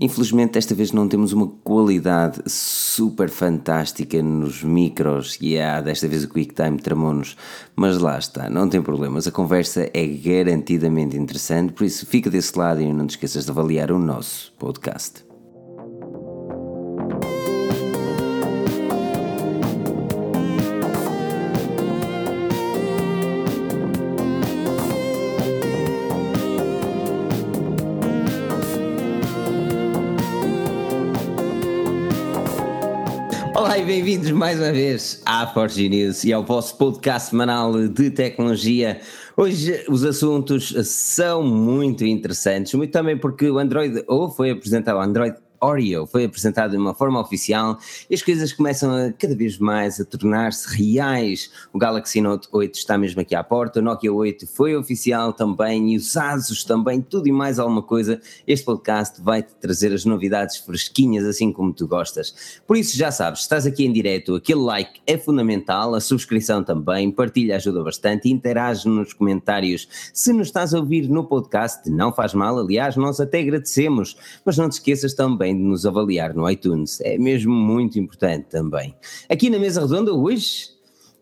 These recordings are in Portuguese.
Infelizmente, desta vez não temos uma qualidade super fantástica nos micros e há desta vez o QuickTime tramou-nos, mas lá está, não tem problemas. A conversa é garantidamente interessante, por isso fica desse lado e não te esqueças de avaliar o nosso podcast. Mais uma vez à Forge News e ao vosso podcast semanal de tecnologia. Hoje os assuntos são muito interessantes, muito também porque o Android ou foi apresentado o Android Oreo foi apresentado de uma forma oficial e as coisas começam a cada vez mais a tornar-se reais. O Galaxy Note 8 está mesmo aqui à porta, o Nokia 8 foi oficial também e os Asus também, tudo e mais alguma coisa. Este podcast vai-te trazer as novidades fresquinhas assim como tu gostas. Por isso já sabes, estás aqui em direto, aquele like é fundamental, a subscrição também, partilha ajuda bastante, interage nos comentários. Se nos estás a ouvir no podcast, não faz mal, aliás, nós até agradecemos, mas não te esqueças também de nos avaliar no iTunes. É mesmo muito importante também. Aqui na mesa redonda hoje,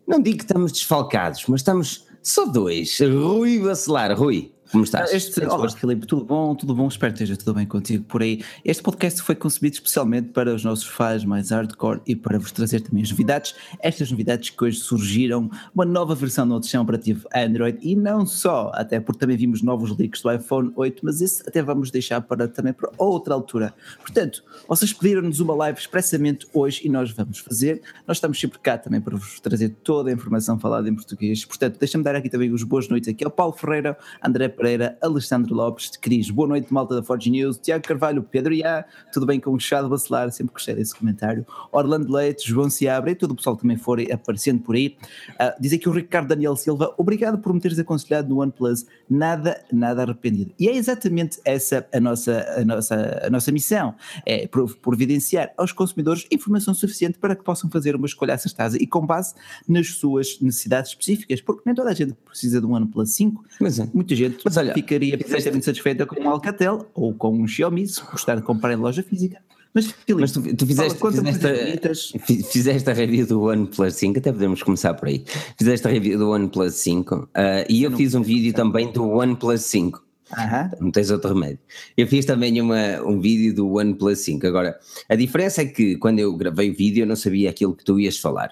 não digo que estamos desfalcados, mas estamos só dois. Rui Bacelar. Rui, como estás? Este, olá, Filipe, tudo bom? Tudo bom? Espero que esteja tudo bem contigo por aí. Este podcast foi concebido especialmente para os nossos fãs mais hardcore e para vos trazer também as novidades. Estas novidades que hoje surgiram, uma nova versão do sistema operativo Android e não só, até porque também vimos novos leaks do iPhone 8, mas esse até vamos deixar para também para outra altura. Portanto, vocês pediram-nos uma live expressamente hoje e nós vamos fazer. Nós estamos sempre cá também para vos trazer toda a informação falada em português. Portanto, deixa-me dar aqui também os boas noites aqui ao Paulo Ferreira, André Pereira, Alexandre Lopes, Cris, boa noite, malta da Forge News, Tiago Carvalho, Pedro Iá, tudo bem com o Chado Bacelar, sempre gostei desse comentário, Orlando Leite, João Seabra e todo o pessoal que também for aparecendo por aí. Uh, diz aqui o Ricardo Daniel Silva, obrigado por me teres aconselhado no OnePlus, nada, nada arrependido. E é exatamente essa a nossa, a nossa, a nossa missão, é providenciar aos consumidores informação suficiente para que possam fazer uma escolha acertada e com base nas suas necessidades específicas, porque nem toda a gente precisa de um OnePlus 5, mas é. muita gente mas olha, fica ficaria perfeitamente satisfeita com um Alcatel ou com um Xiaomi se gostar de comprar em loja física. Mas, Filipe, Mas tu, tu fizeste, fizeste, fizeste, a review do OnePlus 5, até podemos começar por aí. Fizeste a review do OnePlus 5 uh, e eu, eu fiz um vídeo também do OnePlus 5. Uhum. Não tens outro remédio. Eu fiz também uma, um vídeo do OnePlus 5. Agora, a diferença é que quando eu gravei o vídeo eu não sabia aquilo que tu ias falar.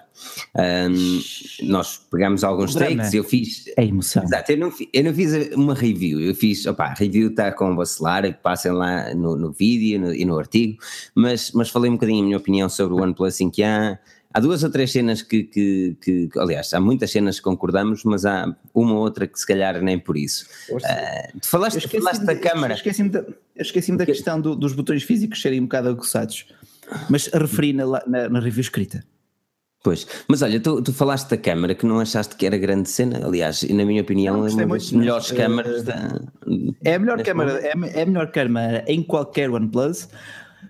Um, nós pegámos alguns takes, eu fiz. É emoção. Exato, eu não, eu não fiz uma review, eu fiz, opá, a review está com o Bacelar, passem lá no, no vídeo no, e no artigo, mas, mas falei um bocadinho a minha opinião sobre o OnePlus 5A Há duas ou três cenas que, que, que, aliás, há muitas cenas que concordamos, mas há uma ou outra que se calhar nem por isso. Uh, tu falaste, falaste da câmara. Esqueci-me da, esqueci da questão do, dos botões físicos serem um bocado aguçados, mas referi na, na, na review escrita. Pois, mas olha, tu, tu falaste da câmara que não achaste que era grande cena, aliás, e na minha opinião não, é uma das melhores mas, câmaras uh, da. É a melhor câmara, é, é a melhor câmara em qualquer OnePlus,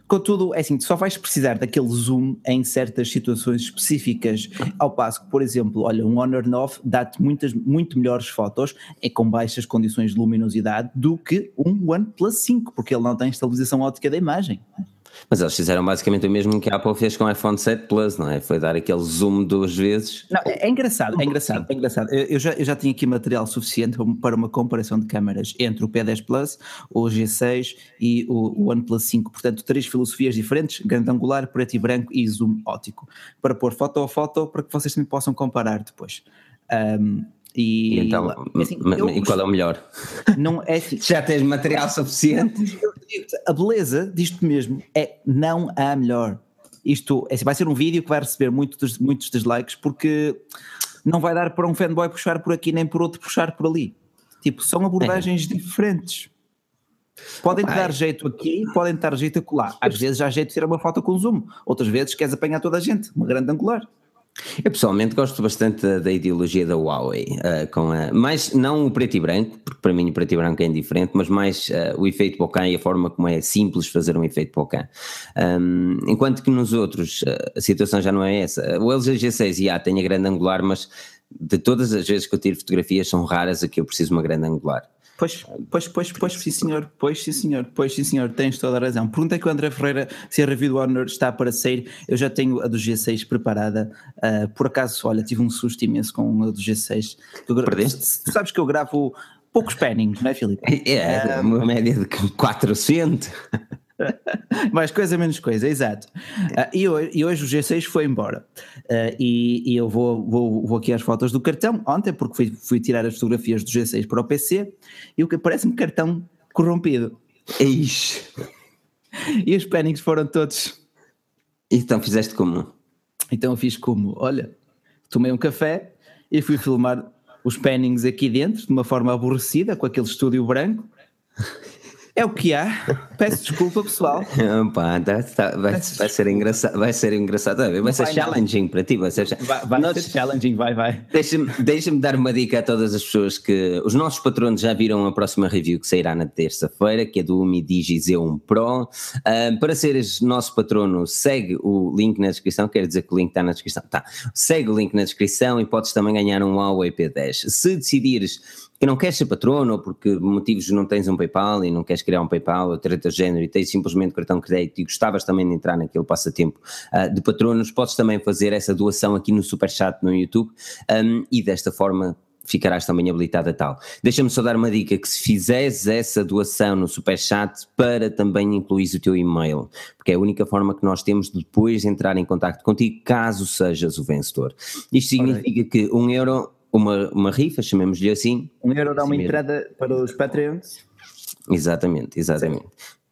Contudo, é assim, tu só vais precisar daquele zoom em certas situações específicas, ao passo que, por exemplo, olha, um Honor 9 dá-te muitas, muito melhores fotos e com baixas condições de luminosidade do que um OnePlus 5, porque ele não tem estabilização óptica da imagem. Mas eles fizeram basicamente o mesmo que a Apple fez com o iPhone 7 Plus, não é? Foi dar aquele zoom duas vezes. Não, é, é engraçado, é engraçado, é engraçado. Eu, já, eu já tinha aqui material suficiente para uma comparação de câmaras entre o P10 Plus, o G6 e o, OnePlus 5. Portanto, três filosofias diferentes, grande angular, preto e branco e zoom ótico. Para pôr foto a foto, para que vocês também possam comparar depois. Um, e, então, assim, e qual é o melhor? Não é assim, Já tens material suficiente? A beleza disto mesmo é não há melhor. Isto é assim, vai ser um vídeo que vai receber muitos, muitos dislikes porque não vai dar para um fanboy puxar por aqui nem por outro puxar por ali. Tipo, são abordagens é. diferentes. Podem te dar jeito aqui, podem te dar jeito acolá. Às vezes há jeito de tirar uma foto com zoom, outras vezes queres apanhar toda a gente, uma grande angular. Eu pessoalmente gosto bastante da, da ideologia da Huawei, uh, com a, mais não o preto e branco, porque para mim o preto e branco é indiferente, mas mais uh, o efeito bokeh e a forma como é simples fazer um efeito bokeh. Um, enquanto que nos outros uh, a situação já não é essa. O LG G6 IA tem a grande angular, mas de todas as vezes que eu tiro fotografias são raras a que eu preciso uma grande angular. Pois, pois, pois, pois, sim senhor, pois sim senhor, pois sim senhor, tens toda a razão. Perguntei que o André Ferreira se a review do Honor está para sair, eu já tenho a do G6 preparada, uh, por acaso, olha, tive um susto imenso com a do G6. Tu, Perdeste? Tu sabes que eu gravo poucos pannings, não é Filipe? É, uma média de 400. Mais coisa, menos coisa, exato. Uh, e, hoje, e, hoje, o G6 foi embora. Uh, e, e, eu vou, vou, vou aqui às fotos do cartão, ontem, porque fui, fui tirar as fotografias do G6 para o PC, e o que parece-me cartão corrompido. Ixi. E os pennings foram todos. Então fizeste como? Então eu fiz como? Olha, tomei um café e fui filmar os pennings aqui dentro, de uma forma aborrecida, com aquele estúdio branco. É o que há. Peço desculpa, pessoal. Opa, tá, tá, vai, vai, ser engraçado, vai ser engraçado. Vai, vai ser challenging para ti. Vai ser, vai, vai Nós, ser challenging, vai, vai. Deixa-me deixa dar uma dica a todas as pessoas que os nossos patronos já viram a próxima review que sairá na terça-feira, que é do Umi Digi Z1 Pro. Uh, para seres nosso patrono, segue o link na descrição. Quer dizer que o link está na descrição? Tá. Segue o link na descrição e podes também ganhar um Huawei P10. Se decidires que não queres ser patrono ou porque motivos não tens um PayPal e não queres criar um PayPal ou treta de género e tens simplesmente cartão de crédito e gostavas também de entrar naquele passatempo uh, de patronos, podes também fazer essa doação aqui no Superchat no YouTube um, e desta forma ficarás também habilitado a tal. Deixa-me só dar uma dica, que se fizeres essa doação no Superchat para também incluir o teu e-mail, porque é a única forma que nós temos de depois entrar em contato contigo, caso sejas o vencedor. Isto significa que um euro uma, uma rifa, chamemos-lhe assim. Um euro dá uma assim entrada para os Patreons. Exatamente, exatamente.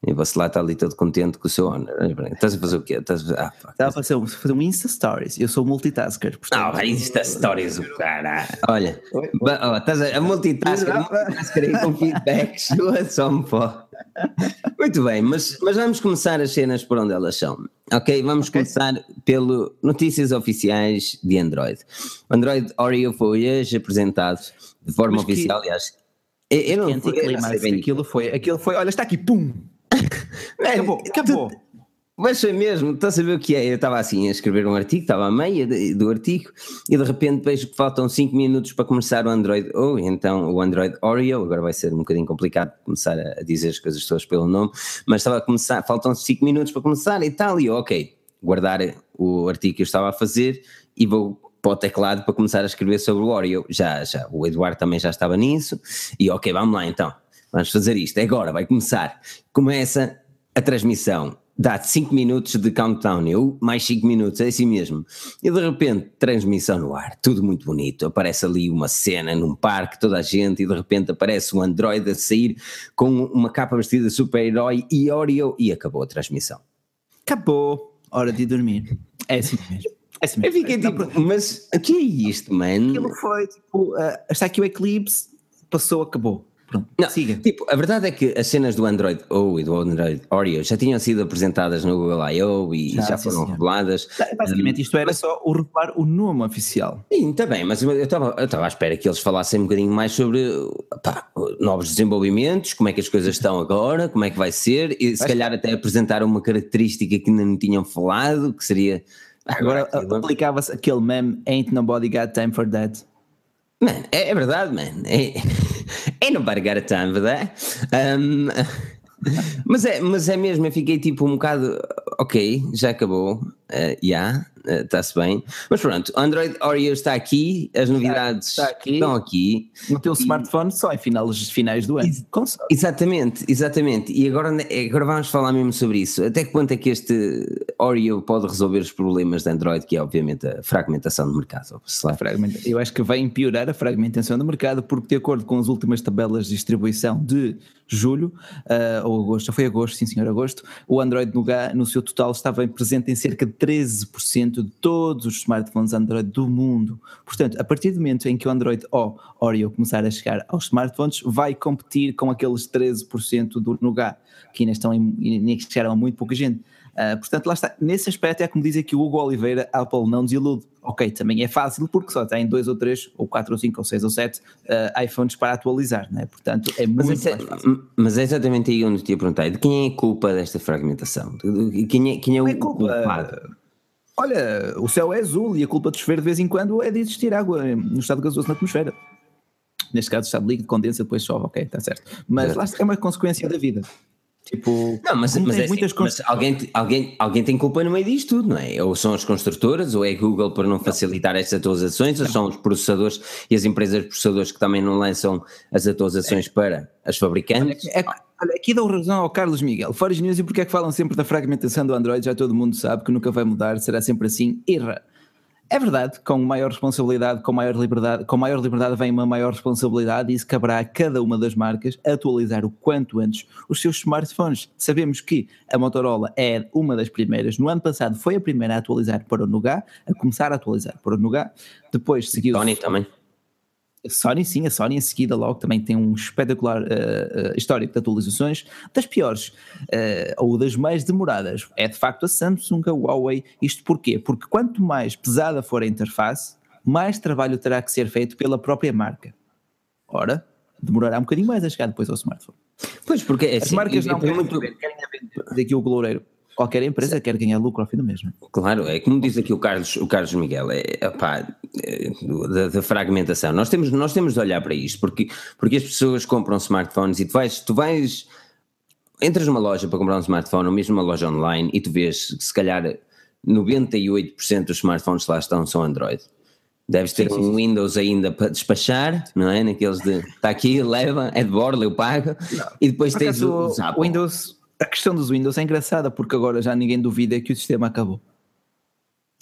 E você lá está ali todo contente com o seu honor. Estás a fazer o quê? Estás a, ah, Estava a fazer, um, fazer um Insta Stories. Eu sou multitasker. Portanto... Não, Insta Stories, o cara. Olha, oi, oi. Oh, estás a, a multitasker, multitasker aí com feedbacks, só me pó. Muito bem, mas, mas vamos começar as cenas por onde elas são. Ok, vamos okay. começar pelo notícias oficiais de Android. O Android Oreo foi hoje apresentado de forma mas oficial, que, aliás. Eu, eu não, eu não sei aquilo foi, aquilo foi, olha, está aqui, pum! Acabou, acabou. Mas foi mesmo, estás a saber o que é? Eu estava assim a escrever um artigo, estava a meia do artigo e de repente vejo que faltam 5 minutos para começar o Android ou oh, então o Android Oreo, agora vai ser um bocadinho complicado começar a dizer as coisas todas pelo nome, mas estava a começar, faltam 5 minutos para começar e tal, e ok, guardar o artigo que eu estava a fazer e vou para o teclado para começar a escrever sobre o Oreo. Já, já, o Eduardo também já estava nisso e ok, vamos lá então, vamos fazer isto, é agora, vai começar. Começa a transmissão dá 5 minutos de countdown, eu mais 5 minutos, é assim mesmo. E de repente, transmissão no ar, tudo muito bonito. Aparece ali uma cena num parque, toda a gente, e de repente aparece um Android a sair com uma capa vestida de super-herói e Oreo, e acabou a transmissão. Acabou, hora de dormir. É assim mesmo. É assim mesmo. Eu fiquei tipo, mas o que é isto, mano? Aquilo foi tipo, uh, está aqui o eclipse, passou, acabou. Pronto, não, siga. Tipo, a verdade é que as cenas do Android O e do Android Oreo já tinham sido apresentadas no Google I.O. e já, já foram sim, reveladas. Basicamente, isto era mas, só o revelar o nome oficial. Sim, está bem, mas eu estava à espera que eles falassem um bocadinho mais sobre pá, novos desenvolvimentos, como é que as coisas estão agora, como é que vai ser, e se calhar até apresentar uma característica que ainda não tinham falado, que seria. Agora aplicava-se aquele meme Ain't nobody got time for that. Man, é, é verdade, man. É, é a time, verdade? Um, mas, é, mas é mesmo, eu fiquei tipo um bocado, ok, já acabou, já, uh, yeah, está-se uh, bem. Mas pronto, Android Oreo está aqui, as novidades está, aqui. estão aqui. No teu e... smartphone só em finais, finais do ano. Ex exatamente, exatamente. E agora, agora vamos falar mesmo sobre isso. Até que ponto é que este Oreo pode resolver os problemas de Android, que é obviamente a fragmentação do mercado? Eu acho que vai piorar a fragmentação do mercado, porque de acordo com as últimas tabelas de distribuição de julho, uh, ou agosto, foi agosto, sim senhor, agosto, o Android Nougat no seu total estava presente em cerca de 13% de todos os smartphones Android do mundo. Portanto, a partir do momento em que o Android O Oreo começar a chegar aos smartphones, vai competir com aqueles 13% do Nougat, que ainda estão em, ainda chegaram a muito pouca gente. Uh, portanto, lá está. Nesse aspecto é como diz aqui o Hugo Oliveira, a Apple não desilude. Ok, também é fácil porque só tem dois ou três, ou quatro ou cinco ou seis ou sete uh, iPhones para atualizar, né? portanto é muito mas é. Mas é exatamente aí onde te ia perguntar, de quem é a culpa desta fragmentação? Quem é, quem é o é culpado? Olha, o céu é azul e a culpa de chover de vez em quando é de existir água no estado gasoso na atmosfera. neste caso estado líquido, condensa, depois chove, ok, está certo. Mas lá é uma consequência da vida. Tipo, não, mas, mas, é muitas assim, mas alguém, alguém, alguém tem culpa no meio disto tudo, não é? Ou são as construtoras, ou é Google por não facilitar estas atualizações, ou são os processadores e as empresas processadores que também não lançam as atualizações é. para as fabricantes. É, é, olha, aqui dou razão ao Carlos Miguel. Forge News, e porque é que falam sempre da fragmentação do Android? Já todo mundo sabe que nunca vai mudar, será sempre assim. Erra. É verdade, com maior responsabilidade, com maior liberdade, com maior liberdade vem uma maior responsabilidade e isso caberá a cada uma das marcas atualizar o quanto antes os seus smartphones. Sabemos que a Motorola é uma das primeiras, no ano passado foi a primeira a atualizar para o Nougat, a começar a atualizar para o Nougat, depois seguiu... Sony também. A Sony, sim, a Sony em seguida logo também tem um espetacular uh, histórico de atualizações. Das piores uh, ou das mais demoradas é de facto a Samsung, a Huawei. Isto porquê? Porque quanto mais pesada for a interface, mais trabalho terá que ser feito pela própria marca. Ora, demorará um bocadinho mais a chegar depois ao smartphone. Pois, porque é As assim, marcas não querem, muito... querem vender aqui o gloureiro qualquer empresa Sim. quer ganhar lucro ao fim do mesmo. Claro, é como diz aqui o Carlos, o Carlos Miguel, é, opá, é, da, da, fragmentação. Nós temos, nós temos de olhar para isto, porque, porque as pessoas compram smartphones e tu vais, tu vais, entras numa loja para comprar um smartphone, ou mesmo uma loja online, e tu vês que se calhar 98% dos smartphones que lá estão são Android. Deves ter sim, sim, um Windows ainda para despachar, não é? Naqueles de está aqui, leva, é de borla, eu pago. Não. E depois Por tens o, o Windows a questão dos Windows é engraçada porque agora já ninguém duvida que o sistema acabou.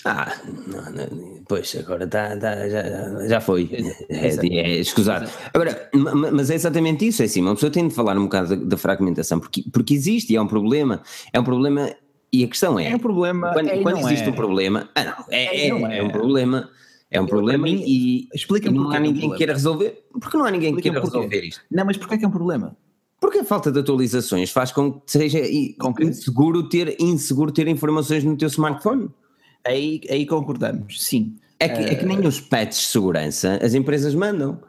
Ah, não, não, pois, agora tá, tá, já, já foi. É, é, é escusado. Agora, mas é exatamente isso, é assim, uma pessoa tem de falar um bocado da, da, fragmentação, porque, porque existe e é um problema. É um problema, e a questão é. É um problema. Quando, é, quando existe é. um problema. Ah, não, é, é, é, é um problema. É um Eu, problema mim, e, explica não há ninguém que queira resolver. Porque não há ninguém que queira resolver isto. Não, mas porquê é que é um problema? Porque a falta de atualizações faz com que seja inseguro ter, inseguro ter informações no teu smartphone. Aí, aí concordamos, sim. É que, é que nem eh, os patches de segurança as empresas mandam.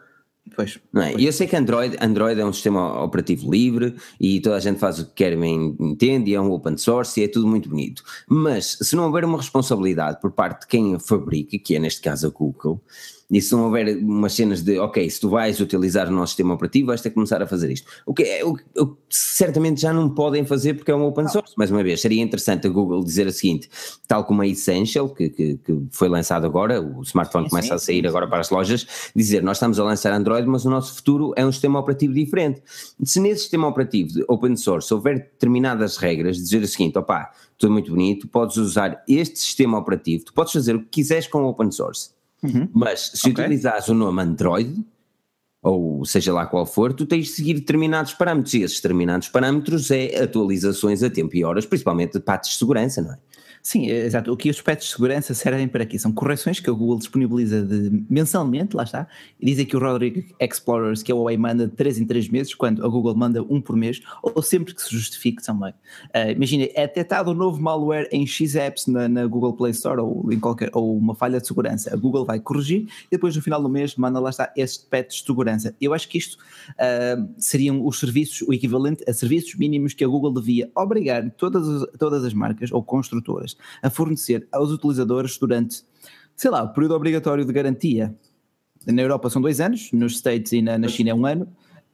Pois. Não é? Pois. Eu sei que Android, Android é um sistema operativo livre e toda a gente faz o que quer, bem entende, e é um open source e é tudo muito bonito. Mas se não houver uma responsabilidade por parte de quem a fabrica, que é neste caso a Google, e se não houver umas cenas de, ok, se tu vais utilizar o nosso sistema operativo, vais ter que começar a fazer isto. O que, é, o, o, certamente já não podem fazer porque é um open source. Mais uma vez, seria interessante a Google dizer o seguinte, tal como a Essential, que, que, que foi lançado agora, o smartphone sim, começa sim, a sair sim. agora para as lojas, dizer, nós estamos a lançar Android, mas o nosso futuro é um sistema operativo diferente. Se nesse sistema operativo de open source houver determinadas regras, dizer o seguinte, opá, tudo muito bonito, podes usar este sistema operativo, tu podes fazer o que quiseres com o open source Uhum. Mas se okay. utilizares o nome Android, ou seja lá qual for, tu tens de seguir determinados parâmetros, e esses determinados parâmetros é atualizações a tempo e horas, principalmente de patches de segurança, não é? Sim, é, exato. O que os patches de segurança servem para aqui são correções que a Google disponibiliza de, mensalmente, lá está, e dizem que o Rodrigo Explorers, que a Huawei manda de 3 em 3 meses, quando a Google manda um por mês, ou sempre que se justifique também. Uh, imagina, é detectado um novo malware em X apps na, na, Google Play Store ou em qualquer, ou uma falha de segurança. A Google vai corrigir e depois no final do mês manda lá está este patch de segurança. Eu acho que isto uh, seriam os serviços, o equivalente a serviços mínimos que a Google devia obrigar todas, todas as marcas ou construtoras a fornecer aos utilizadores durante, sei lá, o período obrigatório de garantia. Na Europa são dois anos, nos States e na, na China é um ano,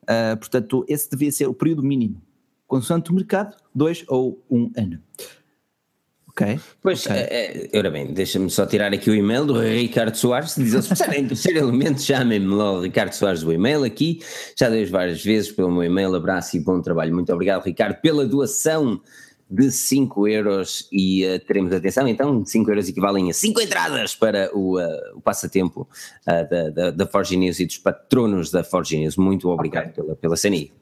uh, portanto, esse devia ser o período mínimo. Consoante o mercado, dois ou um ano. Ok. Pois, okay. É, ora bem, deixa-me só tirar aqui o e-mail do Ricardo Soares, diz ele, se precisarem terceiro elemento, chamem-me logo Ricardo Soares do e-mail aqui, já dei várias vezes pelo meu e-mail, abraço e bom trabalho, muito obrigado Ricardo pela doação de 5 euros e uh, teremos atenção, então 5 euros equivalem a 5 entradas para o, uh, o passatempo uh, da, da, da Forge News e dos patronos da Forge News. Muito obrigado okay. pela, pela CNI.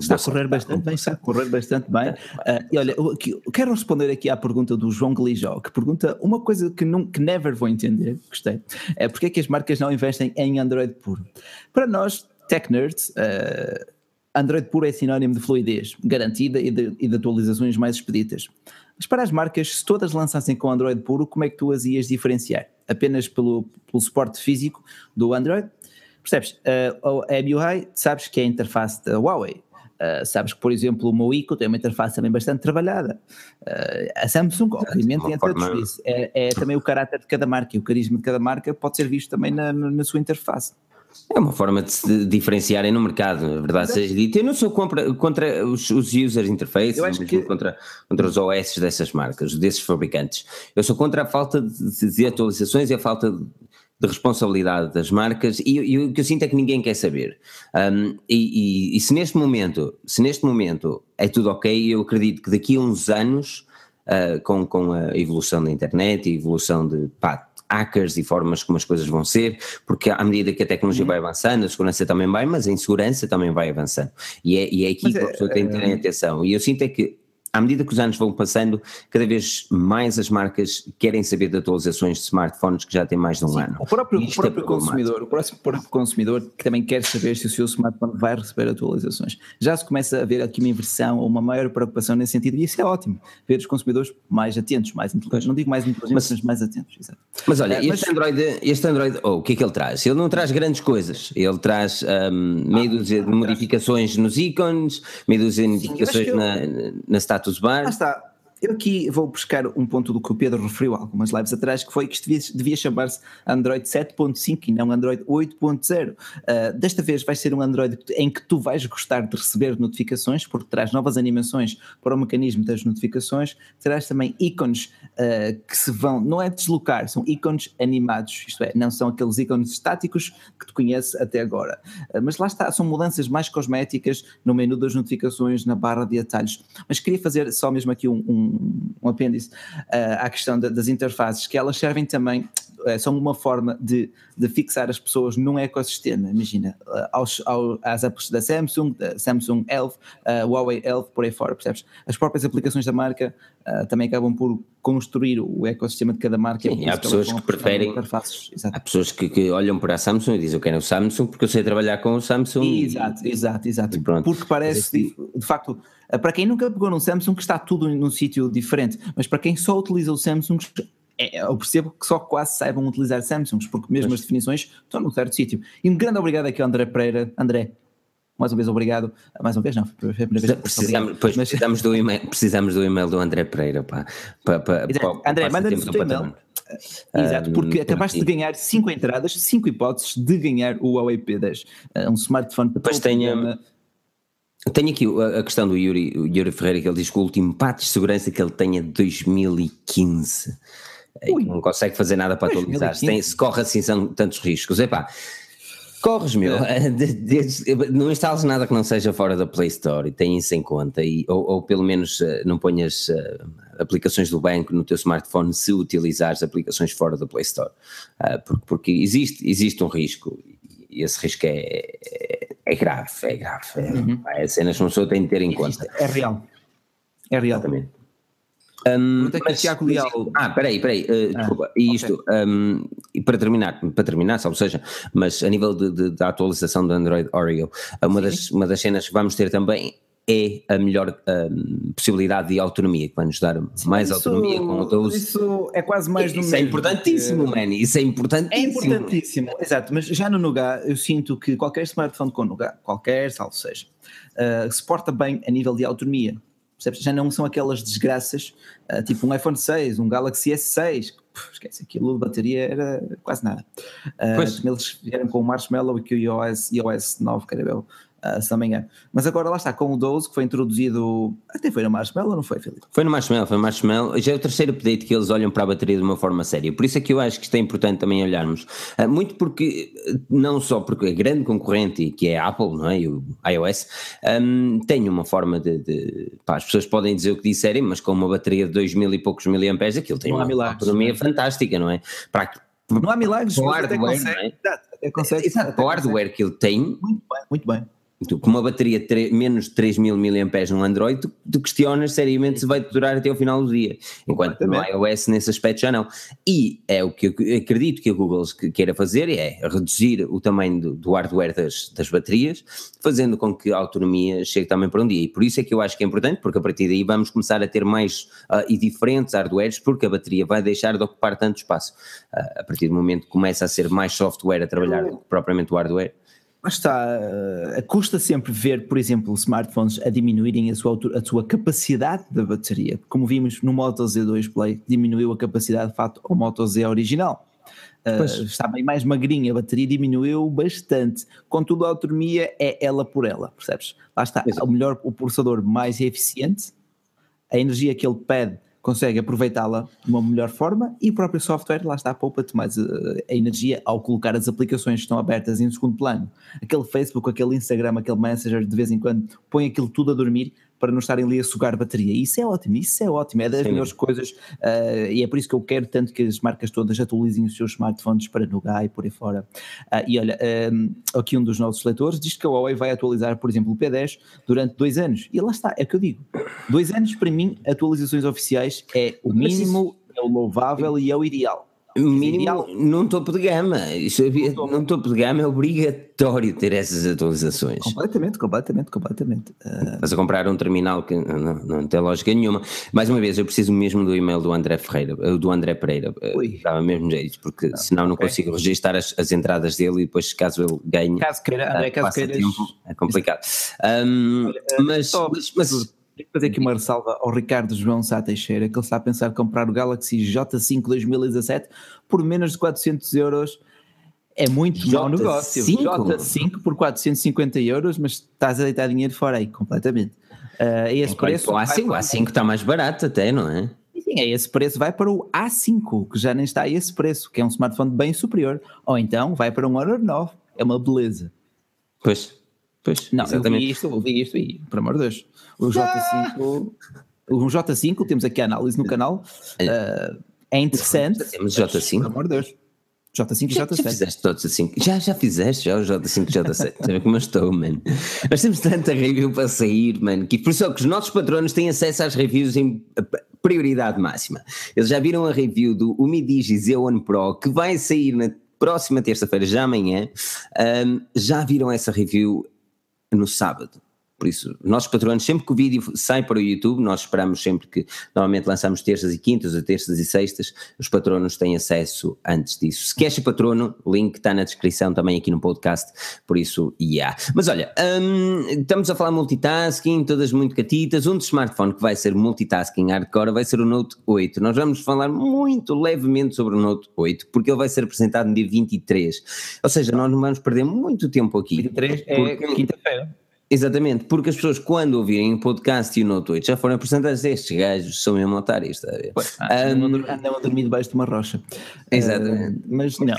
Está a correr bastante bem, está a correr bastante bem. Uh, e olha, eu, eu quero responder aqui à pergunta do João Glijó, que pergunta uma coisa que, não, que never vou entender, gostei, é porque é que as marcas não investem em Android puro? Para nós, tech nerds, uh, Android puro é sinónimo de fluidez garantida e de, e de, atualizações mais expeditas. Mas para as marcas, se todas lançassem com Android puro, como é que tu as ias diferenciar? Apenas pelo, pelo suporte físico do Android? Percebes? Uh, a MUI, sabes que é a interface da Huawei. Uh, sabes que, por exemplo, o Moico tem uma interface também bastante trabalhada. Uh, a Samsung, obviamente, forma... É, é, também o caráter de cada marca e o carisma de cada marca pode ser visto também na, na sua interface. É uma forma de se diferenciarem no mercado, na verdade seja dito. Eu não sou contra, contra os, os user interfaces, eu acho que... contra, contra os OS dessas marcas, desses fabricantes. Eu sou contra a falta de, de atualizações e a falta de, de responsabilidade das marcas e, e, o que eu sinto é que ninguém quer saber. Um, e, e, e, se neste momento, se neste momento é tudo ok, eu acredito que daqui a uns anos, uh, com, com a evolução da internet e evolução de pá, hackers e formas como as coisas vão ser, porque à medida que a tecnologia uhum. vai avançando, a segurança também vai, mas a insegurança também vai avançando. E é, e é aqui mas que a é, pessoa tem que ter é, atenção. E eu sinto é que à medida que os anos vão passando, cada vez mais as marcas querem saber de atualizações de smartphones que já têm mais de um Sim, ano. O próprio, o é próprio é consumidor, o próximo, próprio consumidor que também quer saber se o seu smartphone vai receber atualizações. Já se começa a ver aqui uma inversão ou uma maior preocupação nesse sentido, e isso é ótimo, ver os consumidores mais atentos, mais inteligentes. Não digo mais inteligentes, mas, mas mais atentos. Exato. Mas olha, este, mas, Android, este Android, oh, o que é que ele traz? Ele não traz grandes coisas, ele traz um, meio ah, dúzia de modificações nos ícones, meio dúzia de modificações na, na status bar. Ah, está. Eu aqui vou buscar um ponto do que o Pedro referiu algumas lives atrás, que foi que isto devia, devia chamar-se Android 7.5 e não Android 8.0. Uh, ah, desta vez vai ser um Android em que tu vais gostar de receber notificações, porque traz novas animações para o mecanismo das notificações, terás também ícones uh, que se vão, não é deslocar, são ícones animados, isto é, não são aqueles ícones estáticos que tu conheces até agora. Uh, mas lá está, são mudanças mais cosméticas no menu das notificações, na barra de atalhos. Mas queria fazer só mesmo aqui um, um um, apêndice uh, à questão das interfaces, que elas servem também, uh, são uma forma de, de fixar as pessoas num ecossistema. Imagina, uh, aos, ao, às apps da Samsung, da Samsung Elf, uh, Huawei Elf, por aí fora, percebes? As próprias aplicações da marca também acabam por construir o ecossistema de cada marca. Sim, há pessoas que preferem. Há pessoas que, que, olham para a Samsung e dizem eu quero o Samsung porque eu sei trabalhar com o Samsung. Exato, e, exato, exato. Porque parece, de, de facto ah, para quem nunca pegou num Samsung, está tudo num sítio diferente, mas para quem só utiliza o Samsung, é, eu percebo que só quase saibam utilizar Samsungs, porque mesmo as definições estão num certo sítio. E um grande obrigado aqui ao André Pereira. André, mais uma vez obrigado. Mais uma vez, não, foi a primeira vez. Precisamos, pois, mas... precisamos, do email, precisamos do e-mail do André Pereira. Para, para, para, André, manda-nos o teu e-mail. Exato, porque um, acabaste de ganhar 5 entradas, 5 hipóteses de ganhar o Huawei P10, um smartphone para todo tenha, tenho aqui a, questão do Yuri, Yuri Ferreira, que ele diz que o último pato de segurança que ele tem é de 2015. Ui, não consegue fazer nada para atualizar. Se, tem, se corre assim são tantos riscos. Epá, corres, meu. É. não instales nada que não seja fora da Play Store e tenha isso em conta. E, ou, ou pelo menos eh, não ponhas uh, aplicações do banco no teu smartphone se utilizares aplicações fora da Play Store. Uh, porque, porque existe, existe um risco e esse risco é, é é grave, é grave. É, uhum. é cenas que uma pessoa tem de ter em conta. É real. É real. Exatamente. Um, é mas, Tiago Leal... Ah, peraí, peraí, uh, ah, desculpa, e isto, okay. um, e para terminar, para terminar, ou seja, mas a nível de, de, da atualização do Android Oreo, uma das, uma das cenas que vamos ter também é a melhor um, possibilidade de autonomia, que vai nos dar mais isso, autonomia com o 12. Isso é quase mais do Isso é importantíssimo, porque... man, isso é importantíssimo. É importantíssimo, exato, mas já no Nougat eu sinto que qualquer smartphone com Nougat, qualquer, salvo seja, uh, se porta bem a nível de autonomia. Percebes? Já não são aquelas desgraças, uh, tipo um iPhone 6, um Galaxy S6, Puf, esquece, aquilo de bateria era quase nada. Uh, pois. Eles vieram com o Marshmallow e que o iOS, iOS 9, caramba, uh, se não me engano. Mas agora lá está, com o 12 que foi introduzido, até foi no Marshmallow, não foi, Filipe? Foi no Marshmallow, foi no Marshmallow. Já é o terceiro update que eles olham para a bateria de uma forma séria. Por isso é que eu acho que isto é importante também olharmos. Uh, muito porque, não só porque a grande concorrente, que é a Apple, não é? E o iOS, um, tem uma forma de. de pá, as pessoas podem dizer o que disserem, mas com uma bateria de 2 mil e poucos miliamperes, aquilo tem uma autonomia fantástica, não é? Para, não há milagres, o hardware, consegue, é? consegue, exato, o hardware que ele tem. Muito bem, muito bem tu, com uma bateria de menos de 3000 mAh no Android, tu, tu, questionas seriamente se vai durar até o final do dia, enquanto no iOS nesse aspecto já não. E é o que eu acredito que a Google queira fazer, é reduzir o tamanho do, do hardware das, das baterias, fazendo com que a autonomia chegue também para um dia. E por isso é que eu acho que é importante, porque a partir daí vamos começar a ter mais uh, e diferentes hardwares, porque a bateria vai deixar de ocupar tanto espaço. Uh, a partir do momento que começa a ser mais software a trabalhar do que propriamente o hardware, está, uh, custa sempre ver, por exemplo, smartphones a diminuírem a sua, a sua capacidade da bateria. Como vimos no Moto Z2 Play, diminuiu a capacidade de fato ao Moto Z original. Uh, está bem mais magrinha, a bateria diminuiu bastante. Contudo, a autonomia é ela por ela, percebes? Lá está, o melhor, o processador mais eficiente, a energia que ele pede consegue aproveitá-la de uma melhor forma e o próprio software, lá está, poupa-te mais a, eh, a, energia ao colocar as aplicações que estão abertas em segundo plano. Aquele Facebook, aquele Instagram, aquele Messenger, de vez em quando põe aquilo tudo a dormir para não estarem ali a sugar bateria. Isso é ótimo, isso é ótimo, é das Sim. melhores coisas uh, e é por isso que eu quero tanto que as marcas todas atualizem os seus smartphones para Nougat e por aí fora. Uh, e olha, um, aqui um dos nossos leitores diz que a Huawei vai atualizar, por exemplo, o P10 durante dois anos. E lá está, é o que eu digo. Dois anos, para mim, atualizações oficiais é o mínimo, é o louvável e é o ideal. Mínimo num topo de gama. Isso havia, num topo de gama é obrigatório ter essas atualizações. Completamente, completamente, completamente. Uh... Estás a comprar um terminal que não, não, tem lógica nenhuma. Mais uma vez, eu preciso mesmo do e-mail do André Ferreira, eh, do André Pereira. Eh, Ui. Dava mesmo jeito, porque não, senão não okay. consigo registrar as, as, entradas dele e depois, caso ele ganhe. Caso queira, André, caso queiras... tempo, é complicado. Um, mas, mas, mas tenho que fazer aqui uma ressalva ao Ricardo João Sá Teixeira, que ele está a pensar comprar o Galaxy J5 2017 por menos de 400 euros. É muito J5? mau negócio. J5 por 450 euros, mas estás a deitar dinheiro fora aí, completamente. Uh, esse preço. O A5, o A5 está mais barato até, não é? Sim, é esse preço vai para o A5, que já nem está a esse preço, que é um smartphone bem superior. Ou então vai para um Honor 9, é uma beleza. Pois, pois. Não, exatamente. eu vi isto, eu vi isto e, por amor de Deus. O J5, o J5, temos aqui a análise no canal, uh, é interessante. Temos J5. Pelo amor de Deus. J5 e já, J7. Já fizeste todos assim. Já, já fizeste já o J5 e J7. Sabe como eu estou, mano? Nós temos tanta review para sair, mano, que por isso é que os nossos patronos têm acesso às reviews em prioridade máxima. Eles já viram a review do Umidigi Z1 Pro, que vai sair na próxima terça-feira, já amanhã. Um, já viram essa review no sábado. Por isso, nossos patronos, sempre que o vídeo sai para o YouTube, nós esperamos sempre que, normalmente lançamos terças e quintas, ou terças e sextas, os patronos têm acesso antes disso. Se queres ser patrono, link está na descrição também aqui no podcast, por isso, yeah. Mas olha, um, estamos a falar multitasking, todas muito catitas, um dos smartphones que vai ser multitasking hardcore vai ser o Note 8. Nós vamos falar muito levemente sobre o Note 8, porque ele vai ser apresentado no dia 23. Ou seja, nós não vamos perder muito tempo aqui. 23 é quinta-feira. Exatamente, porque as pessoas quando ouvirem o podcast e o no Twitch já foram apresentadas estes gajos, são mesmo otários, está a ver? Pois, ah, um, andam a dormir debaixo de uma rocha. Exatamente. Uh, mas não.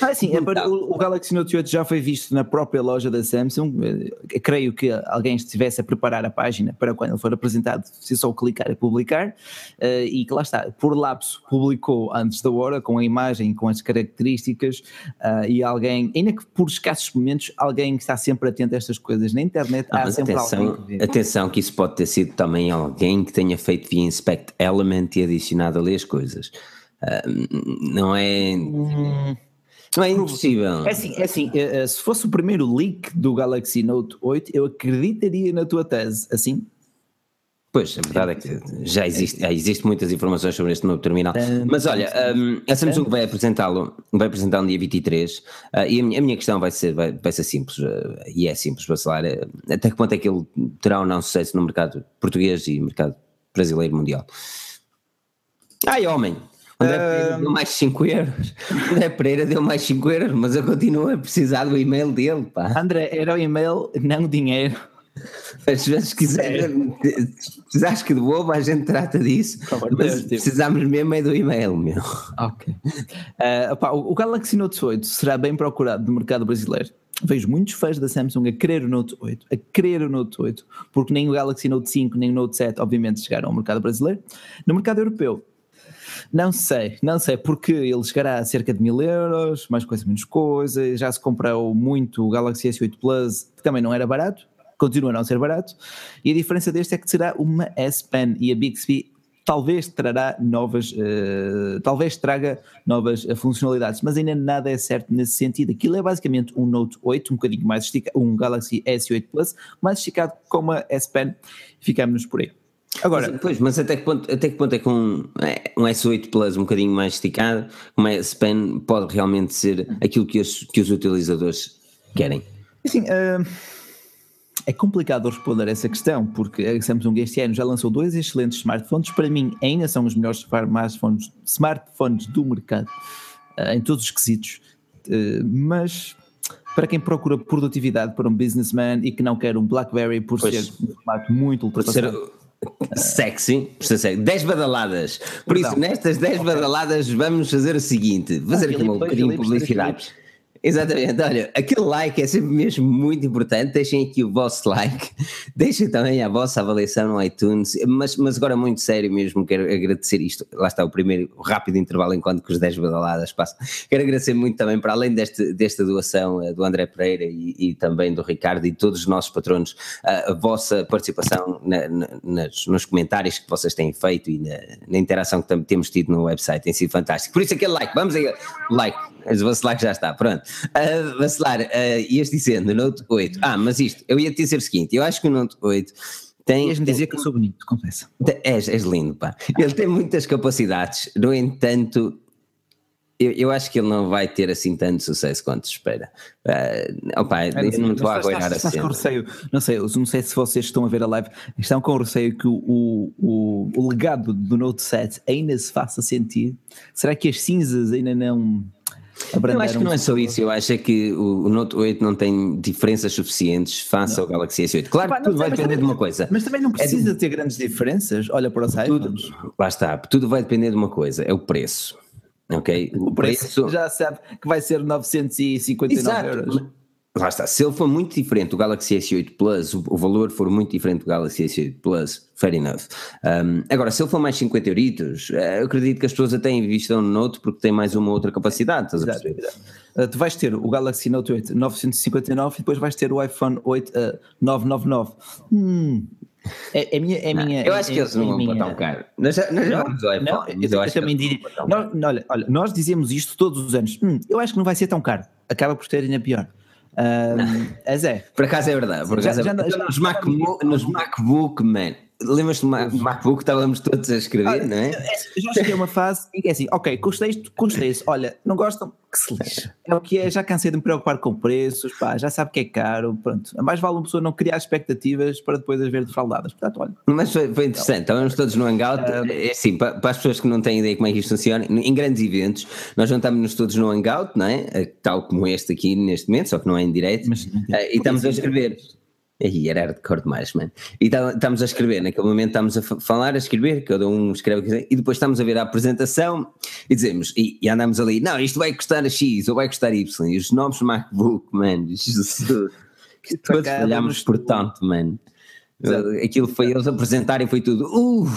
Ah, sim, é o, o, Galaxy Note 8 já foi visto na própria loja da Samsung. Eu creio que alguém estivesse a preparar a página para quando ele for apresentado, se só clicar e publicar. Uh, e que lá está, por lapso, publicou antes da hora, com a imagem, com as características. Uh, e alguém, ainda que por escassos momentos, alguém que está sempre atento a estas coisas na internet, há sempre atenção, alguém que Atenção, que isso pode ter sido também alguém que tenha feito via Inspect Element e adicionado ali as coisas. Uh, não é. Hum. Não é impossível. É assim, é assim eh, eh, se fosse o primeiro leak do Galaxy Note 8, eu acreditaria na tua tese, assim. Pois, a verdade é que já existe, já existe muitas informações sobre este novo terminal. Mas olha, um, a Samsung vai apresentá-lo, vai apresentá-lo no dia 23 uh, e a minha, a minha, questão vai ser, vai, vai ser simples, uh, e é simples para falar, uh, até que ponto é que ele terá ou não sucesso no mercado português e mercado brasileiro mundial? Ai homem, André Pereira deu mais 5 euros. André Pereira deu mais 5 euros, mas eu continuo a precisar do e-mail dele, pá. André, era o e-mail, não dinheiro. Às vezes quiser, precisares que devolva, a gente trata disso. mas tipo. precisamos mesmo é do e-mail, meu. Ok. Uh, opa, o Galaxy Note 8 será bem procurado no mercado brasileiro. Vejo muitos fãs da Samsung a querer o Note 8, a querer o Note 8, porque nem o Galaxy Note 5 nem o Note 7, obviamente, chegaram ao mercado brasileiro. No mercado europeu, não sei, não sei, porque ele chegará a cerca de mil euros, mais coisa, menos coisa. Já se comprou muito o Galaxy S8 Plus, que também não era barato, continua a não ser barato. E a diferença deste é que será uma S Pen e a Bixby talvez trará novas, uh, talvez traga novas uh, funcionalidades, mas ainda nada é certo nesse sentido. Aquilo é basicamente um Note 8, um bocadinho mais esticado, um Galaxy S8 Plus, mais esticado com uma S Pen. Ficamos por aí. Agora, mas, pois, mas até que ponto, até que ponto é que um, é, um S8 Plus um bocadinho mais esticado, uma S Pen pode realmente ser aquilo que os, que os utilizadores querem? Assim, uh, é complicado responder essa questão, porque a Samsung este ano já lançou dois excelentes smartphones, para mim ainda são os melhores smartphones, smartphones do mercado. em todos os quesitos, mas para quem procura produtividade para um businessman e que não quer um BlackBerry por pois, ser um formato muito ultrapassado. Sexy, sexy, 10 badaladas. Por isso, nestas 10 badaladas, vamos fazer o seguinte: fazer aqui um bocadinho de publicidade. Exatamente, olha, aquele like é sempre mesmo muito importante. Deixem aqui o vosso like, deixem também a vossa avaliação no iTunes. Mas, mas agora, muito sério mesmo, quero agradecer isto. Lá está o primeiro rápido intervalo enquanto que os 10 badaladas passam. Quero agradecer muito também, para além deste, desta doação uh, do André Pereira e, e, também do Ricardo e todos os nossos patronos, uh, a vossa participação na, na, nos comentários que vocês têm feito e na, na interação que temos tido no website tem sido fantástico. Por isso, aquele like, vamos aí, like, o vosso like já está, pronto. Uh, vacilar, uh, ias dizendo, Note 8. Ah, mas isto, eu ia te dizer o seguinte: eu acho que o Note 8 tem. Ias-me dizer que eu sou bonito, confesso. És, és lindo, pá. Ele tem muitas capacidades, no entanto, eu, eu, acho que ele não vai ter assim tanto sucesso quanto se espera. Uh, opa, é, não estou a aguardar assim. Com receio, não sei, não sei se vocês estão a ver a live, estão com receio que o, o, o legado do Note 7 ainda se faça sentir. Será que as cinzas ainda não eu acho que não é só isso, eu acho é que o, Note 8 não tem diferenças suficientes face não. ao Galaxy S8. Claro que tudo vai depender de uma coisa. Mas também não é precisa é de... ter grandes diferenças, olha para os iPhones. Tudo, lá está, tudo vai depender de uma coisa, é o preço. Ok? O, o preço, preço, já sabe que vai ser 959 Exato. euros. Lá está, se ele for muito diferente do Galaxy S8 Plus, o, o, valor for muito diferente do Galaxy S8 Plus, fair enough. Um, agora, se ele for mais 50 euritos, eh, eu acredito que as pessoas até investam no Note porque tem mais uma outra capacidade, estás a perceber? Uh, tu vais ter o Galaxy Note 8 959 e depois vais ter o iPhone 8 uh, 999. Hum, é, é, minha, é não, minha. Eu acho é, que eles não é vão minha... botar um caro. Nós, nós já vamos ao iPhone. Não, eu, eu, eu também diria. Nós, olha, olha, nós dizemos isto todos os anos. Hum, eu acho que não vai ser tão caro. Acaba por ter ainda pior. Um, mas é. Por acaso é verdade. Por acaso já, é verdade. Já, já, nos, nos MacBook, man, Lembras-te do MacBook que estávamos todos a escrever, não é? Eu já cheguei a uma fase em que é assim, ok, custei isto, custei isso, olha, não gostam, que se lixe. É o que é, já cansei de me preocupar com preços, pá, já sabe que é caro, pronto. Mais vale uma pessoa não criar expectativas para depois as ver defraudadas, portanto, olha. Mas foi, foi interessante, estávamos todos no Hangout, é assim, para, para, as pessoas que não têm ideia como é que isto funciona, em grandes eventos, nós juntamos-nos todos no Hangout, não é? Tal como este aqui neste momento, só que não é em direto, Mas, e estamos a escrever Aí era hardcore demais, mano. E tá, estamos a escrever, naquele momento estamos a falar, a escrever, cada um escreve, e depois estamos a ver a apresentação e dizemos, e, e andamos ali, não, isto vai custar X ou vai custar Y, e os novos MacBook, mano, Jesus, que todos falhámos por tanto, mano. Aquilo foi eles apresentarem, foi tudo, uh,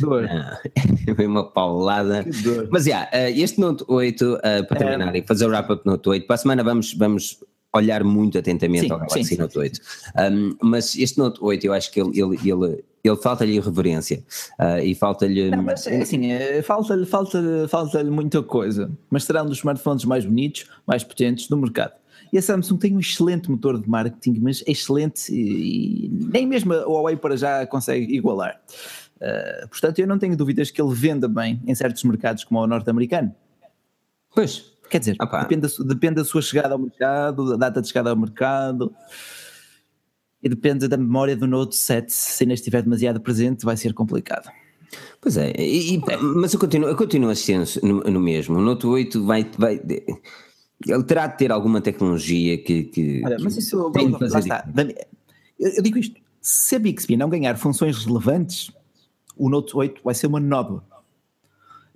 dor. foi uma paulada. Mas já, yeah, este Note 8, uh, para terminar é. e fazer o wrap-up Note 8, para a semana vamos, vamos olhar muito atentamente sim, ao Galaxy sim, Note sim, 8. Um, mas este Note 8 eu acho que ele, ele, ele, ele falta-lhe reverência uh, e falta-lhe. Não, mas é assim, é, falta-lhe falta, falta muita coisa, mas será um dos smartphones mais bonitos, mais potentes do mercado. E a Samsung tem um excelente motor de marketing, mas é excelente e, e nem mesmo a Huawei para já consegue igualar. Uh, portanto, eu não tenho dúvidas que ele venda bem em certos mercados como o norte-americano. Pois, Quer dizer, depende da, depende da sua chegada ao mercado, da data de chegada ao mercado e depende da memória do Note 7. Se ainda estiver demasiado presente, vai ser complicado. Pois é, e, mas eu continuo, eu continuo a no, no, mesmo. O Note 8 vai, vai. Ele terá de ter alguma tecnologia que. que Olha, mas isso. Tem de fazer está, eu, eu digo isto: se a Bixby não ganhar funções relevantes, o Note 8 vai ser uma nódoa.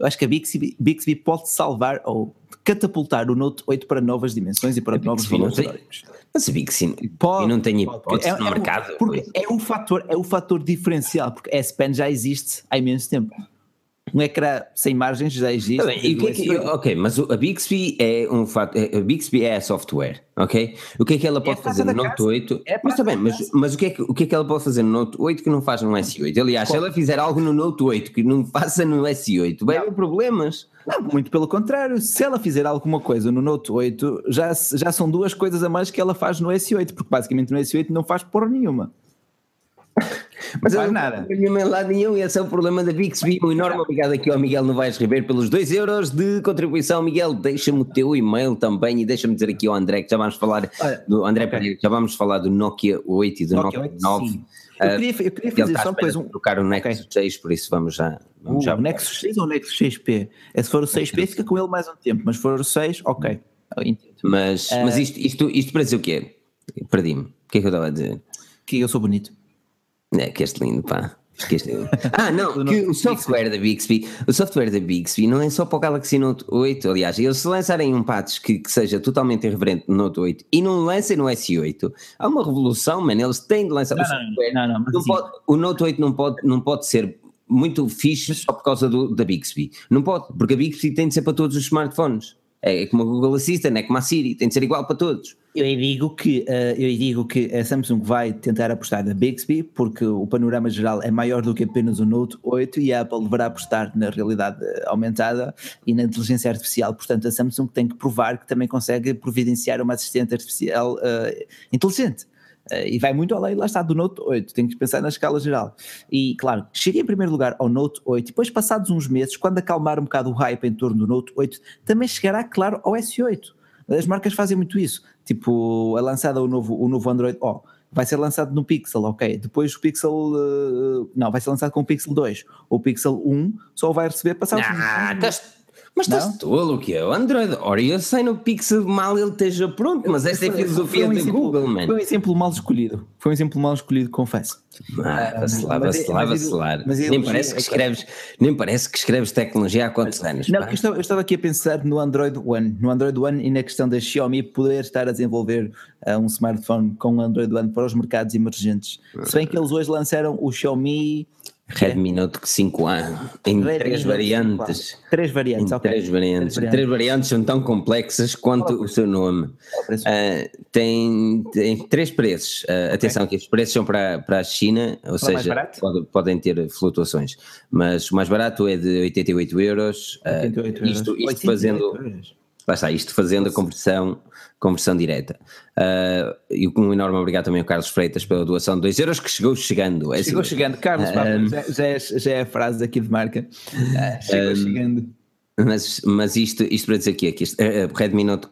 Eu acho que a Bixby, Bixby pode salvar ou catapultar o Note 8 para novas dimensões e para novos valores históricos. Mas a Bixby pode, não tem hipótese é, no é, mercado. Porque é o, fator, é o fator diferencial, porque a S Pen já existe há imenso tempo um ecrã sem margens já existe. Tá bem, que é que, ok, mas a Bixby é um fato, é, a Bixby é software, ok? O que é que ela pode é fazer no Note 8? É mas também, mas, mas o, que é que, o que é que ela pode fazer no Note 8 que não faz no S8? Aliás, se ela fizer algo no Note 8 que não faça no S8, vai haver problemas. Não, muito pelo contrário, se ela fizer alguma coisa no Note 8, já, já são duas coisas a mais que ela faz no S8, porque basicamente no S8 não faz porra nenhuma. Mas não faz nada. Não lado nenhum e esse é o problema da Bixby. Um enorme obrigado aqui ao Miguel Novaes Ribeiro pelos 2 euros de contribuição. Miguel, deixa-me o teu e-mail também e deixa-me dizer aqui ao André que já vamos falar do André okay. já vamos falar do Nokia 8 e do Nokia, Nokia 9. Sim. Eu queria, eu queria fazer só depois um. trocar o Nexus okay. 6, por isso vamos já Uh, já o Nexus 6 ou o Nexus 6P? É, se for o 6P, fica com ele mais um tempo, mas se for o 6, ok. Mas, uh, mas isto, isto, isto para dizer o quê? Perdi-me. O que é que eu estava a dizer? Que eu sou bonito. É, que este lindo, pá. Ah, não, que o software da Bixby, o software da Bixby não é só para o Galaxy Note 8, aliás, eles se lançarem um patch que, que seja totalmente irreverente no Note 8 e não lancem no S8, há uma revolução, mano, eles têm de lançar não, o software. Não, não, não pode, o Note 8 não pode, não pode ser muito fixe só por causa do, da Bixby. Não pode, porque a Bixby tem de ser para todos os smartphones. É como a Google Assistant, é como a Siri, tem de ser igual para todos. Eu digo que uh, eu digo que a Samsung vai tentar apostar na Bixby porque o panorama geral é maior do que apenas o Note 8 e a Apple deverá apostar na realidade aumentada e na inteligência artificial. Portanto, a Samsung tem que provar que também consegue providenciar uma assistente artificial uh, inteligente. Uh, e vai muito além, lá está, do Note 8, tem que pensar na escala geral. E claro, chega em primeiro lugar ao Note 8, depois passados uns meses, quando acalmar um bocado o hype em torno do Note 8, também chegará, claro, ao S8. As marcas fazem muito isso, tipo, é lançado o novo, o novo Android, ó, oh, vai ser lançado no Pixel, ok, depois o Pixel, uh, não, vai ser lançado com o Pixel 2, o Pixel 1 só vai receber passados... Ah, mas estás tolo, o que é? O Android Oreo sai no Pixel mal ele esteja pronto, mas esta é a filosofia um da Google, mano. Foi um exemplo mal escolhido. Foi um exemplo mal escolhido, confesso. Ah, vacilar, vacilar, vacilar. Nem parece que escreves, nem parece que escreves tecnologia há quantos anos? Não, eu estava, eu estava, aqui a pensar no Android One, no Android One e na questão da Xiaomi poder estar a desenvolver uh, um smartphone com o Android One para os mercados emergentes. Se bem que eles hoje lançaram o Xiaomi Redmi Note 5A em Redmi três variantes. Três variantes, em ok. Três variantes. Três variantes. três variantes. são tão complexas quanto o seu nome. Uh, tem, tem três preços. Uh, okay. Atenção que os preços são para, para a China, ou seja, pode, podem ter flutuações. Mas o mais barato é de 88 euros. 88 uh, isto, euros. isto fazendo. Euros. Lá está, isto fazendo a conversão conversão direta. Uh, e um enorme obrigado também ao Carlos Freitas pela doação de 2 euros que chegou chegando. É chegou assim, chegando, Carlos, uh, já, já, é, já é a frase aqui de marca. Uh, chegou chegando. Mas, mas isto, isto para dizer aqui, que isto, uh, Redmi Note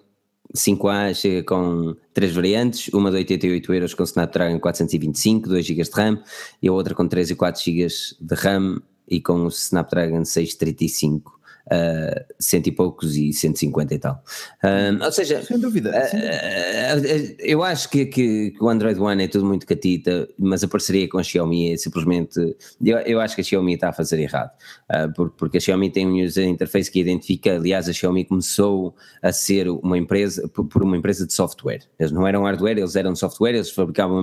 5A chega com três variantes, uma de 88 euros com Snapdragon 425, 2 GB de RAM, e a outra com 3 e 4 GB de RAM e com o Snapdragon 635 uh, cento e poucos e 150 e tal. Uh, ou seja, sem dúvida, uh, eu acho que, que, que, o Android One é tudo muito catita, mas a parceria com a Xiaomi é simplesmente. Eu, eu acho que a Xiaomi está a fazer errado, porque a Xiaomi tem um user interface que identifica. Aliás, a Xiaomi começou a ser uma empresa por uma empresa de software. Eles não eram hardware, eles eram software, eles fabricavam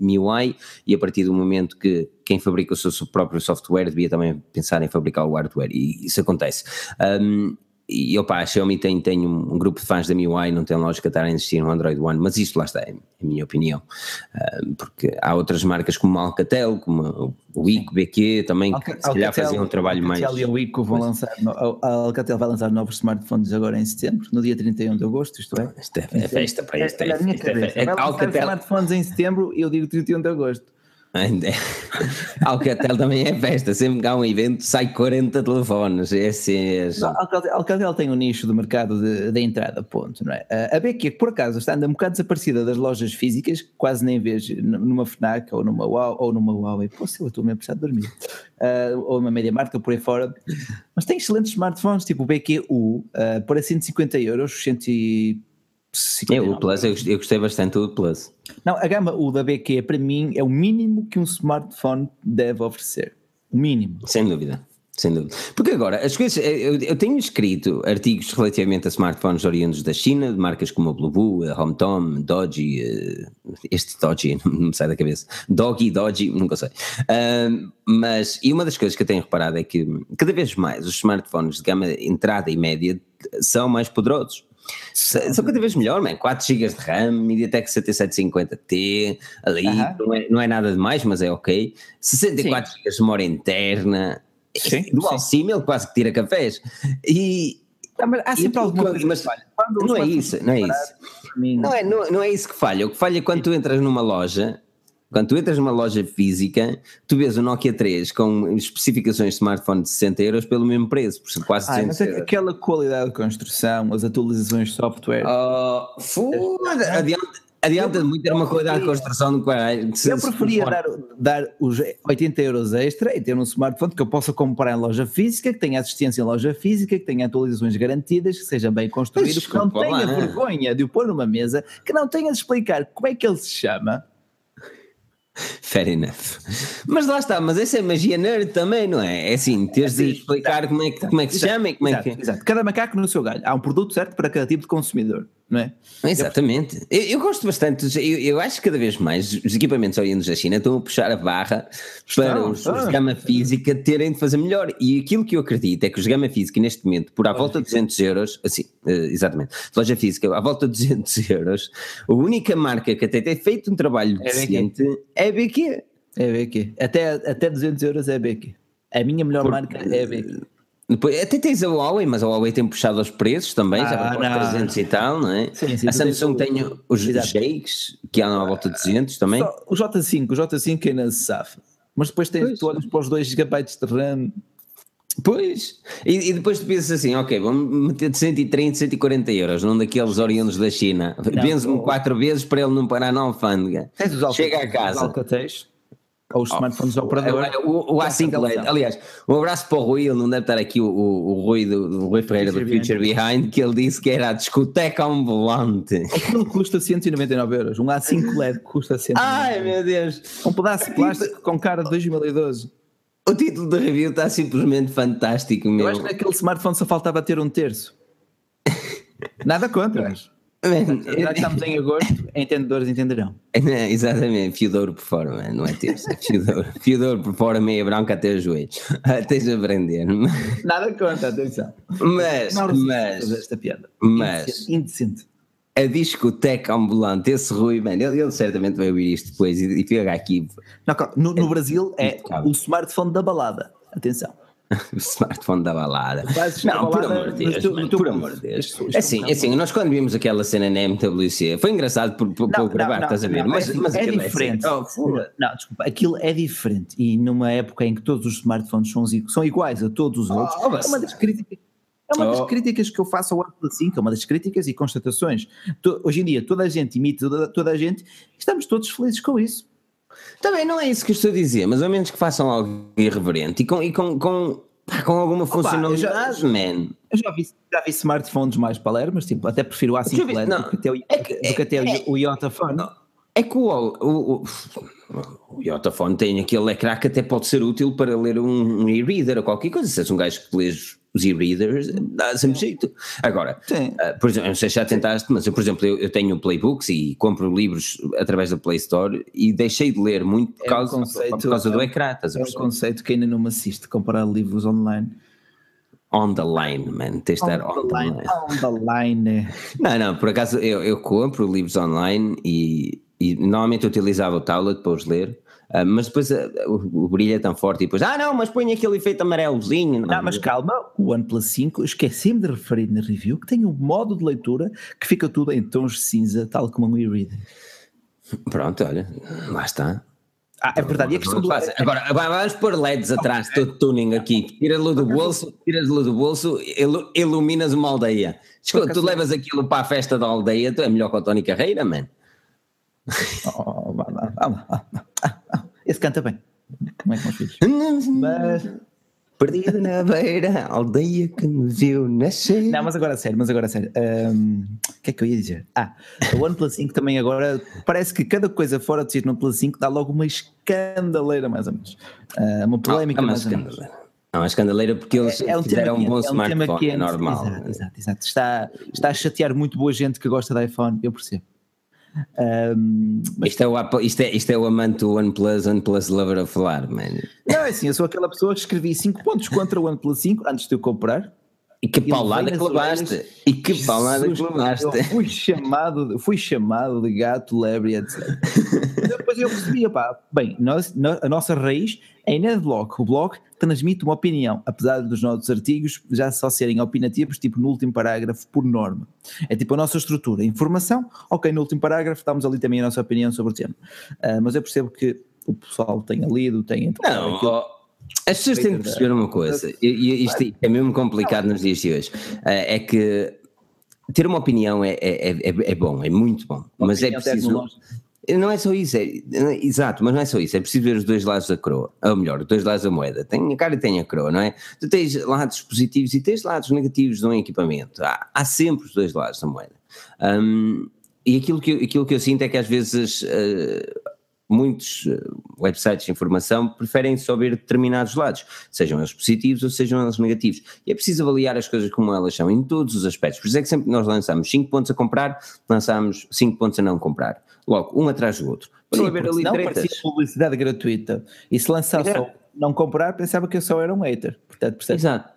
MIUI e a partir do momento que quem fabrica o seu próprio software devia também pensar em fabricar o hardware e isso acontece. Um, e opa, a Xiaomi tem, tem um, um, grupo de fãs da MIUI, não tem lógica estar a insistir no Android One, mas isto lá está, é a minha opinião. Uh, porque há outras marcas como a Alcatel, como o ICO, BQ, também que Alcatel, se calhar faziam um trabalho Alcatel mais. A Alcatel e o ICO vão lançar, a Alcatel vai lançar novos smartphones agora em setembro, no dia 31 de agosto, isto é. Isto é, é festa para isto. É, é, é, minha cabeça. É, vai lançar Alcatel... smartphones em setembro e eu digo 31 de agosto. Alcatel também é festa, sempre que há um evento sai 40 telefones. Esse é não, Alcatel, Alcatel, tem um nicho do mercado de, de entrada, ponto, não é? A BQ, por acaso, está andando um bocado desaparecida das lojas físicas, quase nem vejo numa FNAC ou numa Huawei, ou numa Huawei, pô, eu estou mesmo precisar de dormir, uh, ou numa média marca por aí fora, mas tem excelentes smartphones, tipo o BQ U, uh, para 150 euros, 100 é, o Plus, eu, eu gostei bastante do Plus. Não, a gama U da BQ para mim é o mínimo que um smartphone deve oferecer. O mínimo. Sem dúvida. Sem dúvida. Porque agora, as coisas, eu, eu, tenho escrito artigos relativamente a smartphones oriundos da China, de marcas como a Blueboo, a HomeTom, Doji, eh, este Doji não me sai da cabeça, Doggy, Doji, nunca sei. Uh, mas, e uma das coisas que eu tenho reparado é que cada vez mais os smartphones de gama entrada e média são mais poderosos. São cada vez melhor, man. 4 GB de RAM, MediaTek 7750T, ali, não, é, não é nada demais, mas é ok. 64 GB de memória interna, sim, dual sim. SIM, quase que tira cafés. E, não, mas há sempre alguma coisa mas não é isso, não é isso. Não é, não, não é isso que falha. O que falha é quando tu entras numa loja quando tu entras numa loja física, tu vês o Nokia 3 com especificações de smartphone de 60 euros pelo mesmo preço, por quase 200 ah, mas euros. aquela qualidade de construção, as atualizações de software. Oh, foda, adianta, adianta muito ter uma qualidade de construção do caralho. Eu preferia dar, dar os 80 euros extra e ter um smartphone que eu possa comprar em loja física, que tenha assistência em loja física, que tenha atualizações garantidas, que seja bem construído, que não tenha lá, vergonha de o pôr numa mesa, que não tenha de explicar como é que ele se chama Fair enough. Mas lá está, mas essa é magia nerd também, não é? É assim, teres de explicar como é que, como é que se chama e como é que. Exato, cada macaco no seu galho. Há um produto certo para cada tipo de consumidor não é? Exatamente. Eu, eu gosto bastante, eu, eu, acho que cada vez mais os equipamentos oriundos da China estão a puxar a barra para Estão, os, gama física terem de fazer melhor. E aquilo que eu acredito é que os gama física neste momento, por à volta de 200 euros, assim, uh, exatamente, loja física, à volta de 200 euros, a única marca que até tem feito um trabalho é decente BQ. É a BQ. É BQ. Até, até 200 euros é BQ. A minha melhor Porque, marca é a BQ. Depois, até tens a Huawei, mas a Huawei tem puxado os preços também, ah, já vai para 300 e tal, não é? Sim, sim, a Samsung tem os Jakes, que andam à volta de 200 também. Só, o J5, o J5 ainda se safa. Mas depois tens, tu olhas para os 2 GB de RAM. Pois, e, e, depois tu pensas assim, ok, vamos meter de 130, 140 euros num daqueles oriundos da China. Benzo-me 4 vezes para ele não parar na alfândega. Chega a casa. Os ou os smartphones do operador. O, o, A5 LED. Aliás, um abraço para o Rui, ele não deve estar aqui, o, o, o Rui, do, do Rui Ferreira do Future Behind, que ele disse que era a discoteca ambulante. Aquilo custa 199 euros. Um A5 LED custa 199 Ai meu Deus! Um pedaço de plástico com cara de 2012. O título da review está simplesmente fantástico, meu. Eu acho que naquele smartphone só faltava ter um terço. Nada contra, mas. Já estamos em agosto, entendedores entenderão. É, exatamente, fio de ouro por fora, não é terça, é fio de ouro. Fio de ouro por fora, meia branca até os joelhos. Tens a aprender. Nada conta, atenção. Mas, mas, esta piada. Mas, indecente. A discoteca ambulante, esse Rui, mano, ele, ele certamente vai ouvir isto depois e, e fica aqui. Não, no, no Brasil é o smartphone da balada, atenção. o smartphone da balada. Não, por amor de Deus, tu, por amor de Deus. É assim, é assim, nós quando vimos aquela cena na MWC, foi engraçado por, por, não, por gravar, não, estás a ver? mas, é, mas é diferente. É assim, oh, não, desculpa, aquilo é diferente e numa época em que todos os smartphones são, são iguais a todos os oh, outros, oh, é uma das críticas. É uma das oh. críticas que eu faço ao OnePlus 5, é uma das críticas e constatações. Hoje em dia toda a gente imita toda, toda a gente, estamos todos felizes com isso. Também não é isso que eu estou a dizer, mas ao menos que façam algo irreverente e com, e com, com, com alguma Opa, funcionalidade, eu já, man. Eu já vi, já vi smartphones mais palermas, tipo, até prefiro o A5 LED do que até o, é que, do que até é, o, Iota Phone. É que o, o, o, o Yotaphone tem aquele ecrã que até pode ser útil para ler um, um e-reader ou qualquer coisa. Se és um gajo que lês os e-readers, dá sempre jeito. Agora, uh, por exemplo, não sei se já tentaste, mas eu, por exemplo, eu, eu, tenho playbooks e compro livros através da Play Store e deixei de ler muito por causa, é um conceito, por causa do é ecrã. é um conceito que ainda não me assiste, comprar livros online. On the line, man. Tens de estar on, the line. On the line. Não, não, por acaso eu, eu compro livros online e e normalmente eu utilizava o tablet para os ler, uh, mas depois uh, o, o, brilho é tão forte e depois, ah não, mas põe aquele efeito amarelozinho. Não, não mas calma, o OnePlus 5, esqueci-me de referir na review que tem um modo de leitura que fica tudo em tons de cinza, tal como um e-reader. Pronto, olha, lá está. Ah, é verdade. E a questão do... Agora, vamos pôr LEDs atrás, todo tuning aqui. Tira-lo do bolso, tiras-lo do bolso, iluminas uma aldeia. Escuta, tu levas aquilo para a festa da aldeia, tu é melhor que o Tony Carreira, mano. Oh, Esse canta bem. Como é que filhos? Mas. Perdido na beira, aldeia que me viu nascer. Não, mas agora sério, mas agora sério. O um, que é que eu ia dizer? Ah, o OnePlus 5 também agora parece que cada coisa fora de si no OnePlus 5 dá logo uma escandaleira, mais ou menos. Uh, uma polémica, oh, mais ou menos. Não, a escandaleira porque eles é, é um fizeram um bom é um smartphone, é normal. Exato, exato, exato. Está, está a chatear muito boa gente que gosta de iPhone, eu percebo. Um, mas... isto, é o, isto, é, isto é o amante do OnePlus, OnePlus Lover a falar, mano. Não, é assim, eu sou aquela pessoa que escrevi 5 pontos contra o OnePlus 5 antes de eu comprar. E que paulada que levaste! E que paulada que levaste! Fui chamado, fui chamado de gato, lebre, etc. Depois eu percebi, pá, bem, nós, a nossa raiz é na blog. O blog transmite uma opinião, apesar dos nossos artigos já só serem opinativos, tipo no último parágrafo, por norma. É tipo a nossa estrutura. Informação, ok, no último parágrafo damos ali também a nossa opinião sobre o tema. Uh, mas eu percebo que o pessoal tenha lido, tenha. Não, as pessoas têm que perceber uma coisa, e, isto é mesmo complicado nos dias de hoje, eh, é que ter uma opinião é, é, é, é bom, é muito bom, mas é preciso. Não é só isso, é, exato, mas não é só isso, é preciso ver os dois lados da coroa, ou melhor, os dois lados da moeda. Tem a cara e tem a coroa, não é? Tu tens lados positivos e tens lados negativos de um equipamento. Há, há sempre os dois lados da moeda. Um, e aquilo que, aquilo que eu sinto é que às vezes uh, muitos eh, websites de informação preferem só ver determinados lados, sejam eles positivos ou sejam eles negativos. E é preciso avaliar as coisas como elas são, em todos os aspectos. Por isso é que sempre nós lançamos 5 pontos a comprar, lançamos 5 pontos a não comprar. Logo, um atrás do outro. Para Sim, haver ali não tretas. publicidade gratuita. E se lançar é. não comprar, pensava que eu só era um hater. Portanto, percebe? Exato.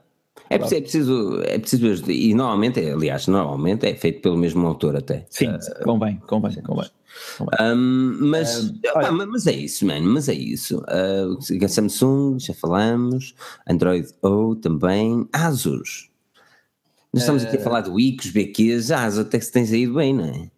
É preciso, é preciso, é preciso, e normalmente, aliás, normalmente é feito pelo mesmo autor até. Sim, uh, convém, convém, convém. Um, mas, opa, mas é isso, mano, mas é isso. Uh, Samsung, já falamos, Android O também, Asus. Nós estamos aqui a falar do Icos, BQs, Asus até que se tem saído bem, não é?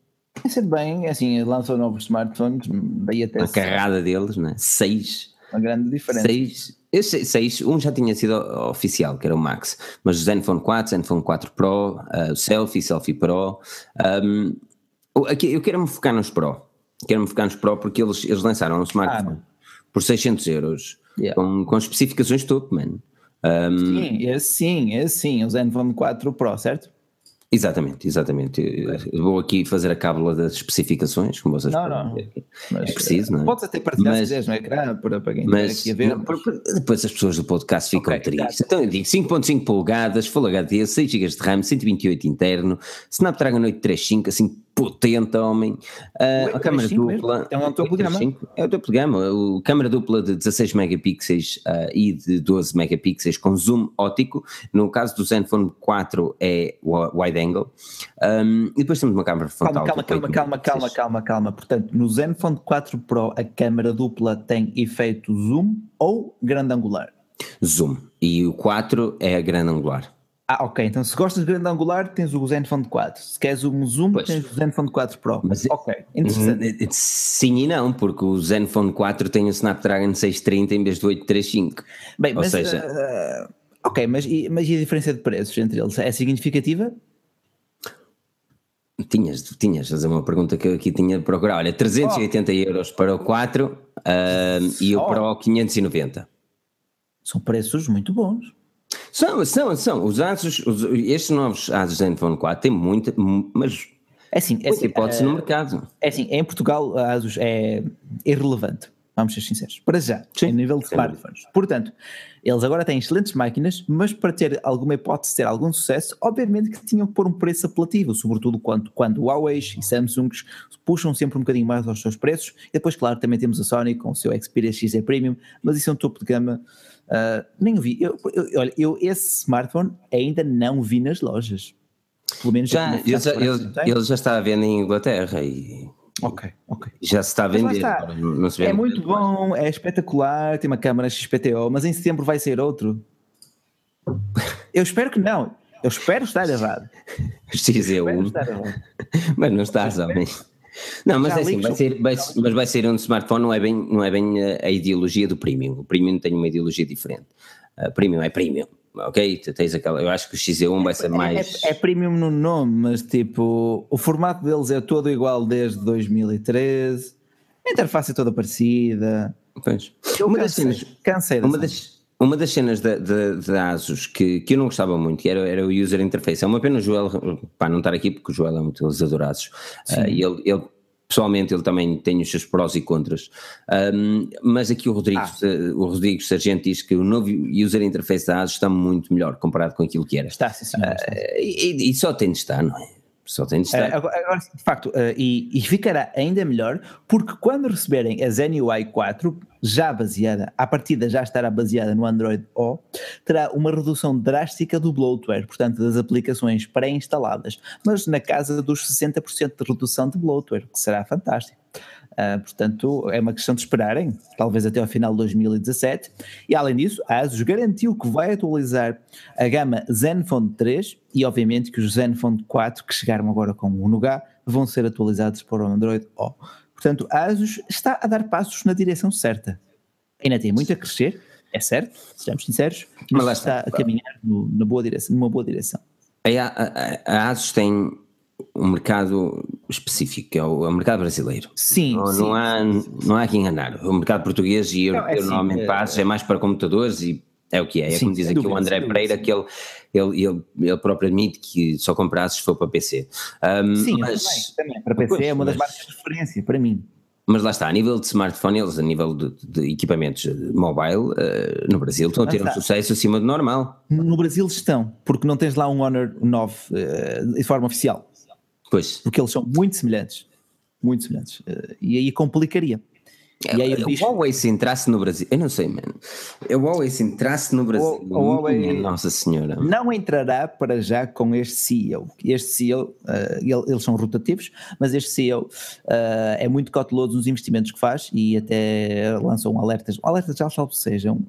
Tem sido bem, é assim, lançou novos smartphones, daí até... A carrada deles, não é? Seis. Uma grande diferença. Seis, esse 6, um já tinha sido oficial, que era o Max, mas o Zenfone 4, Zenfone 4 Pro, uh, o Selfie, Selfie Pro, um, aqui, eu quero me focar nos Pro, quero me focar nos Pro porque eles, eles lançaram um smartphone ah, por 600 euros, yeah. com, com especificações top, mano. Um, sim, esse sim, esse sim, o Zenfone 4 Pro, certo? Exatamente, exatamente. Vou aqui fazer a cábula das especificações, como vocês não, não. Mas, é preciso, não é? Podes até partilhar mas, se quiseres no ecrã para, para quem mas, aqui a ver. Não, depois as pessoas do podcast ficam okay, tristes. Então eu digo 5.5 polegadas, Full HD, 6 GB de RAM, 128 interno, Snapdragon 835, assim potente, homem. Uh, a câmera dupla. É o teu programa. É o teu programa. A câmera dupla de 16 megapixels uh, e de 12 megapixels com zoom óptico. No caso do Zenfone 4 é wide angle. Um, e depois temos uma câmera frontal. Calma, calma, calma, calma, calma, calma. Portanto, no Zenfone 4 Pro a câmera dupla tem efeito zoom ou grande angular? Zoom. E o 4 é grande angular. Ah, ok. Então se gostas de grande angular, tens o Zenfone 4. Se queres um zoom, pois. tens o Zenfone 4 Pro. Mas, ok, interessante. Sim e não, porque o Zenfone 4 tem o Snapdragon 630 em vez do 835. Bem, Ou mas, seja... Uh, ok, mas, mas e a diferença de preços entre eles? É significativa? Tinhas, tinhas fazer uma pergunta que eu aqui tinha de procurar. Olha, 380 oh. euros para o 4 uh, e o Pro 590. São preços muito bons. São, são, são. Os Asus, os, estes novos Asus Zenfone 4 têm muita, mas é assim, é assim, hipótese uh, no mercado. É assim, em Portugal a Asus é irrelevante, vamos ser sinceros, para já, Sim, em nível de smartphones. Portanto, eles agora têm excelentes máquinas, mas para ter alguma hipótese de ter algum sucesso, obviamente que tinham que pôr um preço apelativo, sobretudo quando, quando Huawei e Samsungs puxam sempre um bocadinho mais aos seus preços. E depois, claro, também temos a Sony com o seu Xperia XZ Premium, mas isso é um topo de gama Uh, nem vi. Eu, eu, olha, eu esse smartphone ainda não vi nas lojas. Pelo menos já, ele, já, ele, ele já está a vender em Inglaterra e Ok, ok. Já se está a vender. Se é muito bom, é espetacular, tem uma câmera XPTO, mas em setembro vai ser outro. Eu espero que não. Eu espero estar errado. XE1. Mas não estás, homem. Não, mas é assim, vai ser, vai, mas vai ser um smartphone, não é bem, não é bem a, ideologia do premium. O premium tem uma ideologia diferente. Uh, premium é premium, ok? Tu tens aquela, eu acho que o XE1 vai ser é, mais. É, é, premium no nome, mas tipo, o formato deles é todo igual desde 2013, a interface é toda parecida. Pois. Eu uma cansei, das cenas, cansei uma das, uma das cenas da, da, da, Asus que, que eu não gostava muito era, era o user interface. É uma pena o Joel, para não estar aqui, porque o Joel é um utilizador Asus. Uh, e ele, ele, pessoalmente, ele também tem os seus prós e contras. Um, mas aqui o Rodrigo, ah. o Rodrigo Sargento diz que o novo user interface da Asus está muito melhor comparado com aquilo que era. Está, sim, sim. Uh, e, e, só tem de estar, não é? Só tem de estar. Uh, agora, de facto, uh, e, e, ficará ainda melhor, porque quando receberem a Zen UI 4, já baseada, a partida já estará baseada no Android O, terá uma redução drástica do bloatware, portanto, das aplicações pré-instaladas, mas na casa dos 60% de redução de bloatware, que será fantástico. Uh, portanto, é uma questão de esperarem, talvez até ao final de 2017. E além disso, a ASUS garantiu que vai atualizar a gama Zenfone 3 e, obviamente, que os Zenfone 4 que chegaram agora com o Nougat vão ser atualizados para o Android O. Portanto, a ASUS está a dar passos na direção certa. Ainda tem muito a crescer, é certo, sejamos sinceros, mas, mas está a caminhar no, na boa direção, numa boa direção. A, a, a ASUS tem um mercado específico, que é o, é o mercado brasileiro. Sim, não, sim, não, há, não há que enganar. O mercado português e europeu é assim, normalmente é- passa, é mais para computadores e é o que é. É Sim, como diz aqui dúvida, o André Pereira, que ele, ele, ele, ele próprio admite que só compra ASUS se for para PC. Um, Sim, mas, também, também. Para PC Pois, é uma das mas- marcas de referência, para mim. mas lá está, a nível de smartphone, eles a nível de, de equipamentos mobile, eh, no Brasil estão a ter um sucesso acima do normal. No Brasil estão, porque não tens lá um Honor 9 eh, de forma oficial, Pois, porque eles são muito semelhantes. Muito semelhantes. Eh, e aí complicaria. E aí o o Huawei se entrasse no Brasil, eu não sei, mano. O Huawei se entrasse no Brasil, O- o Huawei- Nossa Senhora. não entrará para já com este CEO. Este CEO, eh, ele- eles são rotativos, mas este CEO eh, é muito cauteloso nos investimentos que faz e até lançam alertas, um alertas já salvo seja, um,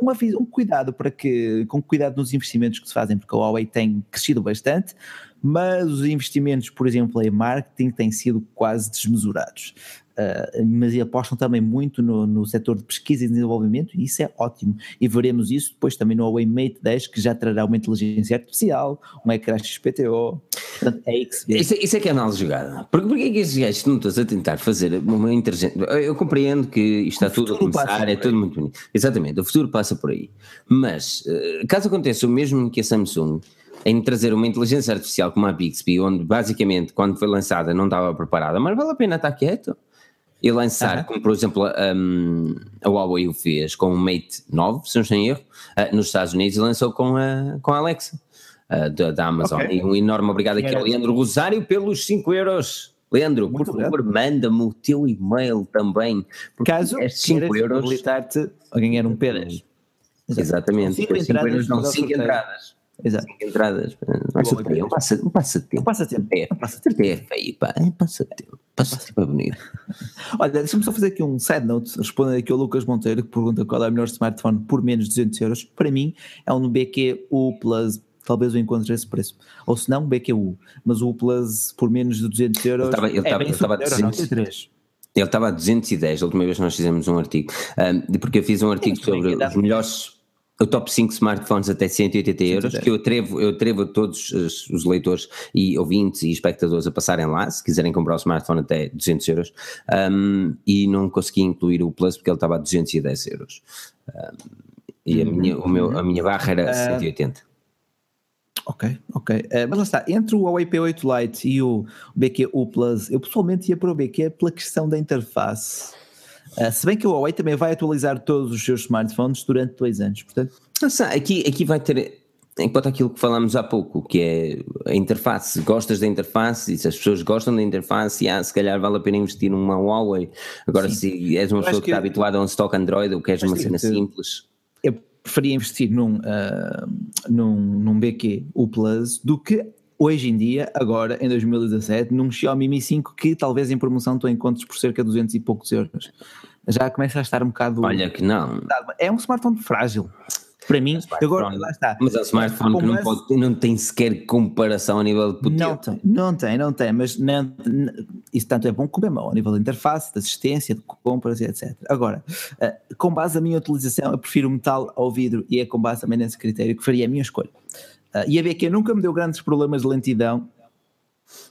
um aviso, um cuidado para que, com cuidado nos investimentos que se fazem, porque a Huawei tem crescido bastante, mas os investimentos, por exemplo, em marketing têm sido quase desmesurados. Uh, mas apostam também muito no, no setor de pesquisa e desenvolvimento e isso é ótimo. E veremos isso depois também no Huawei Mate 10, que já trará uma inteligência artificial, um ecrã XPTO. Portanto, é. Isso, é- isso é que é análise jogada. Porque porquê é que estes gajos não estão a tentar fazer uma inteligência? Eu compreendo que isto está tudo a começar, é tudo muito bonito. Exatamente, o futuro passa por aí. Mas, eh, caso aconteça o mesmo que a Samsung, em trazer uma inteligência artificial como a Bixby, onde basicamente quando foi lançada não estava preparada, mas vale a pena estar quieto. E lançar, Aham. como por exemplo a, um, a Huawei o fez com o Mate 9, se não estou em erro, eh, nos Estados Unidos e lançou com a, com a Alexa eh, da, da Amazon. Ok. E um enorme obrigado aqui ao Leandro Rosário pelos 5 euros. Leandro, por Muito favor, manda-me o teu e-mail também. porque Caso estes 5 queiras euros. habilitar-te a ganhar um P10. Exatamente, Cinco 5 entradas não, para o 5 sorteio. entradas. Exato. 5 entradas. Não é Bom, sorteio, é um passa- um passatempo. Um passatempo. É, passatempo é feio, pá. É passatempo. Passatempo é bonito. Olha, deixa-me só fazer aqui um side note, respondendo aqui ao Lucas Monteiro, que pergunta qual é o melhor smartphone por menos de 200 euros. Para mim, é um BQ U Plus, talvez eu encontre esse preço. Ou se não, um BQ-U. Mas o U Plus por menos de 200 euros. Ele estava- ele é bem ele estava a superior ao 200. 93. Ele estava a 210, a última vez que nós fizemos um artigo, Ahm, porque eu fiz um artigo sobre dá os melhores, o top 5 smartphones até 180 euros, 110. que eu atrevo, eu atrevo a todos os, leitores e ouvintes e espectadores a passarem lá, se quiserem comprar o smartphone até 200 euros, Ahm, e não consegui incluir o Plus porque ele estava a 210 euros. Ahm, e a minha, o meu, a minha barra era 180. Ok, ok. Eh, mas lá está, entre o Huawei P8 Lite e o BQ U Plus, eu pessoalmente ia para o BQ pela questão da interface. Eh, se bem que o Huawei também vai atualizar todos os seus smartphones durante dois anos, portanto, Não sei, aqui, aqui vai ter, enquanto aquilo que falámos há pouco, que é a interface, gostas da interface e se as pessoas gostam da interface, ah, se calhar vale a pena investir numa Huawei. Agora, se és uma Eu pessoa acho que está que- habituada a um stock Android ou queres Mas uma cena digo-te- simples, eu preferia investir num, ah, num, num BQ U Plus do que hoje em dia, agora em 2017, num Xiaomi Mi 5 que talvez em promoção tu encontres por cerca de 200 e poucos euros. Já começa a estar um bocado. olha que não. É um smartphone frágil. Para mim, agora lá está. Mas é um smartphone que não, pode, não tem sequer comparação a nível de potência. Não tem, não tem, não tem, mas não, isso tanto é bom como é mau, a nível de interface, de assistência, de compras e etc. Agora, eh, com base na minha utilização, eu prefiro metal ao vidro e é com base também nesse critério que faria a minha escolha. Eh, e a BQ nunca me deu grandes problemas de lentidão,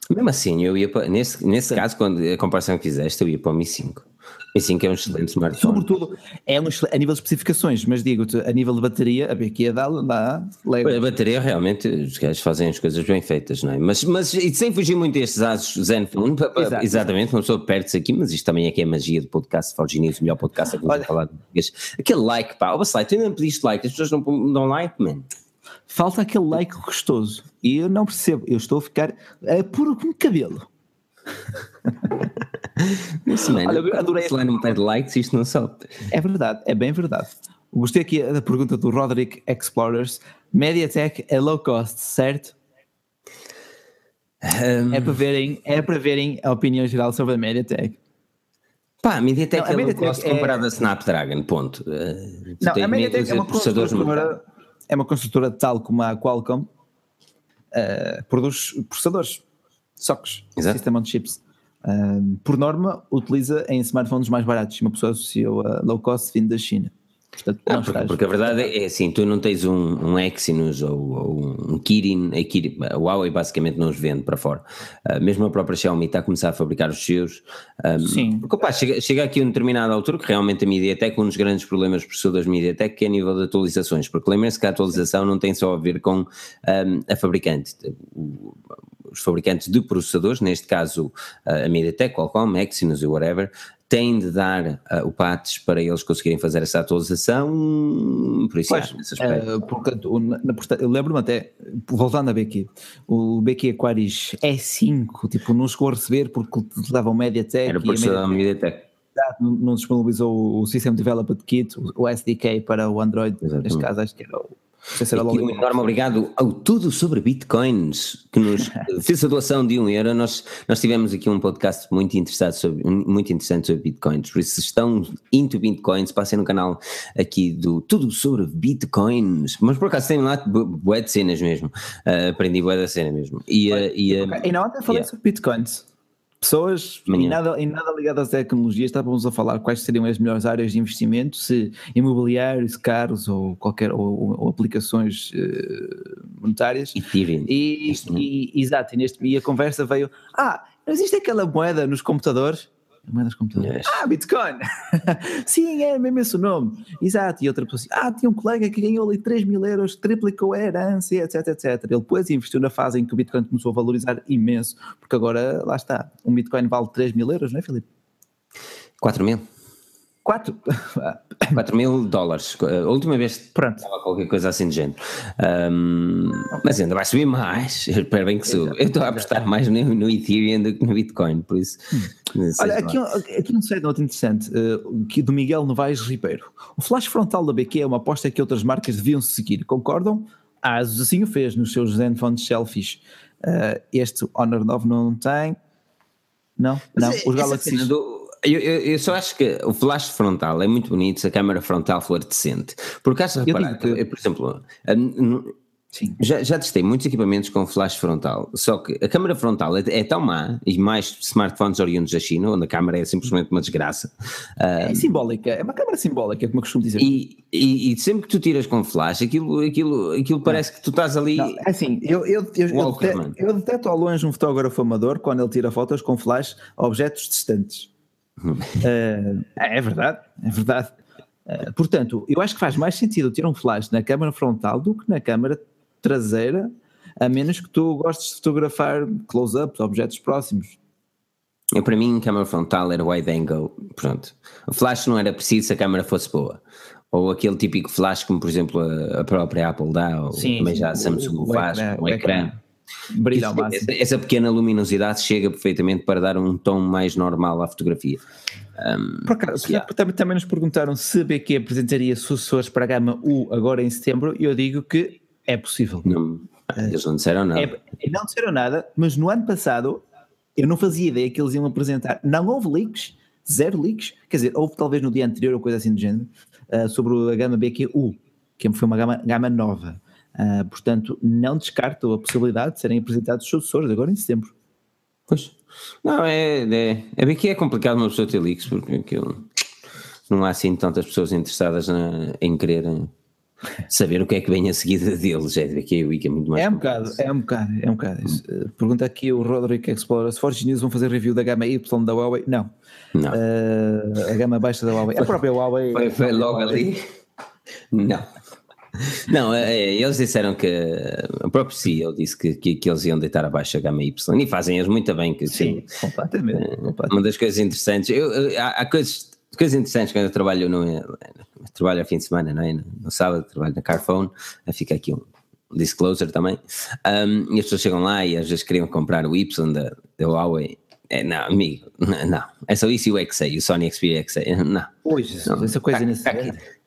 Mesmo assim, eu ia para, nesse, nesse caso, quando a comparação que fizeste, eu ia para o Mi 5. Mi 5 é um excelente smartphone. sobretudo é um, a nível de especificações, mas digo-te, a nível de bateria, a BQ dá, dá lego. A bateria realmente, os gajos fazem as coisas bem feitas, não é? Mas, mas e sem fugir muito destes asos Zenfone, Exato. exatamente, uma pessoa perde-se aqui, mas isto também é que é a magia do podcast Forge News, o melhor podcast é que a falar de português. Aquele like, pá, ó Bacelai, tu ainda não pediste like, as pessoas não não dão like, man. Falta aquele like gostoso e eu não percebo, eu estou a ficar uh, puro como cabelo. Man, Olha, eu adorei não pede likes, isto não sobe. É verdade, é bem verdade. Gostei aqui da pergunta do Roderick Explorers. MediaTek é low cost, certo? Um, É para verem, é para verem a opinião geral sobre a MediaTek. pá, a MediaTek Não, a é low cost é- comparada a Snapdragon, ponto. Uh, tu Não, a MediaTek é de uma construtora, é uma construtora tal como a Qualcomm, eh, produz processadores, SOCs, Exato. System on Chips. Um, por norma, utiliza em smartphones mais baratos. Uma pessoa associou a low cost vindo da China. Portanto, ah, porque, porque, a verdade é assim, tu não tens um, um Exynos ou, ou um Kirin, a, Kirin, a Huawei basicamente não os vende para fora. Uh, mesmo a própria Xiaomi está a começar a fabricar os seus. Um, Sim. Porque, opa, chega, chega aqui a uma determinada altura que realmente a MediaTek, um dos grandes problemas por das MediaTek é a nível de atualizações, porque lembrem-se que a atualização não tem só a ver com um, a fabricante. O, os fabricantes de processadores, neste caso a MediaTek, Qualcomm, Exynos e whatever, têm de dar uh, o patch para eles conseguirem fazer essa atualização, por isso pois, nesse aspecto. Uh, portanto, na, eu lembro-me até, voltando a BQ, o BQ Aquaris E5, tipo, não chegou a receber porque dava o MediaTek. Era por da MediaTek. Não, não disponibilizou o System Development Kit, o SDK para o Android, Exatamente. neste caso acho que era o Aqui um enorme obrigado ao Tudo sobre Bitcoins, que nos fez a doação de um euro. Nós, nós tivemos aqui um podcast muito interessante, sobre, muito interessante sobre Bitcoins, por isso se estão into Bitcoins, passem no canal aqui do Tudo sobre Bitcoins. Mas por acaso tem lá bué de cenas mesmo, uh, aprendi bué da cena mesmo. E, uh, e, uh, e não até falei yeah. sobre Bitcoins pessoas e nada, e nada ligadas à tecnologia, estávamos a falar quais seriam as melhores áreas de investimento, se imobiliários, carros ou qualquer ou, ou aplicações uh, monetárias. E, e, e, exato, e, neste, e a conversa veio: ah, não existe aquela moeda nos computadores? Moedas computadores. Yes. Ah, Bitcoin! Sim, é mesmo esse o nome. Exato. E outra pessoa assim, ah, tinha um colega que ganhou ali 3 mil euros, triplicou a herança, etc, etc. Ele depois investiu na fase em que o Bitcoin começou a valorizar imenso, porque agora, lá está, um Bitcoin vale 3 mil euros, não é, Filipe? 4 mil. 4? 4 mil dólares. A última vez Pronto. estava qualquer coisa assim de género. Um, mas ainda vai subir mais. Eu espero bem que suba. Eu estou a apostar mais no, no, Ethereum do que no Bitcoin, por isso. Hum. Olha, aqui, aqui um site muito interessante uh, que do Miguel Novaes Ribeiro. O flash frontal da BQ é uma aposta que outras marcas deviam seguir. Concordam? A Asus assim o fez nos seus Zenfone selfies. Uh, este Honor 9 não tem. Não, não. Os Galaxy. Eu, eu, eu, só acho que o flash frontal é muito bonito se a câmera frontal for decente. Porque reparado, que, por exemplo, Sim. Já, já testei muitos equipamentos com flash frontal, só que a câmera frontal é, é, tão má, e mais smartphones oriundos da China, onde a câmera é simplesmente uma desgraça. É um, simbólica, é uma câmera simbólica, como eu costumo dizer. E, e, e, sempre que tu tiras com flash, aquilo, aquilo, aquilo parece que tu estás ali. Não, é assim, eu, eu, eu, eu, deteto, eu deteto ao longe um fotógrafo amador quando ele tira fotos com flash a objetos distantes uh, é verdade, é verdade. Uh, portanto, eu acho que faz mais sentido ter um flash na câmara frontal do que na câmara traseira, a menos que tu gostes de fotografar close-ups, objetos próximos. Eu, para mim, câmara frontal era wide angle, pronto. O flash não era preciso se a câmera fosse boa. Ou aquele típico flash como, por exemplo, a, própria Apple dá, ou sim, também já a Samsung o, faz, o ecrã. O ecrã. Brilha ao máximo. Essa, pequena luminosidade chega perfeitamente para dar um tom mais normal à fotografia. Um, Por acaso, yeah. também, também nos perguntaram se a BQ apresentaria sucessores para a gama U agora em setembro, e eu digo que é possível. Não, eles não disseram nada. É, não disseram nada, mas no ano passado eu não fazia ideia que eles iam apresentar. Não houve leaks, zero leaks, quer dizer, houve talvez no dia anterior ou coisa assim do género, uh, sobre a gama BQ-U, que foi uma gama, gama nova. Uh, portanto, não descarto a possibilidade de serem apresentados sucessores agora em setembro. Pois. Não, é, é, é bem que é complicado uma pessoa ter leaks, porque aquilo, não há assim tantas pessoas interessadas na, em querer saber o que é que vem a seguida deles. É que é, é muito mais. É um bocado, é um bocado, é um bocado. Hum. Pergunta aqui o Roderick Explorer: se Forge News vão fazer review da gama Y da Huawei? Não. Não. Uh, a gama baixa da Huawei. A própria Huawei. Foi, foi logo ali. Não. Não, é, é, eles disseram que o próprio CEO disse que, que, que, eles iam deitar abaixo a gama Y e fazem eles muito bem. Que, Sim, que, completamente, é, completamente, Uma das coisas interessantes, eu, há, há, coisas, coisas interessantes quando eu trabalho no, trabalho ao fim de semana, não é? No, sábado trabalho na Carphone, fica aqui um disclosure também. Um, e as pessoas chegam lá e às vezes queriam comprar o Y da, da Huawei é, não, amigo, não. É só isso e o XA, o Sony Xperia XA. Não. Hoje, não, essa coisa tá, nesse. Tá,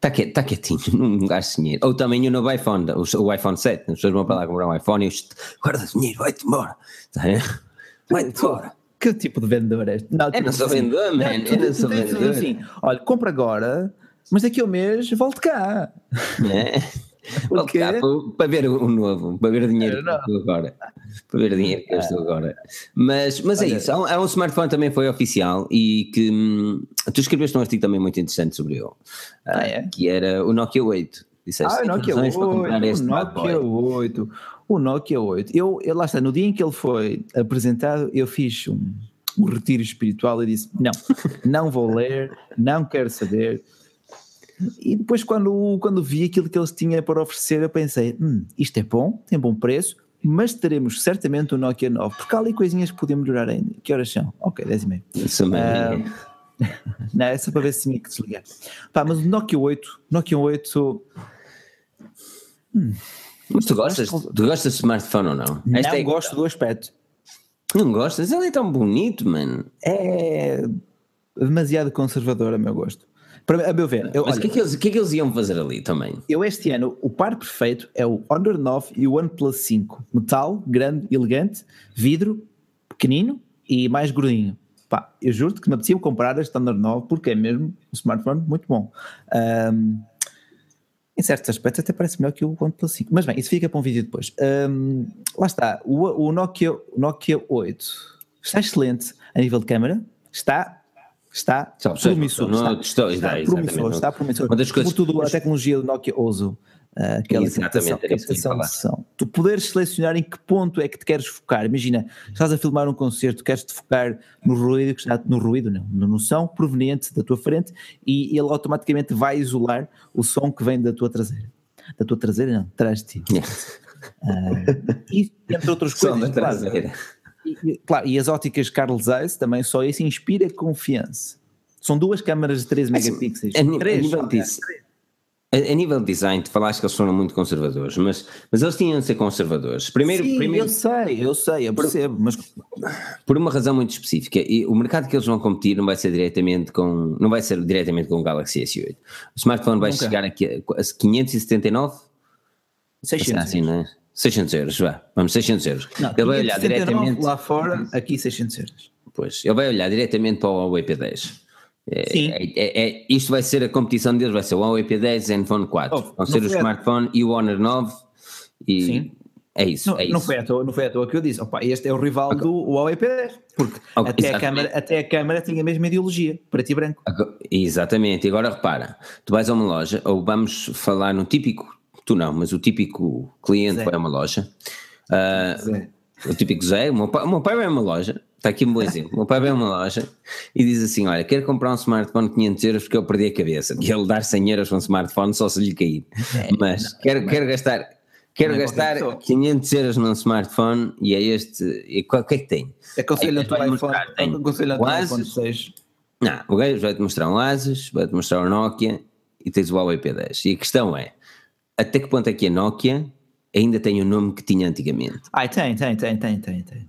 tá, tá, quietinho, não gasto dinheiro. Ou também o novo iPhone, o, o iPhone 7. As pessoas vão para lá comprar um iPhone e guarda dinheiro, vai-te embora. Tá, vai-te embora. Que tipo de vendedor é este? Não, eu não sou assim, vendedor, man. Eu não sou vendedor. Assim, olha, compra agora, mas daqui a um mês volto cá. É. Porque... Para, para ver o novo, para ver o dinheiro que eu estou agora. Para ver o dinheiro que eu estou agora. Mas, mas é isso, há um, há um smartphone também foi oficial e que hum, tu escreveste um artigo também muito interessante sobre ele, ah, é? que era o Nokia 8. Disseste, ah, o Nokia 8, o Nokia 8, o Nokia 8. Eu, eu, lá está, no dia em que ele foi apresentado, eu fiz um, um retiro espiritual e disse: Não, não vou ler, não quero saber. E depois, quando, quando vi aquilo que eles tinham para oferecer, eu pensei: hum, isto é bom, tem bom preço, mas teremos certamente o Nokia 9, porque há ali coisinhas que podiam melhorar ainda. Que horas são? Ok, 10 e meia. Isso uh, Não, é só para ver se tinha que desligar. Pá, mas o Nokia 8, Nokia 8 Hum. Mas tu gostas, tu gostas de smartphone ou não? Não é gosto do aspecto. Não gostas? Ele é tão bonito, mano. É demasiado conservador a meu gosto. Para, a meu ver. Eu, Mas o que, é que, eles, que é que eles iam fazer ali também? Eu este ano, o par perfeito é o Honor 9 e o OnePlus 5. Metal, grande, elegante, vidro, pequenino e mais gordinho. Pá, eu juro-te que me apetecia comprar este Honor 9 porque é mesmo um smartphone muito bom. Um, em certos aspectos até parece melhor que o OnePlus 5. Mas bem, isso fica para um vídeo depois. Um, lá está, o, o, Nokia, o Nokia 8 está excelente a nível de câmera, está, está promissor, está, está, está, promissor, está promissor. Uma das coisas, Sobretudo a tecnologia do Nokia Ozo, uh, aquela Exatamente, captação, de som. Tu poderes selecionar em que ponto é que te queres focar. Imagina, estás a filmar um concerto, queres-te focar no ruído, que está, no ruído não, no som proveniente da tua frente e ele automaticamente vai isolar o som que vem da tua traseira. Da tua traseira não, atrás de ti. uh, e entre outras coisas. da traseira. E, claro, e as óticas Carl Zeiss também só isso inspira confiança. São duas câmaras de 13 megapixels. A, a, 3, a nível disso, a, a, nível de design, tu falaste que eles foram muito conservadores, mas, mas eles tinham de ser conservadores. Primeiro, Sim, primeiro, eu sei, eu sei, eu percebo, por, mas... Por uma razão muito específica, e o mercado que eles vão competir não vai ser diretamente com, não vai ser diretamente com o Galaxy S8. O smartphone vai Nunca. chegar aqui a, a 579? 600 assim, não é? 600 euros, vá, vamos, 600 euros. Não, ele vai olhar diretamente... lá fora, aqui 600 euros. Pois, ele vai olhar diretamente para o Huawei P10. É, Sim. É, é, é, isto vai ser a competição deles, vai ser o Huawei P10 e o Zenfone 4. Oh, Vão ser o smartphone e o Honor 9 e Sim. é isso. Não, é não, Foi à toa, não foi à toa que eu disse, opa, este é o rival okay. do Huawei P10, porque okay, até, a câmara, até a câmara tinha a mesma ideologia, preto e branco. Exatamente, e agora repara, tu vais a uma loja, ou vamos falar no típico, tu não, mas o típico cliente Zé. vai a uma loja, uh, o típico Zé, o meu pai, o meu pai vai a uma loja, Está aqui um bom exemplo. O meu pai vai a uma loja e diz assim: Olha, quero comprar um smartphone de 500 euros porque eu perdi a cabeça. Que ele dar 100 euros para um smartphone só se lhe cair. É, Mas não, quero, não, quero gastar, quero é gastar 500 euros num smartphone e é este. E qual, o que é que tem? Aconselho-te o iPhone, aconselho o iPhone 6. Não, o gajo vai-te mostrar um Asus, vai-te mostrar um Nokia e tens o Huawei P10. E a questão é: até que ponto é que a Nokia ainda tem o nome que tinha antigamente? Ah, tem, tem, tem, tem, tem, tem.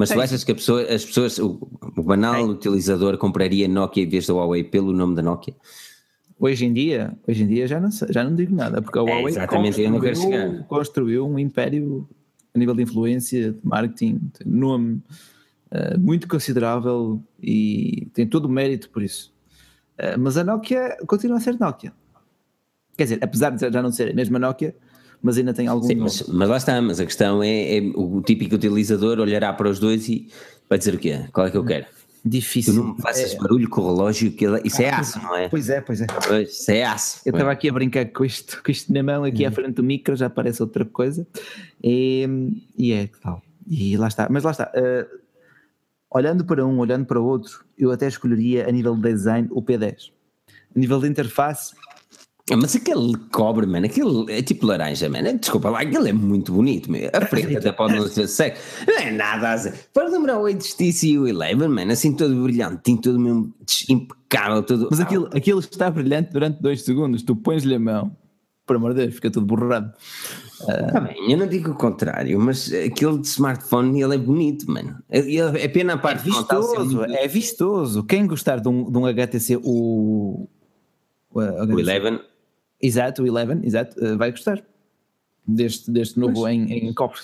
Mas tu achas que pessoa, as pessoas, o, o banal utilizador compraria Nokia em vez da Huawei pelo nome da Nokia? Hoje em dia, hoje em dia já não, já não digo nada, porque a é, Huawei é, exatamente, construiu, construiu um império a nível de influência, de marketing, de nome uh, muito considerável e tem todo o mérito por isso. Uh, mas a Nokia continua a ser Nokia. Quer dizer, apesar de já não ser a mesma Nokia, mas ainda tem algum. Sim, mas, mas, lá está, mas a questão é, é, o típico utilizador olhará para os dois e vai dizer o quê? Qual é que eu quero? Difícil. Tu não faças é. barulho com o relógio, que ele, isso é ah, aço, não é? Pois é, pois é. Isso é aço. Eu estava aqui a brincar com isto, com isto na mão, aqui à uhum. frente do micro, já parece outra coisa. E, e é tal. E lá está. Mas lá está. Uh, olhando para um, olhando para o outro, eu até escolheria a nível de design o P10. A nível de interface, mas aquele cobre, mano, aquele é tipo laranja, mano. Desculpa lá, aquele é muito bonito, meu. A frente até pode não ser seco. Não é nada a Pode lembrar o HTC e o Eleven, mano, assim todo brilhante, todo mesmo impecável. Todo... Mas aquilo, aquilo está brilhante durante dois segundos. Tu pões-lhe a mão, por amor de Deus, fica tudo borrado. Uh... Tá bem, eu não digo o contrário, mas aquele de smartphone ele é bonito, mano. É, é pena a parte é vistoso, é vistoso. Quem gostar de um, de um HTC, o. O, o Eleven Exato, o Eleven, exato, uh, vai gostar deste, deste novo em, em cobre.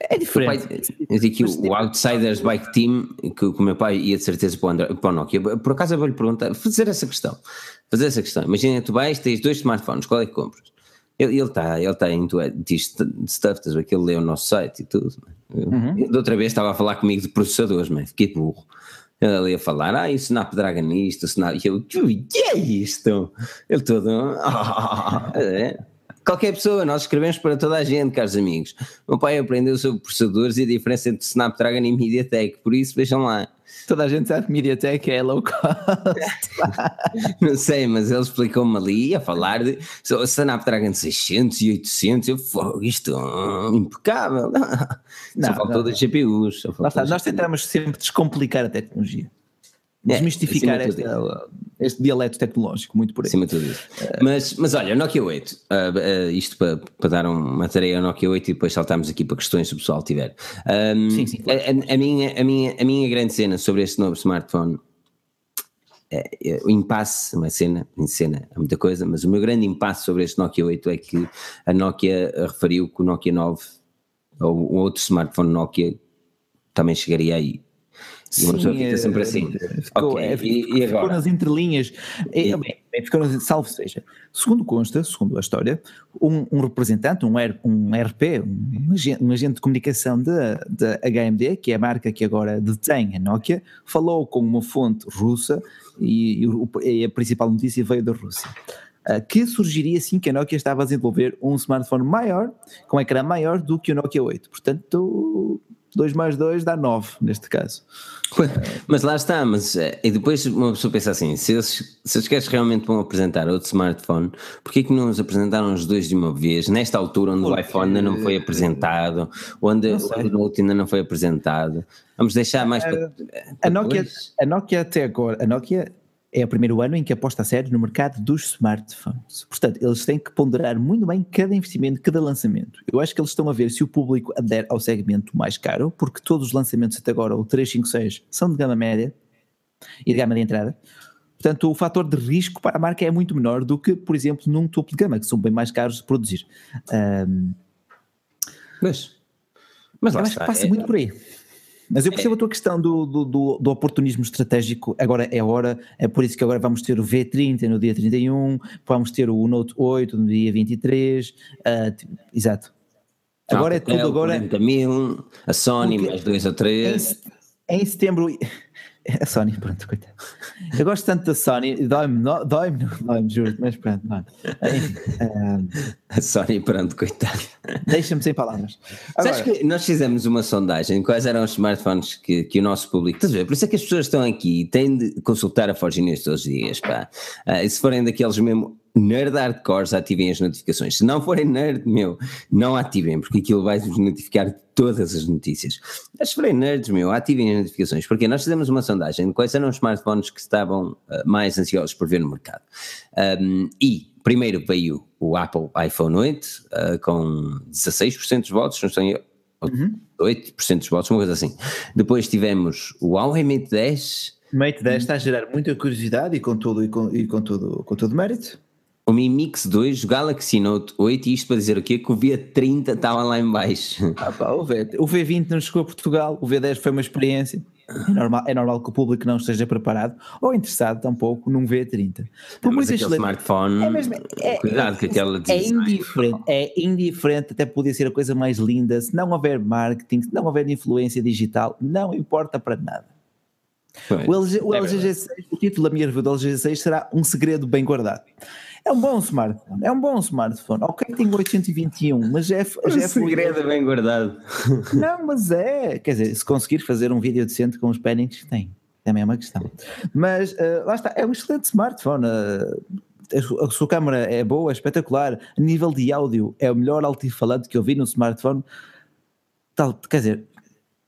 É diferente. Pai, eu digo que o, Outsiders Bike Team, que, o meu pai ia de certeza para o, para o Nokia, por acaso eu vou-lhe perguntar, fazer essa questão, fazer essa questão. Imagina, tu vais, tens dois smartphones, qual é que compras? Ele está, ele está em stuff, que ele lê o nosso site e tudo. Uhum. Da outra vez estava a falar comigo de processadores, mas fiquei burro. Ele ia falar, ah, o Snapdragon isto, Snap... E eu, que é isto? Ele todo, oh, é. Qualquer pessoa, nós escrevemos para toda a gente, caros amigos. O meu pai aprendeu sobre processadores e a diferença entre Snapdragon e MediaTek, por isso vejam lá. Toda a gente sabe que MediaTek é low cost. não sei, mas ele explicou-me ali a falar de Snapdragon 600 e 800. Eu fogo, isto é impecável. Não, só faltou das GPUs. Está, nós tentamos sempre descomplicar a tecnologia. É, desmistificar é, esta, este dialeto tecnológico, muito por aí. Acima de tudo isso. Uh, mas, mas olha, Nokia 8, uh, uh, isto para, para dar uma tarefa ao Nokia 8 e depois saltamos aqui para questões se o pessoal tiver. Um, sim, sim. Claro. A, a, minha, a, minha, a minha grande cena sobre este novo smartphone é, é, o impasse, uma cena, em cena é muita coisa, mas o meu grande impasse sobre este Nokia 8 é que a Nokia referiu que o Nokia 9 ou um outro smartphone Nokia também chegaria aí. E uma pessoa fica sempre assim. Ficou, okay, é, e, e ficou nas entrelinhas. É, é, ficou nas, salvo seja. Segundo consta, segundo a história, um, um representante, um, R, um RP, um agente, um agente de comunicação da HMD, que é a marca que agora detém a Nokia, falou com uma fonte russa e, e a principal notícia veio da Rússia. Uh, que surgiria assim que a Nokia estava a desenvolver um smartphone maior, com um ecrã maior do que o Nokia 8. Portanto, 2 mais 2 dá 9 neste caso. Mas lá está, mas eh, e depois uma pessoa pensa assim: se eles, se eles queres realmente vão apresentar outro smartphone, porquê que não os apresentaram os dois de uma vez, nesta altura onde Porque... o iPhone ainda não foi apresentado, onde, onde o Note ainda não foi apresentado? Vamos deixar mais para. para a, Nokia, a Nokia até agora, a Nokia é o primeiro ano em que aposta a sério no mercado dos smartphones. Portanto, eles têm que ponderar muito bem cada investimento, cada lançamento. Eu acho que eles estão a ver se o público adere ao segmento mais caro, porque todos os lançamentos até agora, o 356, são de gama média e de gama de entrada. Portanto, o fator de risco para a marca é muito menor do que, por exemplo, num topo de gama, que são bem mais caros de produzir. Um, mas, mas que passa é, muito por aí. Mas eu percebo é. a tua questão do, do, do, oportunismo estratégico. Agora é hora, é por isso que agora vamos ter o V30 no dia 31, vamos ter o Note 8 no dia 23. Uh, ah, exato. Agora ah, é tudo é agora. 40 mil, a Sony mais dois ou três. Em, em setembro a Sony, pronto, coitado. Eu gosto tanto da Sony, dói-me, dói-me, dói-me, juro, mas pronto, mano. A Sony, pronto, coitado. Deixa-me sem palavras. Agora, Sabes que nós fizemos uma sondagem quais eram os smartphones que, que o nosso público. Estás a ver? Por isso é que as pessoas estão aqui e têm de consultar a Forginês todos os dias, pá. Uh, e se forem daqueles mesmo nerd hardcores ativem as notificações. Se não forem nerd, meu, não ativem, porque aquilo vai-vos notificar todas as notícias. Mas se forem nerds, meu, ativem as notificações, porque nós fizemos uma sondagem de quais eram os smartphones que estavam uh, mais ansiosos por ver no mercado. Um, e primeiro veio o Apple iPhone 8 uh, com 16% dos votos, não sei, uhum. 8% dos votos, uma coisa assim. Depois tivemos o Huawei Mate 10. Mate 10 está a gerar muita curiosidade e com todo, e com, e com todo, com todo mérito o Mi Mix 2, o Galaxy Note 8, e isto para dizer o quê? Que o V30 estava lá em baixo. Ah, pá, o, v, o V20 não chegou a Portugal, o V10 foi uma experiência. É normal, é normal que o público não esteja preparado ou interessado tampouco num V30. Por mas aquele smartphone, é mesmo, é, cuidado com aquela é indiferente, é indiferente, até podia ser a coisa mais linda, se não houver marketing, se não houver influência digital, não importa para nada. o, LG, o, LG G6, o título da minha review do LG G6 será um segredo bem guardado. É um bom smartphone, é um bom smartphone. Ok, tem 821, mas é. Já é segredo é bem guardado. Não, mas é. Quer dizer, se conseguir fazer um vídeo decente com os pannings que tem, também é uma questão. Mas uh, lá está, é um excelente smartphone. Uh, a sua câmera é boa, é espetacular. A nível de áudio, é o melhor altifalante que eu vi no smartphone. Tal, quer dizer,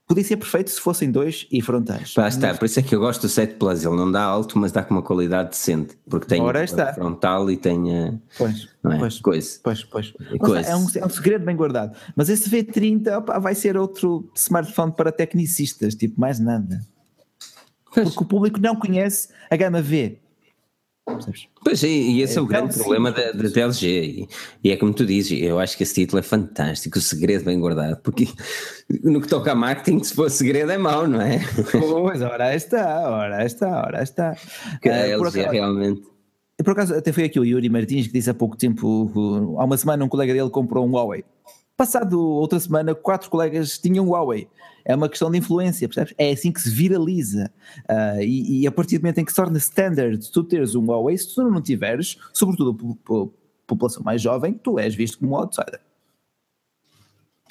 Podia ser perfeito se fossem dois e frontais. Pá, está, por isso é que eu gosto do 7 Plus, ele não dá alto, mas dá com uma qualidade decente, porque tem Ora está. frontal e tem a, pois, é? pois, coisa. Pois, pois. Coisa. É, um, é um segredo bem guardado. Mas esse V30 opa, vai ser outro smartphone para tecnicistas, tipo mais nada. Pois. Porque o público não conhece a gama V. Pois é, e esse é, é o grande problema da, da TLG. E, e, é como tu dizes, eu acho que esse título é fantástico, o segredo bem guardado, porque no que toca a marketing, se for segredo é mau, não é? Pois, ora está, ora está, ora está. Que a LG realmente. por acaso até foi aqui o Yuri Martins que disse há pouco tempo, há uma semana um colega dele comprou um Huawei. Passado outra semana, quatro colegas tinham Huawei. É uma questão de influência, percebes? É assim que se viraliza. Uh, e, e, a partir do momento em que se torna standard tu teres um Huawei, se tu não tiveres, sobretudo a população mais jovem, tu és visto como um outsider.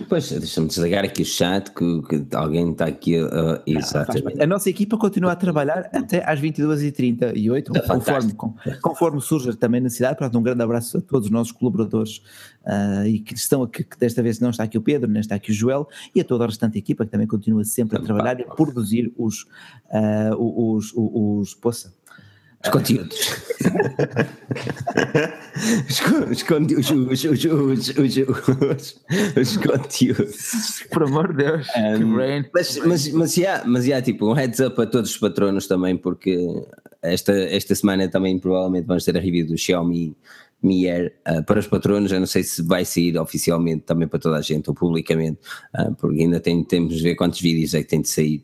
Pois, deixa-me desligar aqui o chat, que, que alguém está aqui. Uh, exatamente. A nossa equipa continua a trabalhar até às 22h38, conforme, conforme surge também na cidade. Portanto, um grande abraço a todos os nossos colaboradores uh, e que estão aqui, que desta vez não está aqui o Pedro, nem está aqui o Joel, e a toda a restante equipa que também continua sempre a trabalhar e a produzir os, uh, os, os, os, os poça, os conteúdos. os, conteúdos. Os, os, os, os, conteúdos. Por amor de Deus. Um, mas, mas, mas, yeah, mas yeah, tipo, um heads up a todos os patronos também, porque esta, esta semana também provavelmente vamos ter a review do Xiaomi Mier uh, para os patronos. Eu não sei se vai sair oficialmente também para toda a gente ou publicamente, uh, porque ainda tem, temos de ver quantos vídeos é que tem de sair.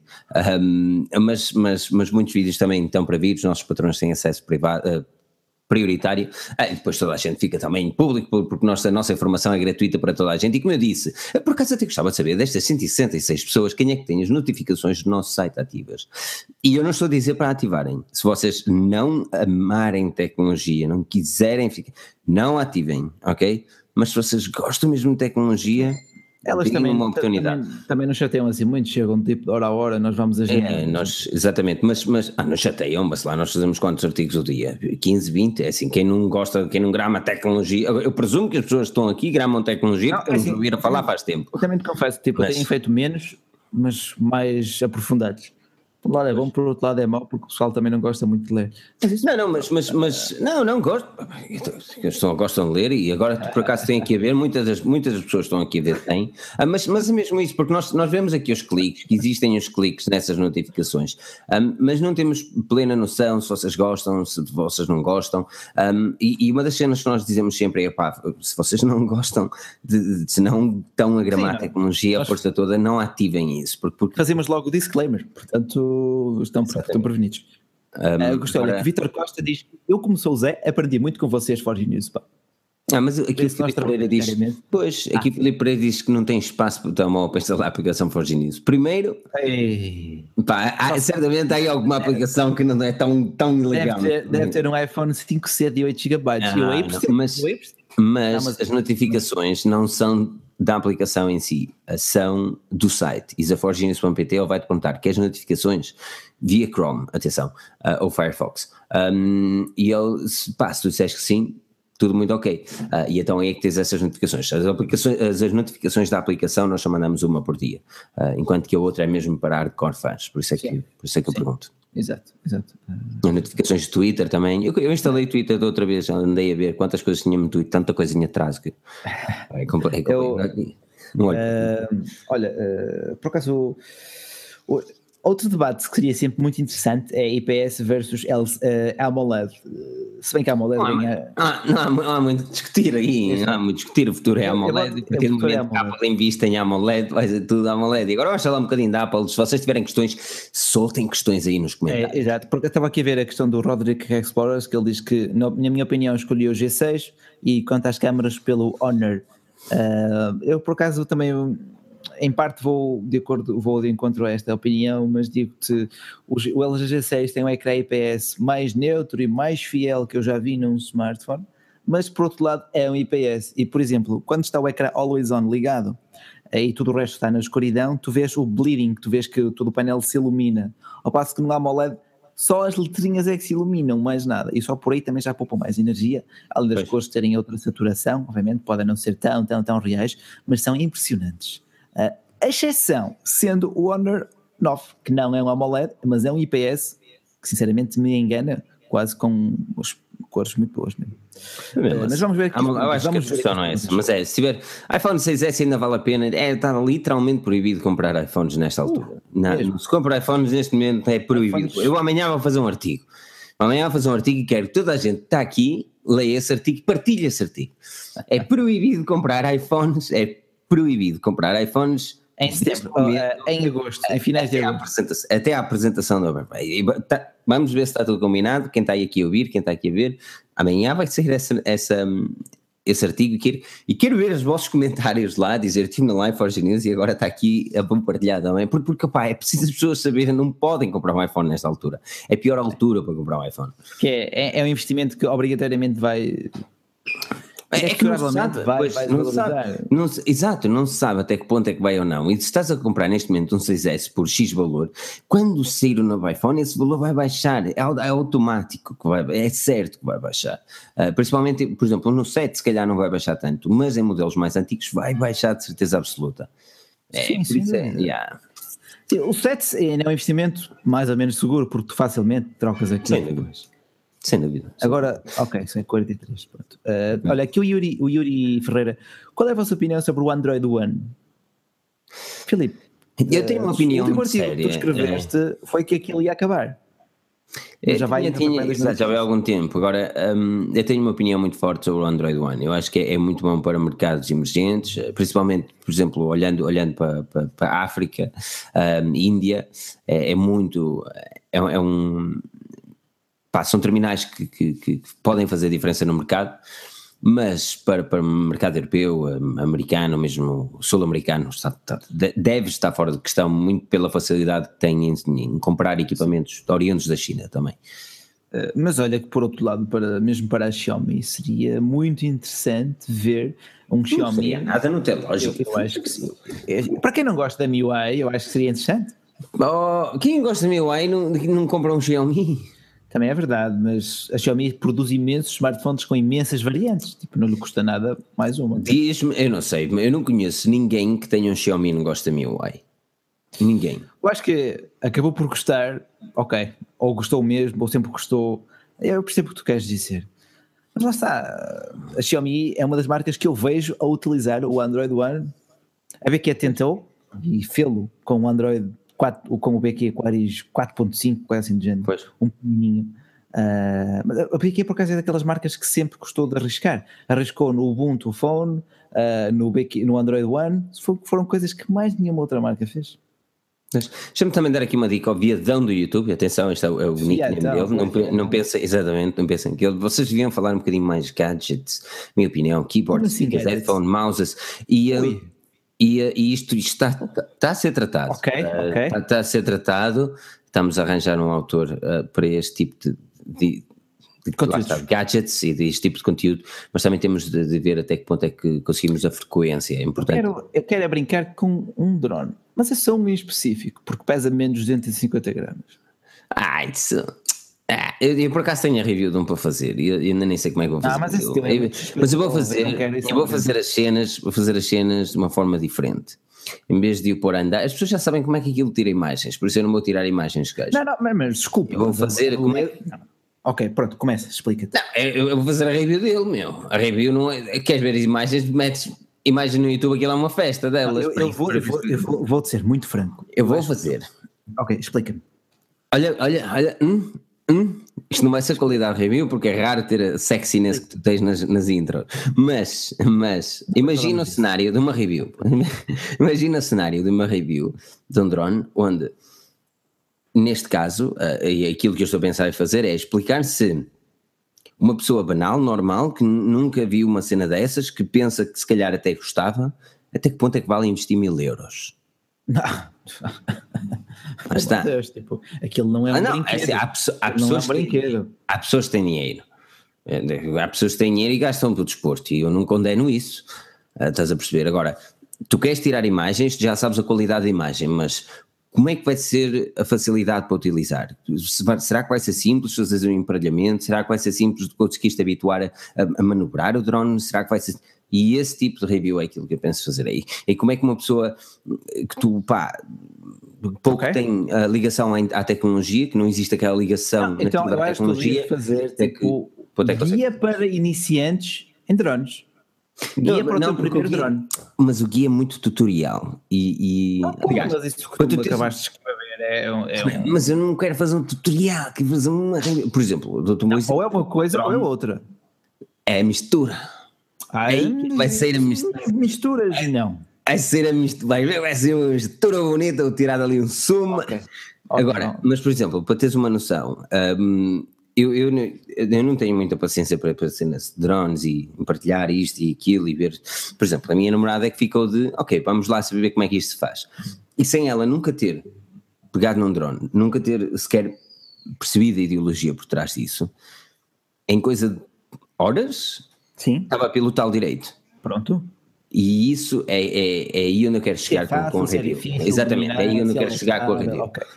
Um, mas, mas, mas muitos vídeos também estão para vir, os nossos patronos têm acesso privado. Uh, prioritário, ah, depois toda a gente fica também público, porque nossa, a nossa informação é gratuita para toda a gente. E como eu disse, por acaso até gostava de saber destas 166 pessoas, quem é que tem as notificações do nosso site ativas? E eu não estou a dizer para ativarem. Se vocês não amarem tecnologia, não quiserem ficar, não ativem, ok? Mas se vocês gostam mesmo de tecnologia, elas também, uma oportunidade. Também, também nos chateiam assim muito, chegam tipo de hora a hora, nós vamos agir. É, nós, exatamente, mas, mas ah, nos chateiam, mas lá nós fazemos quantos artigos ao dia? 15, 20, é assim, quem não gosta, quem não grama tecnologia, eu presumo que as pessoas que estão aqui gramam tecnologia não, porque é assim, nos ouviram falar faz tempo. Eu também te confesso, tipo, mas, eu tenho feito menos, mas mais aprofundados. Por um lado é bom, por outro lado é mau, porque o pessoal também não gosta muito de ler. Não, não, mas, mas, mas não, não gosto. Eles gostam de ler e agora por acaso têm aqui a ver, muitas das, muitas das pessoas estão aqui a ver têm, ah, mas, mas é mesmo isso, porque nós, nós vemos aqui os cliques, que existem os cliques nessas notificações, um, mas não temos plena noção se vocês gostam, se vocês não gostam, um, e, e, uma das cenas que nós dizemos sempre é, pá, se vocês não gostam, de, de se não estão a gramar Sim, a tecnologia, a força toda, não ativem isso. Porque, porque... Fazemos logo o disclaimer, portanto estão, estão prevenidos. Um, uh, gostei, olha, Vitor Costa diz: Eu, como sou o Zé, aprendi muito com vocês, Forge News. Pá. Ah, mas aqui o Filipe Pereira diz. Pois, ah. aqui o Filipe Pereira diz que não tem espaço para telemóvel para instalar a aplicação Forge News. Primeiro, pá, há, certamente há aí alguma aplicação que não é tão, tão legal. Deve ter, deve ter um iPhone 5C de 8 GB. Ah, eu aí percebo, mas, mas, mas as notificações não são da aplicação em si, são do site. isaforgenius.pt ele vai-te perguntar que as notificações via Chrome, atenção, uh, ou Firefox. Um, e ele, pá, se tu disseres que sim, tudo muito ok. Uh, e então é que tens essas notificações. As, aplicações, as, as, notificações da aplicação nós só mandamos uma por dia, uh, enquanto que a outra é mesmo para hardcore fãs, por isso é que, por isso é que eu pergunto. Exato, exato. As notificações de Twitter também. Eu, eu instalei o Twitter da outra vez, andei a ver quantas coisas tinha no Twitter, tanta coisinha atrás que é complicado. Eu, uh, olha, uh, por acaso, o, outro debate que seria sempre muito interessante é IPS versus L, uh, AMOLED. Se bem que a AMOLED não, ganha... há, não, não há muito a discutir aí, não há muito a discutir. O futuro é AMOLED. Porque no momento que a Apple invista em AMOLED, vai ser tudo AMOLED. E agora vamos falar um bocadinho da Apple. Se vocês tiverem questões, soltem questões aí nos comentários. É, exato, porque eu estava aqui a ver a questão do Roderick Explorers, que ele diz que, na minha opinião, escolheu o G6 e quanto às câmaras pelo Honor. Uh, eu, por acaso, também em parte vou de acordo, vou de encontro a esta opinião, mas digo-te, o LG G6 tem um ecrã IPS mais neutro e mais fiel que eu já vi num smartphone, mas por outro lado é um IPS e por exemplo, quando está o ecrã always on ligado e tudo o resto está na escuridão, tu vês o bleeding, tu vês que todo o painel se ilumina, ao passo que no AMOLED só as letrinhas é que se iluminam, mais nada. E só por aí também já poupam mais energia, além das pois. cores terem outra saturação, obviamente, podem não ser tão, tão, tão reais, mas são impressionantes. A exceção sendo o Honor 9, que não é um AMOLED, mas é um IPS, que sinceramente me engana, quase com as cores muito boas mesmo. Uh, mas vamos ver aqui. Eu acho que a questão não é essa, mas é, se tiver iPhone 6S ainda vale a pena, é, está literalmente proibido comprar iPhones nesta altura. Uh, não, se compra iPhones neste momento é proibido. IPhones... Eu amanhã vou fazer um artigo. Amanhã vou fazer um artigo e quero que toda a gente que está aqui leia esse artigo partilhe esse artigo. É proibido comprar iPhones, é proibido comprar iPhones Em setembro, uh, em agosto, em finais de agosto. até a apresentação do tá, Vamos ver se está tudo combinado. Quem está aí aqui a ouvir, quem está aqui a ver, amanhã vai sair essa, essa, esse artigo e quero, e quero ver os vossos comentários lá, dizer estive na Live for News e agora está aqui a compartilhar também, porque, porque opa, é preciso as pessoas saberem, não podem comprar um iPhone nesta altura, é a pior altura para comprar um iPhone. Que é, é, é um investimento que obrigatoriamente vai é, é que não se sabe, vai, pois, vai não sabe, não exato, não se sabe até que ponto é que vai ou não. E se estás a comprar neste momento um 6S por X valor, quando sair o novo iPhone, esse valor vai baixar, é, é automático, que vai, é certo que vai baixar. Uh, principalmente, por exemplo, no 7 se calhar não vai baixar tanto, mas em modelos mais antigos vai baixar de certeza absoluta. É, sim, sim, é, yeah. O 7 é um investimento mais ou menos seguro, porque tu facilmente trocas aqui. Sem dúvidas. Sem dúvida. Agora, ok, são 43. Pronto. Uh, olha, aqui o Yuri, o Yuri Ferreira, qual é a vossa opinião sobre o Android One? Filipe. Eu tenho uma uh, opinião muito séria. que tu escreveste é. foi que aquilo ia acabar. Eu já vai tinha, exato, já vai há algum tempo. Agora, um, eu tenho uma opinião muito forte sobre o Android One. Eu acho que é, é muito bom para mercados emergentes, principalmente, por exemplo, olhando, olhando para, para, para a África, um, Índia, é, é muito. É, é um pá, são terminais que, que, que, podem fazer diferença no mercado, mas para, para o mercado europeu, americano, mesmo sul-americano, deve estar fora de questão, muito pela facilidade que tem em, em comprar equipamentos oriundos da China também. Eh, mas olha que por outro lado, para, mesmo para a Xiaomi, seria muito interessante ver um não Xiaomi. Nada no telógico. Eu, eu acho que sim. É, para quem não gosta da MIUI, eu acho que seria interessante. Oh, quem gosta da MIUI não, não compra um Xiaomi? Também é verdade, mas a Xiaomi produz imensos smartphones com imensas variantes, tipo, não lhe custa nada mais uma. Diz-me, eu não sei, eu não conheço ninguém que tenha um Xiaomi e não gosta da MIUI. Ninguém. Eu acho que acabou por gostar, ok, ou gostou mesmo, ou sempre gostou, eu percebo o que tu queres dizer. Mas lá está, a Xiaomi é uma das marcas que eu vejo a utilizar o Android One, a ver que tentou, e fê-lo com o Android 4, com o BQ Aquarius 4.5, coisa assim de género, pois. um pequenininho. Uh, mas a BQ por acaso é daquelas marcas que sempre gostou de arriscar. Arriscou no Ubuntu Phone, uh, no, BQ, no Android One, foram coisas que mais nenhuma outra marca fez. Deixa-me também dar aqui uma dica ao viadão do YouTube, atenção, este é o, é o nickname dele, não, não pensem, exatamente, não pensem que ele, vocês deviam falar um bocadinho mais gadgets, minha opinião, keyboards, assim, headphones, mouses, e, uh, e, e isto, isto está, está a ser tratado. Ok, uh, ok. Está, está, a ser tratado, estamos a arranjar um autor uh, para este tipo de, de, de está, gadgets e deste tipo de conteúdo, mas também temos de, de, ver até que ponto é que conseguimos a frequência, é importante. Eu quero, eu quero é brincar com um drone, mas é só um em específico, porque pesa menos de 250 gramas. Ah, isso... Ah, eu, eu, por acaso tenho a review de um para fazer e eu, eu ainda nem sei como é que vou fazer. Ah, mas, eu, é mas eu vou fazer, eu vou fazer as cenas, vou fazer as cenas de uma forma diferente. Em vez de o pôr a andar, as pessoas já sabem como é que aquilo tira imagens, por isso eu não vou tirar imagens, gajo. Não, não, mas, mas desculpa. Eu vou fazer. Como é... Ok, pronto, começa, explica-te. Eu, eu, vou fazer a review dele, meu. A review não é. Queres ver as imagens? Metes imagens no YouTube, aquilo é uma festa delas. Não, eu, eu, vou, eu, vou, eu vou, vou, te ser muito franco. Eu vou fazer. Ok, explica-me. Olha, olha, olha. Hum, hum, isto não vai ser qualidade review porque é raro ter a sexiness que tu tens nas, nas intros. Mas, mas, imagina o cenário de uma review. imagina o cenário de uma review de um drone onde, neste caso, uh, aquilo que eu estou a pensar em fazer é explicar se uma pessoa banal, normal, que nunca viu uma cena dessas, que pensa que se calhar até gostava, até que ponto é que vale investir mil euros? Não. Mas está. Deus, tipo, aquilo não é um ah, não, brinquedo. Assim, há, há pessoas é um brinquedo. Têm, há pessoas que têm dinheiro. É, há pessoas que têm dinheiro e gastam para o desporto. E eu não condeno isso. Uh, estás a perceber? Agora, tu queres tirar imagens, já sabes a qualidade da imagem, mas como é que vai ser a facilidade para utilizar? Será que vai ser simples fazer um emparelhamento? Será que vai ser simples de conseguiste habituar a, a, manobrar o drone? Será que vai ser. E esse tipo de review é aquilo que eu penso fazer aí. E como é que uma pessoa que tu, pá, pouco okay. tem a ligação à tecnologia, que não existe aquela ligação não, então, eu acho tecnologia. Que fazer tipo, que, guia para iniciantes em drones. Guia não, para o não, primeiro guia, drone. Mas o guia é muito tutorial e... e não, aliás, mas isso que tu, acabaste de escrever é, é um... Mas eu não quero fazer um tutorial, quero fazer uma... Por exemplo, ou é uma coisa drone. ou é outra. É a mistura. Ai, vai ser a mistura. Misturas não. vai ser a mistura, vai, vai ser uma mistura bonita, eu tirar ali um sumo. Okay. Okay, Agora, não. mas por exemplo, para teres uma noção, um, eu, eu, eu, não tenho muita paciência para, para cenas de drones e partilhar isto e aquilo e ver. Por exemplo, a minha namorada é que ficou de, ok, vamos lá saber como é que isto se faz. E sem ela nunca ter pegado num drone, nunca ter sequer percebido a ideologia por trás disso, em coisa de horas, Sim. estava a pilotar o direito. Pronto. E isso é, é, é aí onde eu quero chegar com, com o review. Exatamente, é aí onde eu quero chegar com o review. Okay.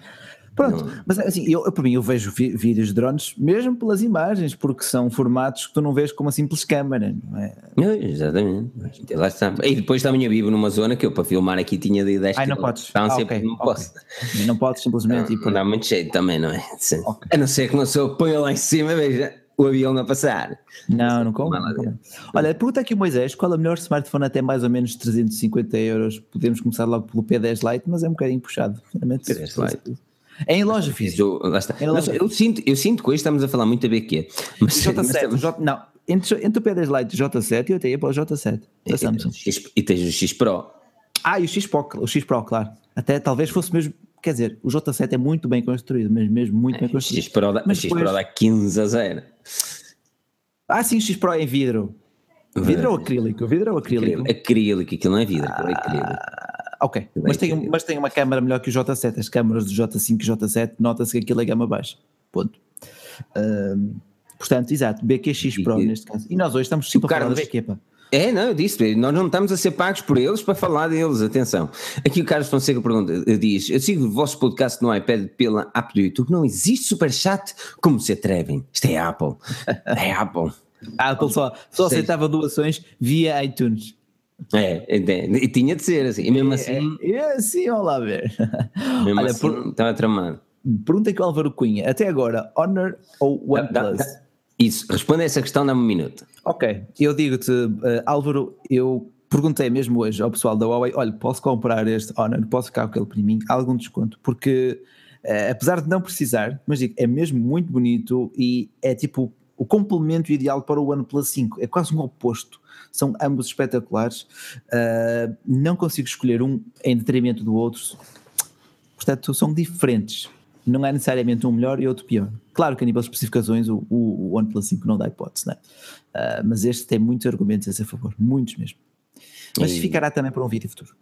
Pronto, não. mas assim, eu, eu, por mim eu vejo vídeos de drones mesmo pelas imagens, porque são formatos que tu não vês com uma simples câmera, não é? exatamente. Lá está. E depois também eu vivo numa zona que eu para filmar aqui tinha de 10 Ai, não podes. Ah, okay, não okay. posso. E não podes simplesmente não, ir por... dá muito jeito também, não é? Okay. A não ser que não sou ponha lá em cima, veja o avião a passar. Não, não como. Olha, pergunta aqui o Moisés, qual é o melhor smartphone até mais ou menos 350 euros? Podemos começar logo pelo P10 Lite, mas é um bocadinho puxado. P10 Lite. É em loja física. É loja eu, sinto, eu sinto que hoje estamos a falar muito a BQ. Mas, J7, mas, J, não, entre, entre o P10 Lite e o J7, eu tenho para o J7 da Samsung. E tens o X Pro. Ah, e o X Pro, o X Pro, claro. Até talvez fosse mesmo. Quer dizer, o J7 é muito bem construído, mas mesmo muito é, bem construído. X Pro dá, mas X depois... Pro dá 15 a 0. Ah, sim, o X Pro é em vidro. Vidro ou acrílico? Vidro ou acrílico? Acrílico, aquilo não é vidro, é acrílico. Ok, mas tem, mas tem uma câmera melhor que o J7. As câmaras do J5 e J7 nota-se que aquilo é gama baixa. Ponto. Um, portanto, exato, BQX Pro e, neste caso. E nós hoje estamos sempre a falar da BQ, pá. É, não, eu disse, nós não estamos a ser pagos por eles para falar deles, atenção. Aqui o Carlos Fonseca pergunta, diz, eu sigo o vosso podcast no iPad pela app do YouTube, não existe superchat? Como se atrevem? Isto é Apple, é Apple. A Apple só, só aceitava doações via iTunes. É, e tinha de ser assim, e mesmo é, assim. É, é assim, vamos lá ver. Mesmo Olha, assim, estava tramado. Pergunta aqui o Álvaro Cunha, até agora, Honor ou OnePlus? Isso, responde a essa questão, dá-me um minuto. Ok, eu digo-te, uh, Álvaro, eu perguntei mesmo hoje ao pessoal da Huawei: olha, posso comprar este Honor, posso ficar com ele para mim? Há algum desconto? Porque, uh, apesar de não precisar, mas digo, é mesmo muito bonito e é tipo o complemento ideal para o OnePlus 5, é quase um oposto são ambos espetaculares. Uh, não consigo escolher um em detrimento do outro, portanto, são diferentes. Não é necessariamente um melhor e outro pior. Claro que a nível de especificações o, o, o OnePlus 5 não dá hipótese, né? Uh, mas este tem muitos argumentos a seu favor, muitos mesmo. Mas e... ficará também para um vídeo futuro.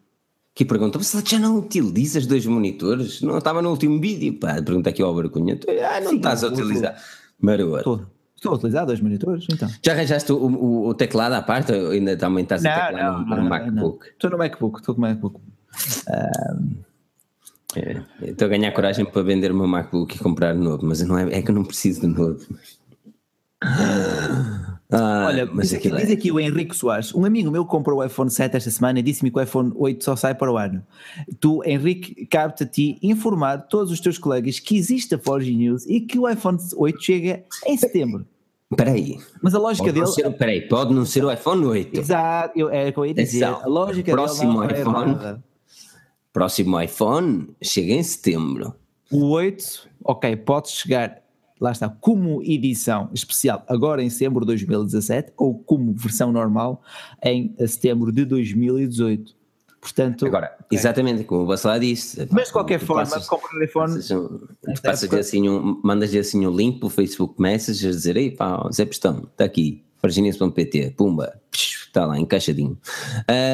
Que pergunta, você já não utilizas dois monitores? Não estava no último vídeo, pá. Pergunta aqui ao Barcunha. Ah, não Sim, estás a utilizar. Maroto. Estou a utilizar dois monitores, então. Já arranjaste o, o, o teclado à parte ou ainda também estás não, a teclar no, no, MacBook? Estou no MacBook, estou com o MacBook. Um... É, estou a ganhar coragem para vender o meu MacBook e comprar novo, mas não é, é que eu não preciso de novo. Ah, Olha, mas diz, aqui, é... diz aqui o Henrique Soares, um amigo meu comprou o iPhone 7 esta semana e disse-me que o iPhone 8 só sai para o ano. Tu, Henrique, cabe-te a ti informar todos os teus colegas que existe a Forge News e que o iPhone 8 chega em setembro. Espera aí. Mas a lógica pode dele. Espera aí, pode não ser o iPhone 8. Exato, eu, é o que eu ia dizer. a lógica próximo dele iPhone, é Próximo iPhone chega em setembro. O 8, ok, pode chegar lá está, como edição especial agora em setembro de 2017 ou como versão normal em setembro de 2018. Portanto, agora, okay. exatamente como o Bacelar disse. Mas de qualquer forma, passas, compra o. Tu passas assim um, mandas assim um link pelo Facebook Messenger a dizer: Ei pá, Zé Pistão, está aqui, parginense.pt, pumba, está lá, encaixadinho.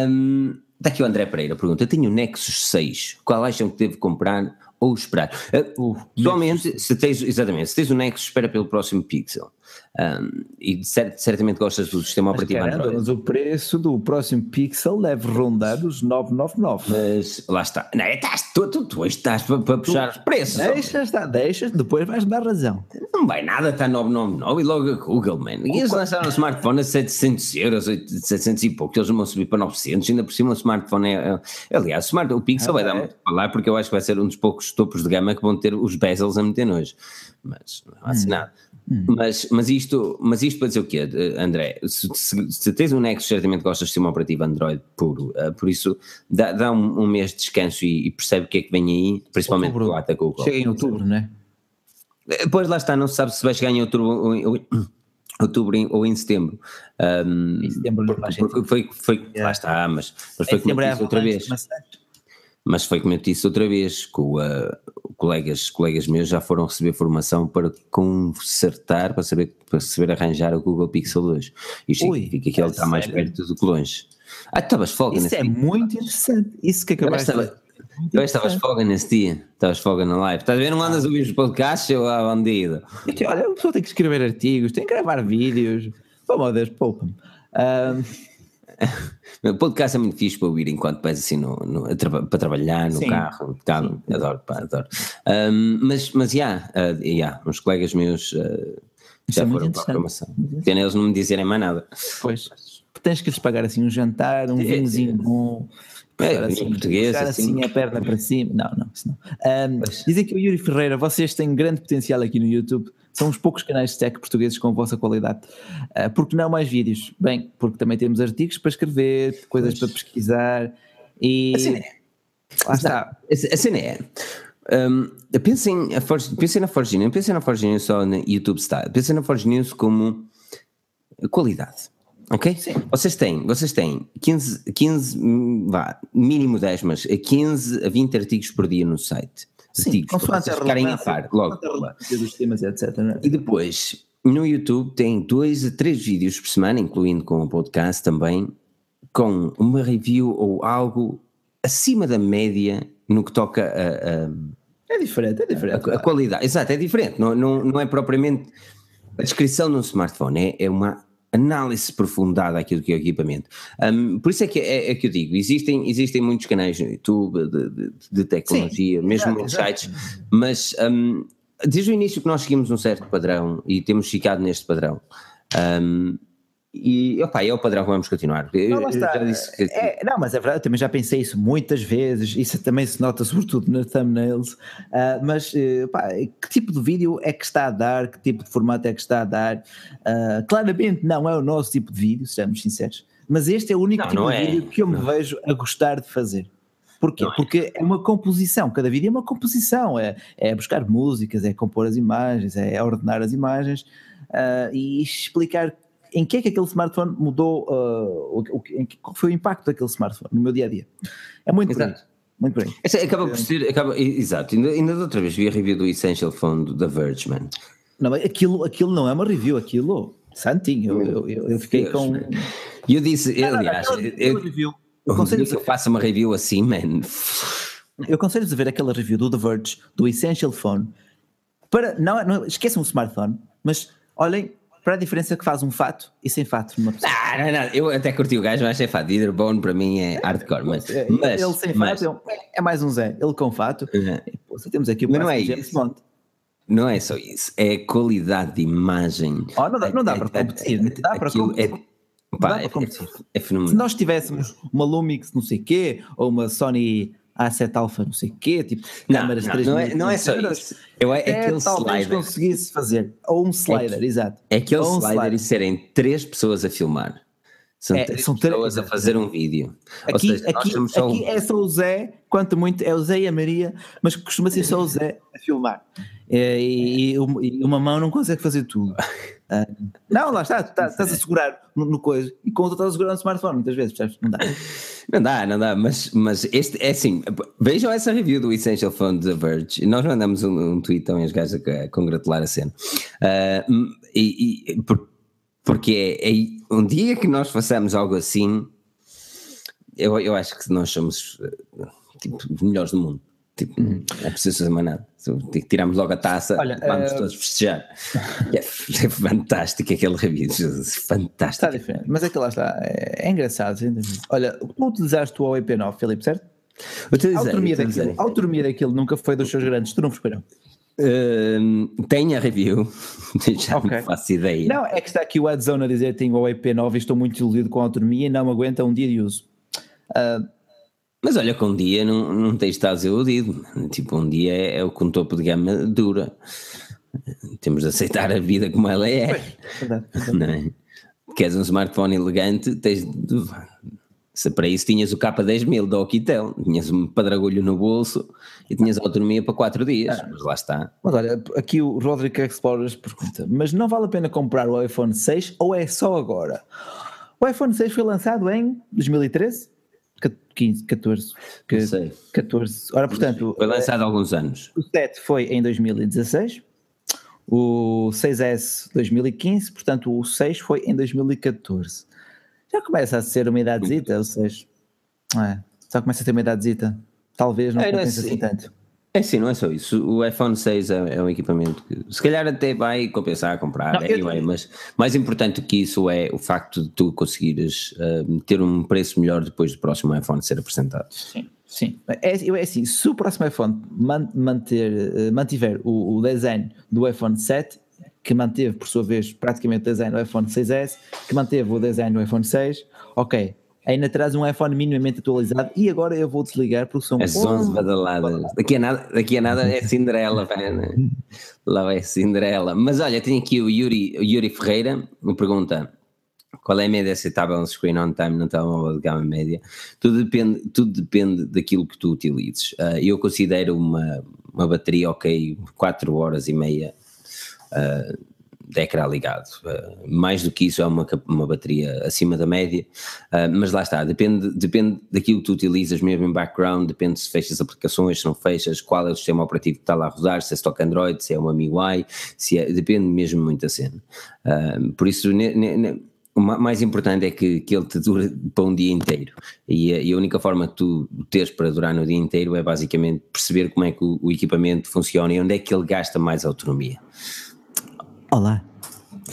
Um, Está aqui o André Pereira, pergunta: Eu tenho o Nexus 6, qual acham que devo comprar ou esperar. Uh, pessoalmente, se tens, exatamente, se tens o Nexus, espera pelo próximo Pixel. Um, e cert, certamente gostas do sistema mas operativo caramba, Android. Mas o preço do próximo Pixel deve rondar os 999. Mas lá está. Não, estás, tu, tu, tu estás para, para puxar os preços. Deixa, está, deixa, depois vais dar razão. Não vai nada, está 999 e logo a Google, man. E eles lançaram um smartphone a 700 euros, 700 e pouco, eles vão subir para 900, ainda por cima o smartphone é. é aliás, o, smart, o Pixel ah, vai é. dar muito para lá porque eu acho que vai ser um dos poucos topos de gama que vão ter os bezels a meter nojo. Mas não há assim hum. nada. Hum. Mas, mas, isto, mas isto para dizer o quê, André? Se, se, se tens um Nexus, certamente gostas de sistema operativo Android puro, uh, por isso dá, dá um, um, mês de descanso e, e, percebe o que é que vem aí, principalmente outubro, do Ataque Chega em outubro, não é? Depois lá está, não se sabe se vai chegar em outubro, outubro ou em setembro. Um, em setembro porque, porque foi, foi, yeah. lá está, mas, mas foi como disse outra vez. Mas foi como eu disse outra vez, que uh, colegas, colegas meus já foram receber formação para consertar, para saber, para saber arranjar o Google Pixel 2. Isto Ui, significa que ele está mais perto do que longe. Ah, estavas folga Isso é dia. muito interessante. Isso que acabaste de eu estavas folga nesse dia, estavas folga na live. Estás a ver? Não andas a ouvir os podcasts ou a bandido? Olha, a pessoa tem que escrever artigos, tem que gravar vídeos. Pô, meu Deus, poupa-me. Um... O podcast é muito fixe para ouvir enquanto vais assim no, no para trabalhar no Sim. carro, tá, adoro, pá, adoro. Um, mas, mas, já, yeah, uh, yeah, uns colegas meus uh, já é foram para a formação. Pena eles não me dizerem mais nada. Pois, tens que lhes pagar assim um jantar, um é, vinhozinho é. bom. É, assim, português, assim, assim a perna para cima. Não, não, isso não. Um, dizem que o Yuri Ferreira, vocês têm grande potencial aqui no YouTube. São os poucos canais de tech portugueses com vossa qualidade. Uh, porque não mais vídeos? Bem, porque também temos artigos para escrever, coisas pois. para pesquisar e. Assim é. Lá está. Assim é. Um, pensem, a pensem na Forge News, pensem na Forge News só no YouTube Style, pensem na Forge News como qualidade. Ok? Sim. Vocês têm, vocês têm 15, 15, vá, mínimo 10, mas 15 a 20 artigos por dia no site. Sim, artigos para vocês ficarem a par, logo. Dos temas, etc, é? E depois, no YouTube tem 2 a 3 vídeos por semana, incluindo com o podcast também, com uma review ou algo acima da média no que toca a, a é diferente, é diferente. A, a, qualidade, exato, é diferente. Não, não, não é propriamente a descrição de um smartphone, é, é uma análise aprofundada aquilo que é o equipamento. Um, por isso é que, é, é, que eu digo, existem, existem muitos canais no YouTube de, de, de tecnologia, Sim, mesmo muitos sites, mas um, desde o início que nós seguimos um certo padrão e temos ficado neste padrão. Um, e opa, é o padrão que vamos continuar. Não, que... é, não, mas é verdade, eu também já pensei isso muitas vezes, isso também se nota sobretudo nas thumbnails, uh, mas uh, que tipo de vídeo é que está a dar, que tipo de formato é que está a dar? Uh, claramente não é o nosso tipo de vídeo, sejamos sinceros, mas este é o único não, tipo não de é. vídeo que eu me vejo a gostar de fazer. Porquê? Não é. Porque é uma composição, cada vídeo é uma composição, é, é buscar músicas, é compor as imagens, é ordenar as imagens uh, e explicar em que é que aquele smartphone mudou, uh, o, em, qual foi o impacto daquele smartphone no meu dia a dia. É muito Exato. Muito por aí. Essa acaba por ser, acaba, exato, ainda, ainda da outra vez vi a review do Essential Phone da Verge, man. Não, aquilo, aquilo não é uma review, aquilo, santinho, eu, eu, eu fiquei Deus, com... E eu disse, não, aliás, não, não, eu, review. eu, aconselho que eu faça uma review assim, man. Eu aconselho-vos a ver aquela review do The Verge, do Essential Phone, para, não, não esqueçam o smartphone, mas olhem para a diferença que faz um fato e sem fato numa pessoa. Ah, não, não, eu até curti o gajo, mas sem fato. Leaderbone para mim é hardcore, mas, é, mas ele sem mas, fato é, é, mais um Zé, ele com fato. Uhum. Pô, temos aqui o mas não é James Bond. Não é só isso, é qualidade de imagem. Oh, não, dá, não dá é, para competir, não dá para competir. É, pá, é, é, fenomenal. Se nós tivéssemos uma Lumix não sei quê, ou uma Sony a7 Alpha, não sei o quê, tipo não, câmaras não, 3 não é, não é só isso. Eu, é, é aquele slider. conseguisse fazer, ou um slider, é, exato. É aquele um slider, slider, e serem três pessoas a filmar. São é, são pessoas a fazer um vídeo. Aqui, seja, aqui, só aqui é só o Zé, quanto muito é o Zé e a Maria, mas costuma ser só o Zé a filmar. É, e, e, uma mão não consegue fazer tudo. Uh, não, lá está, tá, estás a segurar no, no coisa e com outra estás a segurar no smartphone muitas vezes, percebes? Não dá. Não dá, não dá, mas, mas este é assim, vejam essa review do Essential Phone The Verge. Nós mandamos um, um tweet também aos gajos a, a congratular a cena. Uh, e, e por, porque é, é, um dia que nós façamos algo assim, eu, eu acho que nós somos tipo, os melhores do mundo. Tipo, não é preciso fazer mais nada. Tiramos logo a taça, Olha, vamos uh... todos festejar. é, é, fantástico aquele review, fantástico. Está diferente, mas é que lá está, é, é engraçado. Olha, tu utilizaste o OEP9, Filipe, certo? Utilizei, a autonomia, Daquilo, a autonomia daquilo nunca foi dos seus grandes, tu não foram? Uh, tem a review, já okay. não faço ideia. Não, é que está aqui o Adzone a dizer que tem o OEP9 e estou muito iludido com a autonomia e não aguenta um dia de uso. Uh, mas olha que um dia não, não tens estado iludido. Tipo, um dia é, é o com topo de gama dura. Temos de aceitar a vida como ela é. Pois, verdade, verdade. Não é? Queres um smartphone elegante, tens de, Se para isso tinhas o K10000 da Oquitel, tinhas um padragulho no bolso e tinhas autonomia para 4 dias, ah, mas lá está. Mas olha, aqui o Rodrigo Explorers pergunta, mas não vale a pena comprar o iPhone 6 ou é só agora? O iPhone 6 foi lançado em 2013? 15, 14, 14. Ora, portanto, foi lançado há alguns anos. O 7 foi em 2016, o 6S 2015, portanto o 6 foi em 2014. Já começa a ser uma idadezita, ou seja, é, já começa a ter uma idadezita. Talvez não é, compensa assim tanto. É sim, não é só isso. O iPhone 6 é, é um equipamento que se calhar até vai compensar a comprar, não, anyway, eu... mas mais importante do que isso é o facto de tu conseguires uh, ter um preço melhor depois do próximo iPhone ser apresentado. Sim, sim. É, é assim, se o próximo iPhone manter, uh, mantiver o, o design do iPhone 7, que manteve por sua vez praticamente o design do iPhone 6S, que manteve o design do iPhone 6, ok, ainda traz um iPhone minimamente atualizado e agora eu vou desligar porque são as 11 badaladas. Daqui a nada, daqui a nada é Cinderela, né? lá vai Cinderela. Mas olha, tenho aqui o Yuri, o Yuri Ferreira, me pergunta qual é a média aceitável no screen on time no telemóvel de gama média? Tudo depende, tudo depende daquilo que tu utilizes. Uh, eu considero uma, uma bateria ok 4 horas e meia uh, de ecrã ligado. Uh, mais do que isso é uma, uma bateria acima da média, uh, mas lá está, depende, depende daquilo que tu utilizas mesmo em background, depende se fechas aplicações, se não fechas, qual é o sistema operativo que está lá a rodar, se é stock Android, se é uma MIUI, se é, depende mesmo muito da cena. Uh, por isso, ne, ne, ne, o mais importante é que, que ele te dure para um dia inteiro. E a, e a, única forma que tu tens para durar no dia inteiro é basicamente perceber como é que o, o equipamento funciona e onde é que ele gasta mais autonomia. Olá.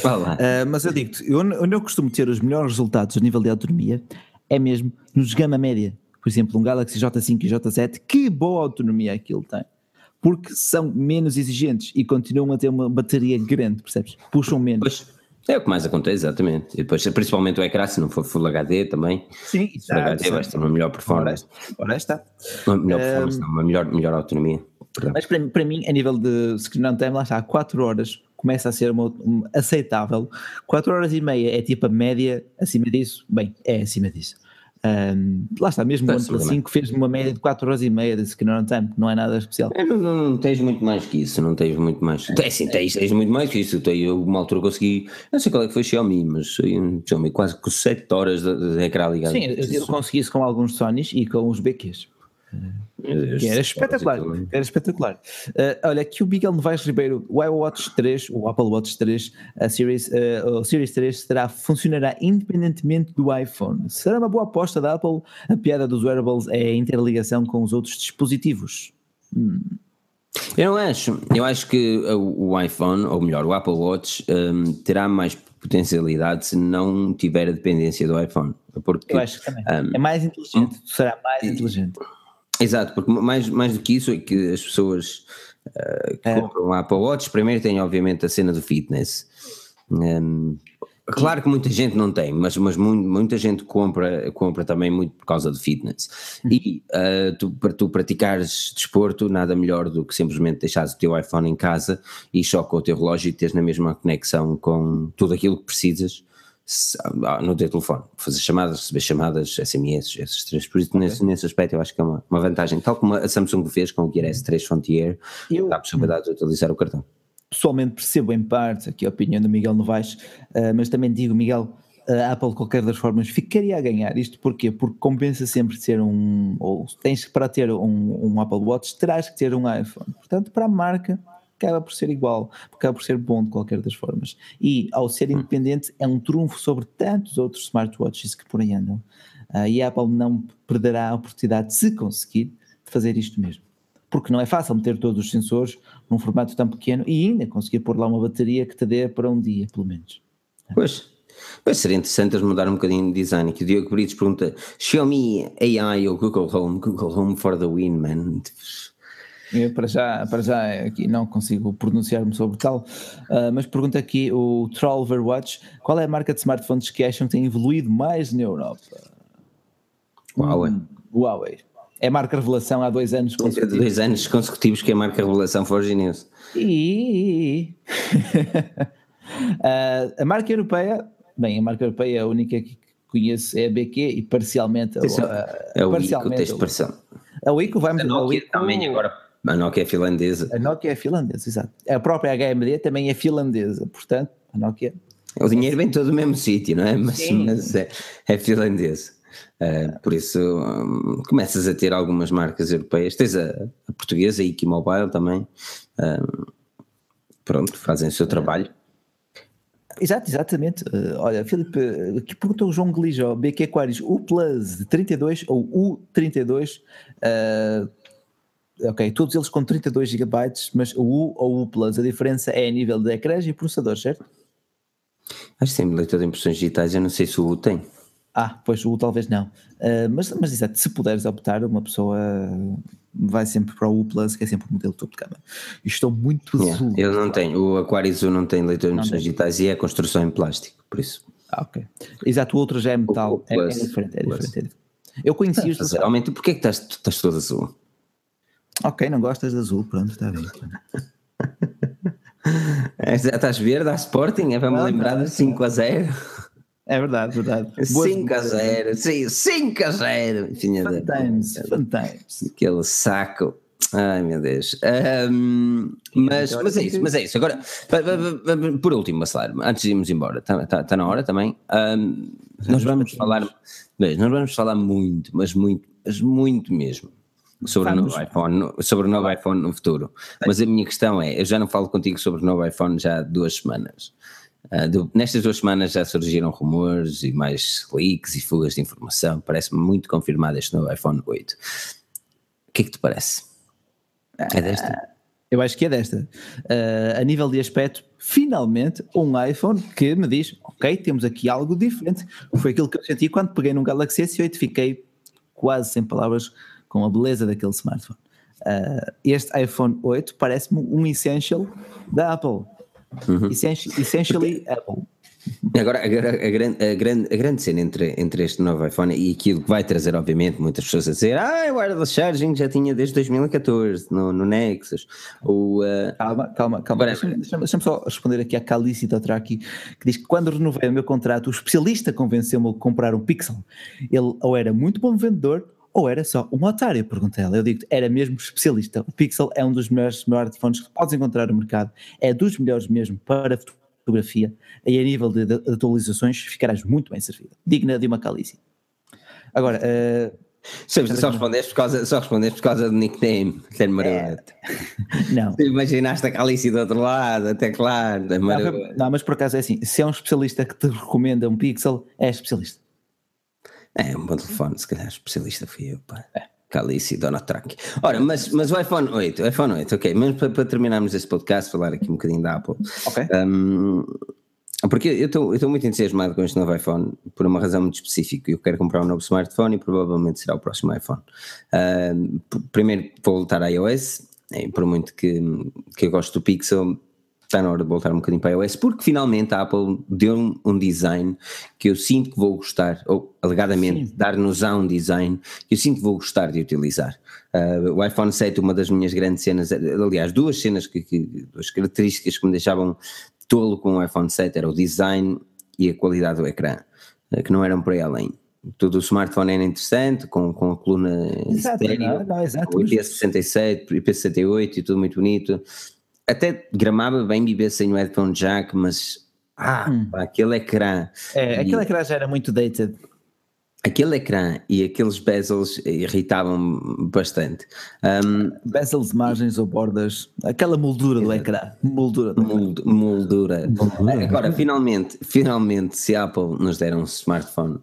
Olá. Uh, mas eu digo-te, onde eu costumo ter os melhores resultados a nível de autonomia é mesmo nos gama média. Por exemplo, um Galaxy J5 e J7, que boa autonomia aquilo tem. Porque são menos exigentes e continuam a ter uma bateria grande, percebes? Puxam menos. Pois. É o que mais acontece, exatamente. E depois, principalmente o ecrã, se não for Full HD também. Sim, Full HD vai ter uma melhor performance. Ora está. Uma melhor performance, um, não, uma melhor, melhor autonomia. Mas para, para mim, a nível de screen on time, lá está, 4 horas começa a ser uma, uma, aceitável. 4 horas e meia é tipo a média, acima disso, bem, é acima disso. Um, lá está, mesmo o OnePlus 5 fez uma média de 4 horas e meia de screen on time, não é nada especial. É, não, não, não, tens muito mais que isso, não tens muito mais. É, sim, tens, tens muito mais que isso. Eu, uma altura consegui, não sei qual é que foi Xiaomi, mas Xiaomi quase com 7 horas de, de ecrã ligado. Sim, eu, eu consegui isso com alguns Sonys e com os BQs. Que era espetacular, era espetacular. Uh, olha, aqui o Miguel Novaes Ribeiro, o iWatch 3, o Apple Watch 3, a Series, uh, o Series 3 será, funcionará independentemente do iPhone. Será uma boa aposta da Apple? A piada dos wearables é a interligação com os outros dispositivos. Hum. Eu não acho, eu acho que o iPhone, ou melhor, o Apple Watch um, terá mais potencialidade se não tiver a dependência do iPhone. Porque, eu acho que também. Um, é mais inteligente, um, será mais inteligente. Exato, porque mais, mais do que isso é que as pessoas uh, que é. compram o Apple Watch primeiro têm obviamente a cena do fitness. Um, claro que muita gente não tem, mas, mas muito, muita gente compra, compra também muito por causa do fitness. Uhum. E uh, tu, para tu praticares desporto, nada melhor do que simplesmente deixares o teu iPhone em casa e só com o teu relógio e teres na mesma conexão com tudo aquilo que precisas no teu telefone, fazer chamadas, receber chamadas, SMS, esses três. Por isso, okay. nesse, nesse aspecto, eu acho que é uma, uma vantagem, tal como a Samsung fez com o Gear S3 Frontier, eu, dá a possibilidade de utilizar o cartão. Pessoalmente percebo em parte aqui a opinião do Miguel Novaes, uh, mas também digo, Miguel, a Apple de qualquer das formas ficaria a ganhar. Isto porquê? Porque compensa sempre ser um, ou tens que para ter um, um Apple Watch, terás que ter um iPhone. Portanto, para a marca acaba por ser igual, acaba por ser bom de qualquer das formas. E ao ser hum. independente é um trunfo sobre tantos outros smartwatches que por aí andam. Uh, e a Apple não perderá a oportunidade, se conseguir, de fazer isto mesmo. Porque não é fácil meter todos os sensores num formato tão pequeno e ainda conseguir pôr lá uma bateria que te dê para um dia, pelo menos. Pois, Pois seria interessante mudar um bocadinho de design. Que o Diogo Brites pergunta: Xiaomi AI ou Google Home? Google Home for the win, man. Eu para já, para já aqui não consigo pronunciar-me sobre tal, uh, mas pergunta aqui o Trollver Watch, qual é a marca de smartphones que acham que tem evoluído mais na Europa? Huawei. Hum, Huawei. É marca revelação há dois anos consecutivos. Dois anos consecutivos que é marca revelação Forge News. E... uh, a marca europeia, bem, a marca europeia é a única que conheço é a BQ e parcialmente a, é o parcialmente ICO, tens expressão. A Wico vai a Nokia a também agora. A Nokia é finlandesa. A Nokia é finlandesa, exato. A própria HMD também é finlandesa, portanto, a Nokia. O dinheiro vem todo do mesmo sítio, não é? Mas, mas é, é finlandesa. Uh, por isso um, começas a ter algumas marcas europeias. Tens a, a portuguesa, a Iki Mobile também. Um, pronto, fazem o seu trabalho. Exato, exatamente. Uh, olha, Filipe, aqui perguntou o João Glijó, BQ Aquarius, o Plus 32 ou o 32, uh, ok, todos eles com 32 GB, mas o U ou o Plus, a diferença é a nível de ecrãs e processador, certo? Acho que tem leitor de impressões digitais, eu não sei se o U tem. Ah, pois o talvez não. Uh, mas, mas exato, se puderes optar, uma pessoa vai sempre para o U Plus, que é sempre o modelo topo de gama. E estou muito yeah, azul. Eu não tenho, o Aquarius U não tem leitor de impressões digitais e é construção em plástico, por isso. Ah, ok. Exato, o outro já é metal, é, é, diferente, é diferente, é diferente. Eu conheci os. Realmente, porquê que estás, estás todo azul? Ok, não gostas de azul, pronto, está bem. É, estás verde a Sporting? É para me lembrar de 5 a 0. É verdade, verdade. 5 a 0, sim, 5 a 0. Fun times, fun times. Aquele saco. Ai meu Deus. Um, mas, mas é isso, mas é isso. Agora, por último, Bacelar, antes de irmos embora, está tá, tá na hora também. Um, nós vamos falar, nós vamos falar muito, mas muito, mas muito mesmo sobre o novo iPhone, sobre o novo iPhone no futuro. Mas a minha questão é, eu já não falo contigo sobre o novo iPhone já há duas semanas. Uh, do, nestas duas semanas já surgiram rumores e mais leaks e fugas de informação. Parece-me muito confirmado este novo iPhone 8. O que é que te parece? É desta? Uh, eu acho que é desta. Uh, a nível de aspecto, finalmente um iPhone que me diz: Ok, temos aqui algo diferente. Foi aquilo que eu senti quando peguei num Galaxy S8, fiquei quase sem palavras com a beleza daquele smartphone. Uh, este iPhone 8 parece-me um essential da Apple. Uhum. Essentially. Apple. Agora, agora a, grande, a, grande, a grande cena entre, entre este novo iPhone e aquilo que vai trazer, obviamente, muitas pessoas a dizer ah, o wireless charging já tinha desde 2014 no, no Nexus. Uh... Calma, calma, calma. Deixa-me deixa deixa só responder aqui à Calice aqui que diz que quando renovei o meu contrato, o especialista convenceu-me a comprar um Pixel. Ele ou era muito bom vendedor ou era só um otário? Perguntei ela. Eu digo era mesmo especialista. O Pixel é um dos melhores smartphones que podes encontrar no mercado, é dos melhores mesmo para fotografia e a nível de, de atualizações ficarás muito bem servido. Digna de uma calice. Agora, uh, Sim, só respondeste por causa, só respondeste por causa do nickname, Ter é. Não. Tu imaginaste a Calice do outro lado, até claro. Não, não, mas por acaso é assim: se é um especialista que te recomenda um Pixel, é especialista. É, um bom telefone, se calhar especialista fui eu, pá. É. Calice e Dona Track. Ora, mas, mas o iPhone 8, iPhone 8, ok, mas para, para terminarmos este podcast, falar aqui um bocadinho da Apple. Ok. Um, porque eu estou muito entusiasmado com este novo iPhone, por uma razão muito específica. Eu quero comprar um novo smartphone e provavelmente será o próximo iPhone. Uh, primeiro vou voltar a iOS, é, por muito que, que eu gosto do Pixel, está na hora de voltar um bocadinho para a iOS, porque finalmente a Apple deu um, um design que eu sinto que vou gostar, ou alegadamente dar-nos a um design que eu sinto que vou gostar de utilizar. Uh, o iPhone 7, uma das minhas grandes cenas, aliás, duas cenas, que, que, duas características que me deixavam tolo com o iPhone 7 era o design e a qualidade do ecrã, uh, que não eram por aí além. Todo o smartphone era interessante, com, com a coluna exato, estéreo, não, não, exato, IP67, IP68 e tudo muito bonito, até gramava bem viver sem o headphone jack, mas ah, hum. aquele ecrã. É, aquele e, ecrã já era muito dated. Aquele ecrã e aqueles bezels irritavam bastante. Um, bezels, margens ou bordas, aquela moldura do ecrã. Moldura. Mold, moldura. moldura. Agora, finalmente, finalmente, se a Apple nos der um smartphone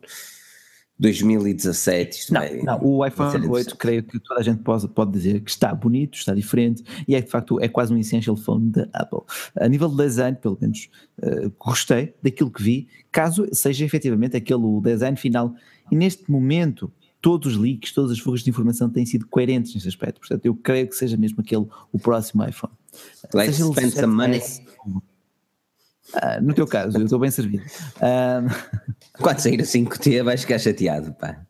2017. Não, é, não, o iPhone 8 creio que toda a gente pode, pode dizer que está bonito, está diferente e é de facto é quase um essential phone da Apple. A nível de design, pelo menos uh, gostei daquilo que vi, caso seja efetivamente aquele design final e neste momento todos os leaks, todas as fugas de informação têm sido coerentes nesse aspecto, portanto eu creio que seja mesmo aquele o próximo iPhone. Let's spend some money. Uh, no teu caso, eu estou bem servido. Uh, Quando sair a 5T vais ficar chateado, pá.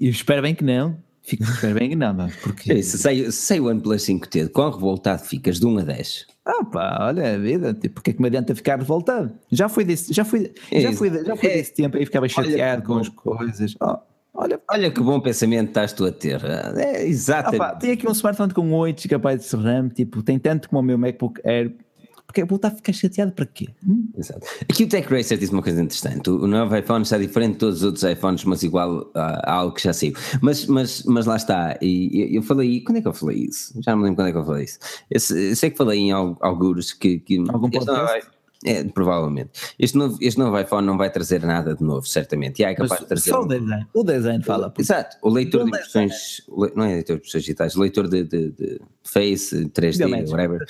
Eu espero bem que não. Fico super bem enganado, porque... É isso, sei, sei o OnePlus 5T, quão revoltado ficas de 1 a 10? Ah pá, olha a vida, tipo, porque é que me adianta ficar revoltado? Já foi desse, já foi, já foi, já foi desse tempo aí ficava chateado com as coisas. Oh, olha, olha que bom pensamento estás tu a ter. É, exatamente. Ah, pá, tem aqui um smartphone com 8 GB de RAM, tipo, tem tanto como o meu MacBook Air, porque vou estar a ficar chateado para quê? Hum? Exato. Aqui o Tech Racer diz uma coisa interessante. O novo iPhone está diferente de todos os outros iPhones, mas igual a, a algo que já saiu. Mas, mas, mas lá está. E eu, falei. Quando é que eu falei isso? Já não me lembro quando é que eu falei isso. Eu, eu sei que falei em alguns que. que Algum podcast? É, provavelmente. Este novo, este novo iPhone não vai trazer nada de novo, certamente. E é capaz Mas de trazer. Só o design. O design fala. Exato. O leitor de impressões. Não é leitor de impressões digitais, leitor de, de, de Face, 3D, whatever.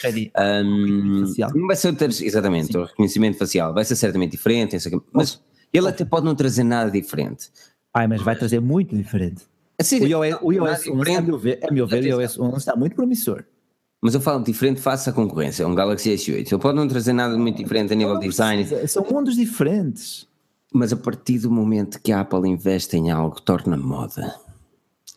Um, não vai ser exatamente, Sim. o reconhecimento facial vai ser certamente diferente, mas ele até pode não trazer nada diferente. Ai, mas vai trazer muito diferente. Assim, o iOS, o iOS 11, a meu ver, a meu ver o iOS 11 está muito promissor. Mas eu falo diferente face à concorrência, um Galaxy S8. Ele pode não trazer nada muito diferente a nível de design. São mundos diferentes. Mas a partir do momento que a Apple investe em algo, torna moda.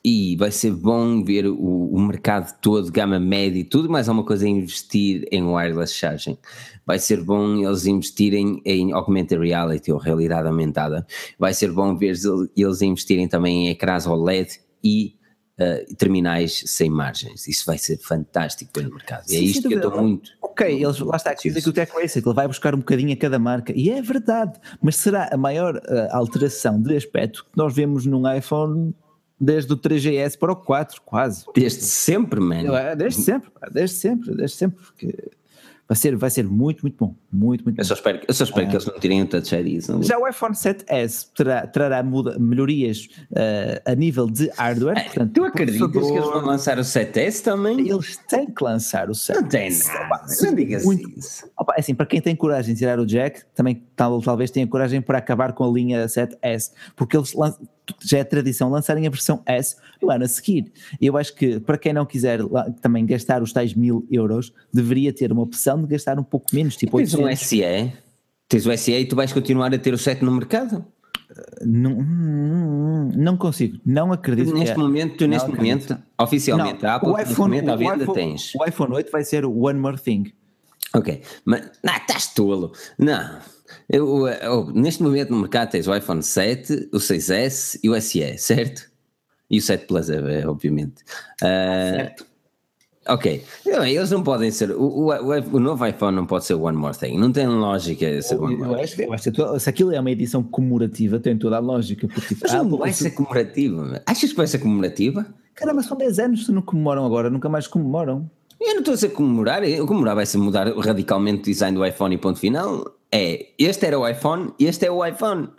E vai ser bom ver o, o mercado todo, gama média e tudo mais alguma coisa a investir em wireless charging. Vai ser bom eles investirem em augmented reality ou realidade aumentada. Vai ser bom ver eles investirem também em ecrãs OLED e uh, terminais sem margens. Isso vai ser fantástico para o mercado. Sim, é isto que eu estou muito. Ok, eles, lá está, dizer que o Tech Racer ele vai buscar um bocadinho a cada marca, e é verdade, mas será a maior uh, alteração de aspecto que nós vemos num iPhone desde o 3GS para o 4, quase. Desde sempre, mano. Desde sempre, desde sempre, desde sempre, porque Vai ser, vai ser muito, muito bom. Muito, muito eu só espero, eu só espero que eles não tirem o Touch ID. Não... Já o iPhone 7S terá, trará melhorias uh, a nível de hardware. portanto, tu acreditas que eles vão lançar o 7S também? Eles têm que lançar o 7S. Não tem nada. Não digas muito, isso. Opa, é assim, para quem tem coragem de tirar o jack, também tal, talvez tenha coragem para acabar com a linha 7S. Porque eles lançam já é tradição lançarem a versão S no ano a seguir. Eu acho que para quem não quiser também gastar os tais mil euros, deveria ter uma opção de gastar um pouco menos, tipo Tens um SE, tens o SE e tu vais continuar a ter o 7 no mercado? Não, não consigo, não acredito. Neste que é. momento, tu neste momento, oficialmente, não, a Apple, o iPhone, momento, à venda iPhone, tens. O iPhone 8 vai ser o One More Thing. Ok, mas não, estás tolo. Não, eu, eu, neste momento no mercado tens o iPhone 7, o 6S e o SE, certo? E o 7 Plus, é, obviamente. Uh, certo. Ok, eles não podem ser. O, o, o, novo iPhone não pode ser One More Thing, não tem lógica ser One More Thing. Eu acho que se aquilo é uma edição comemorativa, tem toda a lógica. Porque, mas não ah, vai ser comemorativa. Achas que vai ser comemorativa? Caramba, são 10 anos, se não comemoram agora, nunca mais comemoram. Eu não estou a dizer comemorar, comemorar vai ser mudar radicalmente o design do iPhone e ponto final. É, este era o iPhone, este é o iPhone.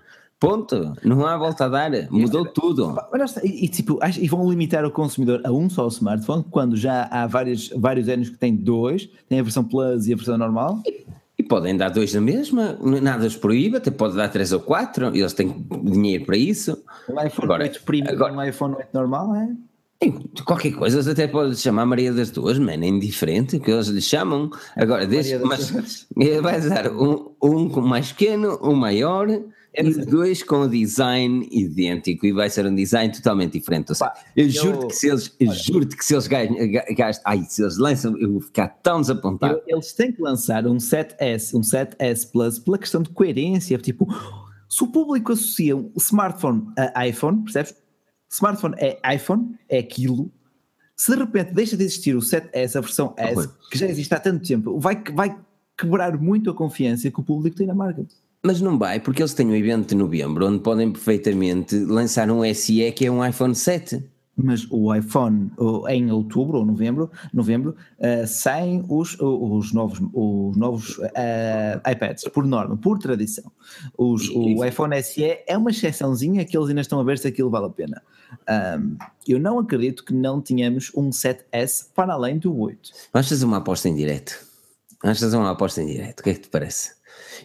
Ponto. Não há volta a dar. Mudou tudo. E, e, tipo, e vão limitar o consumidor a um só smartphone, quando já há vários, vários anos que tem dois, tem a versão Plus e a versão normal. E, e podem dar dois na mesma, nada os proíbe, até pode dar três ou quatro, eles têm dinheiro para isso. Um iPhone agora, 8 Premium agora, um iPhone 8 normal é? Qualquer coisa, até pode chamar Maria das Duas, mano, é indiferente que eles lhe chamam. Agora, deixa, mas vai dar um, um mais pequeno, um maior é e dois com o design idêntico e vai ser um design totalmente diferente. Seja, eu, eu juro-te que se eles, juro que se eles gastam, ai, se eles lançam, eu vou ficar tão desapontado. Eles têm que lançar um 7S, um 7S Plus pela questão de coerência, tipo, se o público associa o smartphone a iPhone, percebes? Smartphone é iPhone, é aquilo. Se de repente deixa de existir o 7S, a versão S, que já existe há tanto tempo, vai, vai quebrar muito a confiança que o público tem na marca. Mas não vai, porque eles têm um evento de novembro onde podem perfeitamente lançar um SE que é um iPhone 7 mas o iPhone em outubro ou novembro, novembro uh, saem os, os novos, os novos uh, iPads, por norma, por tradição. Os, o iPhone SE é uma exceçãozinha que eles ainda estão a ver se aquilo vale a pena. Um, eu não acredito que não tenhamos um 7S para além do 8. Vamos fazer uma aposta em direto. Vamos fazer uma aposta em direto. O que é que te parece?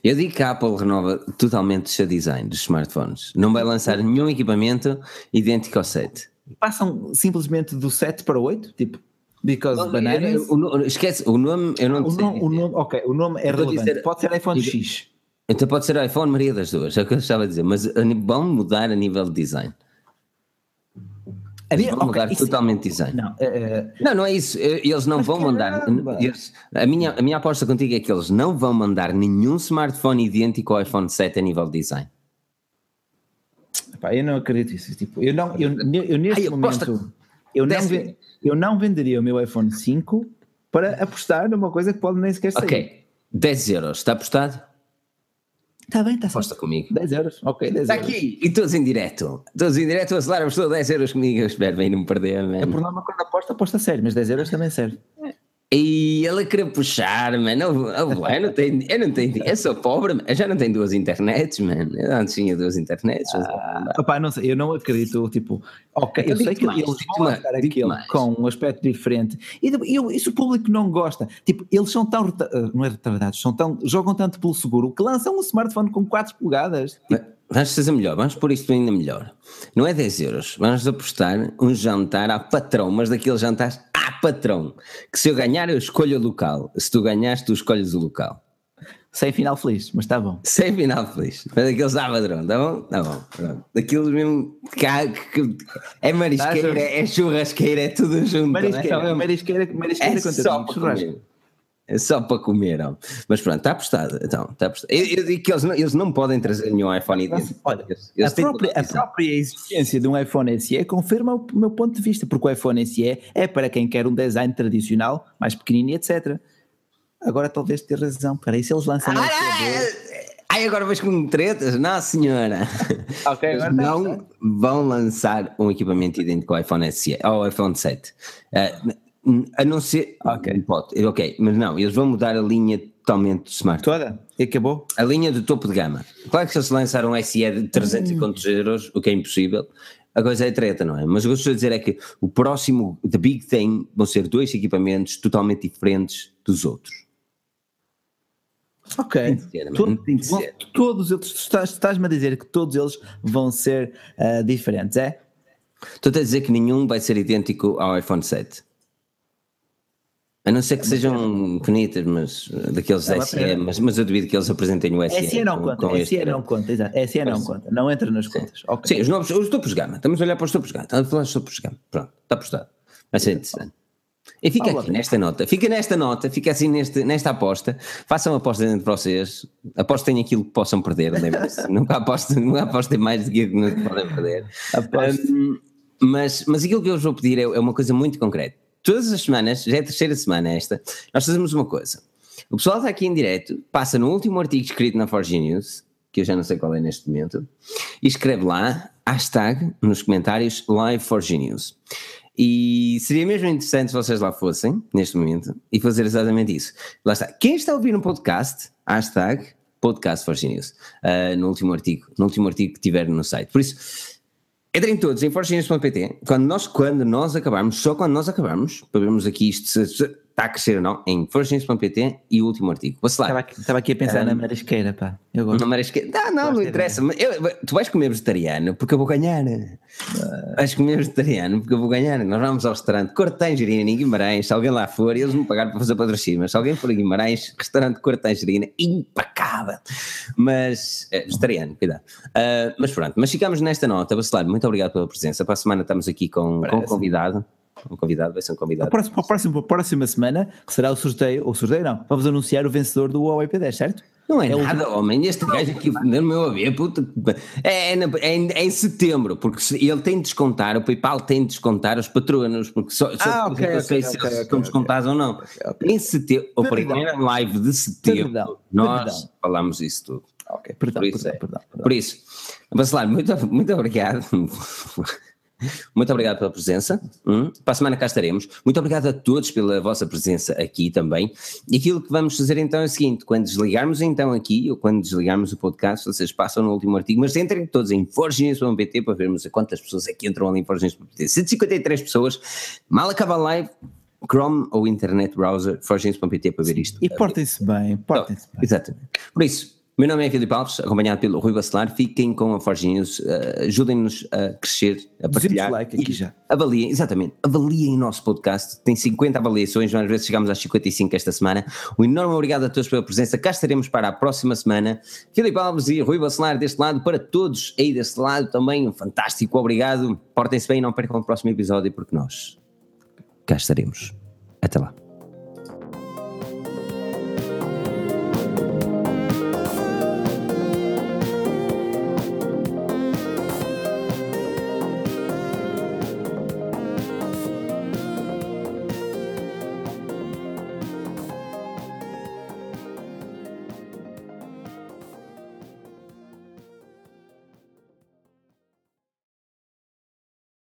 Eu digo que a Apple renova totalmente o seu design dos smartphones. Não vai lançar nenhum equipamento idêntico ao 7 passam simplesmente do 7 para o 8, tipo, because não, bananas. Eu, eu, esquece, o nome eu não o sei. Nome, o nome, ok, o nome é relevante, dizer, pode ser iPhone X. Então pode ser iPhone Maria das duas, é o que eu estava a dizer, mas vão mudar a nível de design. Vão okay, mudar isso, totalmente design. Não, uh, não, não é isso. Eles não vão mandar. Eles, a, minha, a minha aposta contigo é que eles não vão mandar nenhum smartphone idêntico ao iPhone 7 a nível de design. Epá, eu não acredito nisso. Tipo, eu, não, eu, eu neste Ai, momento. Eu não, eu não venderia o meu iPhone 5 para apostar numa coisa que pode nem sequer sair. Ok, 10 euros, está apostado? Está bem, está Aposta comigo. 10 euros, ok, 10 Está aqui, e todos em direto. Todos em direto, aceleram estou 10 euros comigo, eu espero bem não me perder. Man. É por norma, quando aposta, aposta sério, mas 10 euros também serve. E ele queria puxar, mano. Eu, eu, não tenho, eu não tenho, eu sou pobre, eu já não tenho duas internets, mano. Eu antes tinha duas internets. Ah, opa, não sei, eu não acredito, tipo, ok, eu, eu sei que mais, eles vão lançar aquilo mais. com um aspecto diferente. E, eu, se o público não gosta, tipo, eles são tão, eh, não é retardados, são tão, jogam tanto pelo seguro que lançam um smartphone com 4 polegadas. Tipo, Vamos fazer melhor, vamos pôr isto ainda melhor. Não é 10 euros, vamos apostar um jantar a patrão, mas daqueles jantares a patrão. Que se eu ganhar, eu escolho o local. Se tu ganhas, tu escolhes o local. Sem final feliz, mas está bom. Sem final feliz. Mas daqueles a padrão, está bom? Está bom. Pronto. Daqueles mesmo é marisqueira, é churrasqueira, é tudo junto. Marisqueira, é? marisqueira, marisqueira, é só churrasco. É só para comer, não. mas pronto, está apostado. Então, está apostado. Eu, eu, digo que eles não, eles não podem trazer nenhum iPhone. Olha, eles a, própria, a própria existência de um iPhone SE confirma o meu ponto de vista, porque o iPhone SE é para quem quer um design tradicional, mais pequenino e etc. Agora talvez ter razão, para isso eles lançam. Ah, ai, agora vais com tretas? Não, senhora. Ok, agora não vão lançar um equipamento idêntico ao iPhone SE, ao iPhone 7. Uh, a não ser. Ok, pode, ok, mas não, eles vão mudar a linha totalmente do smart. Toda? E acabou? A linha do topo de gama. Claro que se eles lançaram um SE de 300 hum. euros, o que é impossível, a coisa é treta, não é? Mas o que eu estou a dizer é que o próximo, The Big Thing, vão ser dois equipamentos totalmente diferentes dos outros. Ok. Tem de ser, Todo, tem de. Todos eles, estás, estás-me a dizer que todos eles vão ser uh, diferentes, é? Estou a dizer que nenhum vai ser idêntico ao iPhone 7. A não ser que sejam bonitas, mas eh, daqueles não, SE, mas, mas eu duvido que eles apresentem o SE. SE não conta, com SE não conta, exato. SE não conta, não entra nas contas. Okay. Sim, os novos, os topos gama, estamos a olhar para os topos gama, estamos a falar dos topos gama, pronto, está apostado. Vai ser interessante. E fica aqui nesta nota, fica nesta nota, fica assim neste, nesta aposta, façam aposta dentro de vocês, apostem aquilo que possam perder, nunca apostem, nunca apostem mais do que podem perder. Um, mas, mas aquilo que eu vos vou pedir é, é uma coisa muito concreta todas as semanas, já é a terceira semana esta, nós fazemos uma coisa. O pessoal está aqui em direto, passa no último artigo escrito na Forge News, que eu já não sei qual é neste momento, e escreve lá, hashtag, nos comentários, Live Forge News. E seria mesmo interessante se vocês lá fossem, neste momento, e fazer exatamente isso. Lá está. Quem está a ouvir um podcast, hashtag, podcast Forge News, uh, no último artigo, no último artigo que tiver no site. Por isso, Entrem todos em forginhas.pt. Quando nós, quando nós acabarmos, só quando nós acabarmos, para vermos aqui isto se, se está a crescer ou não, em forginhas.pt e o último artigo. Vou Estava aqui, estava aqui a pensar um, na marisqueira, pá. Eu gosto. Na marisqueira. Não, não, não interessa. Eu, tu vais comer vegetariano porque eu vou ganhar. Uh, vais comer vegetariano porque eu vou ganhar. Nós vamos ao restaurante Corte Tangerina em Guimarães. Se alguém lá for, eles me pagaram para fazer patrocínio. Mas se alguém for a Guimarães, restaurante Corte Tangerina, impecável. Mas, é, vegetariano, cuidado. Uh, mas pronto, mas ficamos nesta nota. Bacelar, muito obrigado pela presença. Para a semana estamos aqui com, com um convidado um convidado, vai ser um convidado. Para a próxima, próxima semana, que será o sorteio, ou sorteio não, vamos anunciar o vencedor do Huawei P10, certo? Não é, é nada, o... homem. Este gajo aqui no meu avião, puta. É, é, é, é, em setembro, porque ele tem de descontar, o PayPal tem de descontar os patronos, porque só, só ah, okay, okay, sei okay, se okay, estão descontados ou não. Em setembro, primeira live de setembro, perdão, nós perdão. falamos isso tudo. Ok, perdão, por isso, perdão, perdão, perdão. Por isso, Bacelar, muito, muito obrigado. Muito obrigado pela presença. Hum. Para a semana cá estaremos. Muito obrigado a todos pela vossa presença aqui também. E aquilo que vamos fazer então é o seguinte: quando desligarmos então aqui, ou quando desligarmos o podcast, vocês passam no último artigo, mas entrem todos em forginhas.pt para vermos a quantas pessoas aqui entram ali em forginhas.pt. 153 pessoas. Mal acaba a live. Chrome ou Internet Browser, forginhas.pt para ver isto. E portem-se bem, portem-se bem. Exatamente. Por isso, Meu nome é Filipe Alves, acompanhado pelo Rui Bacelar. Fiquem com a Forge News, uh, ajudem-nos a crescer, a partilhar. like aqui já. Avaliem, exatamente, avaliem o nosso podcast. Tem 50 avaliações, às vezes chegamos às 55 esta semana. Um enorme obrigado a todos pela presença. Cá estaremos para a próxima semana. Filipe Alves e Rui Bacelar deste lado, para todos aí deste lado também, um fantástico obrigado. Portem-se bem e não percam o próximo episódio, porque nós cá estaremos. Até lá.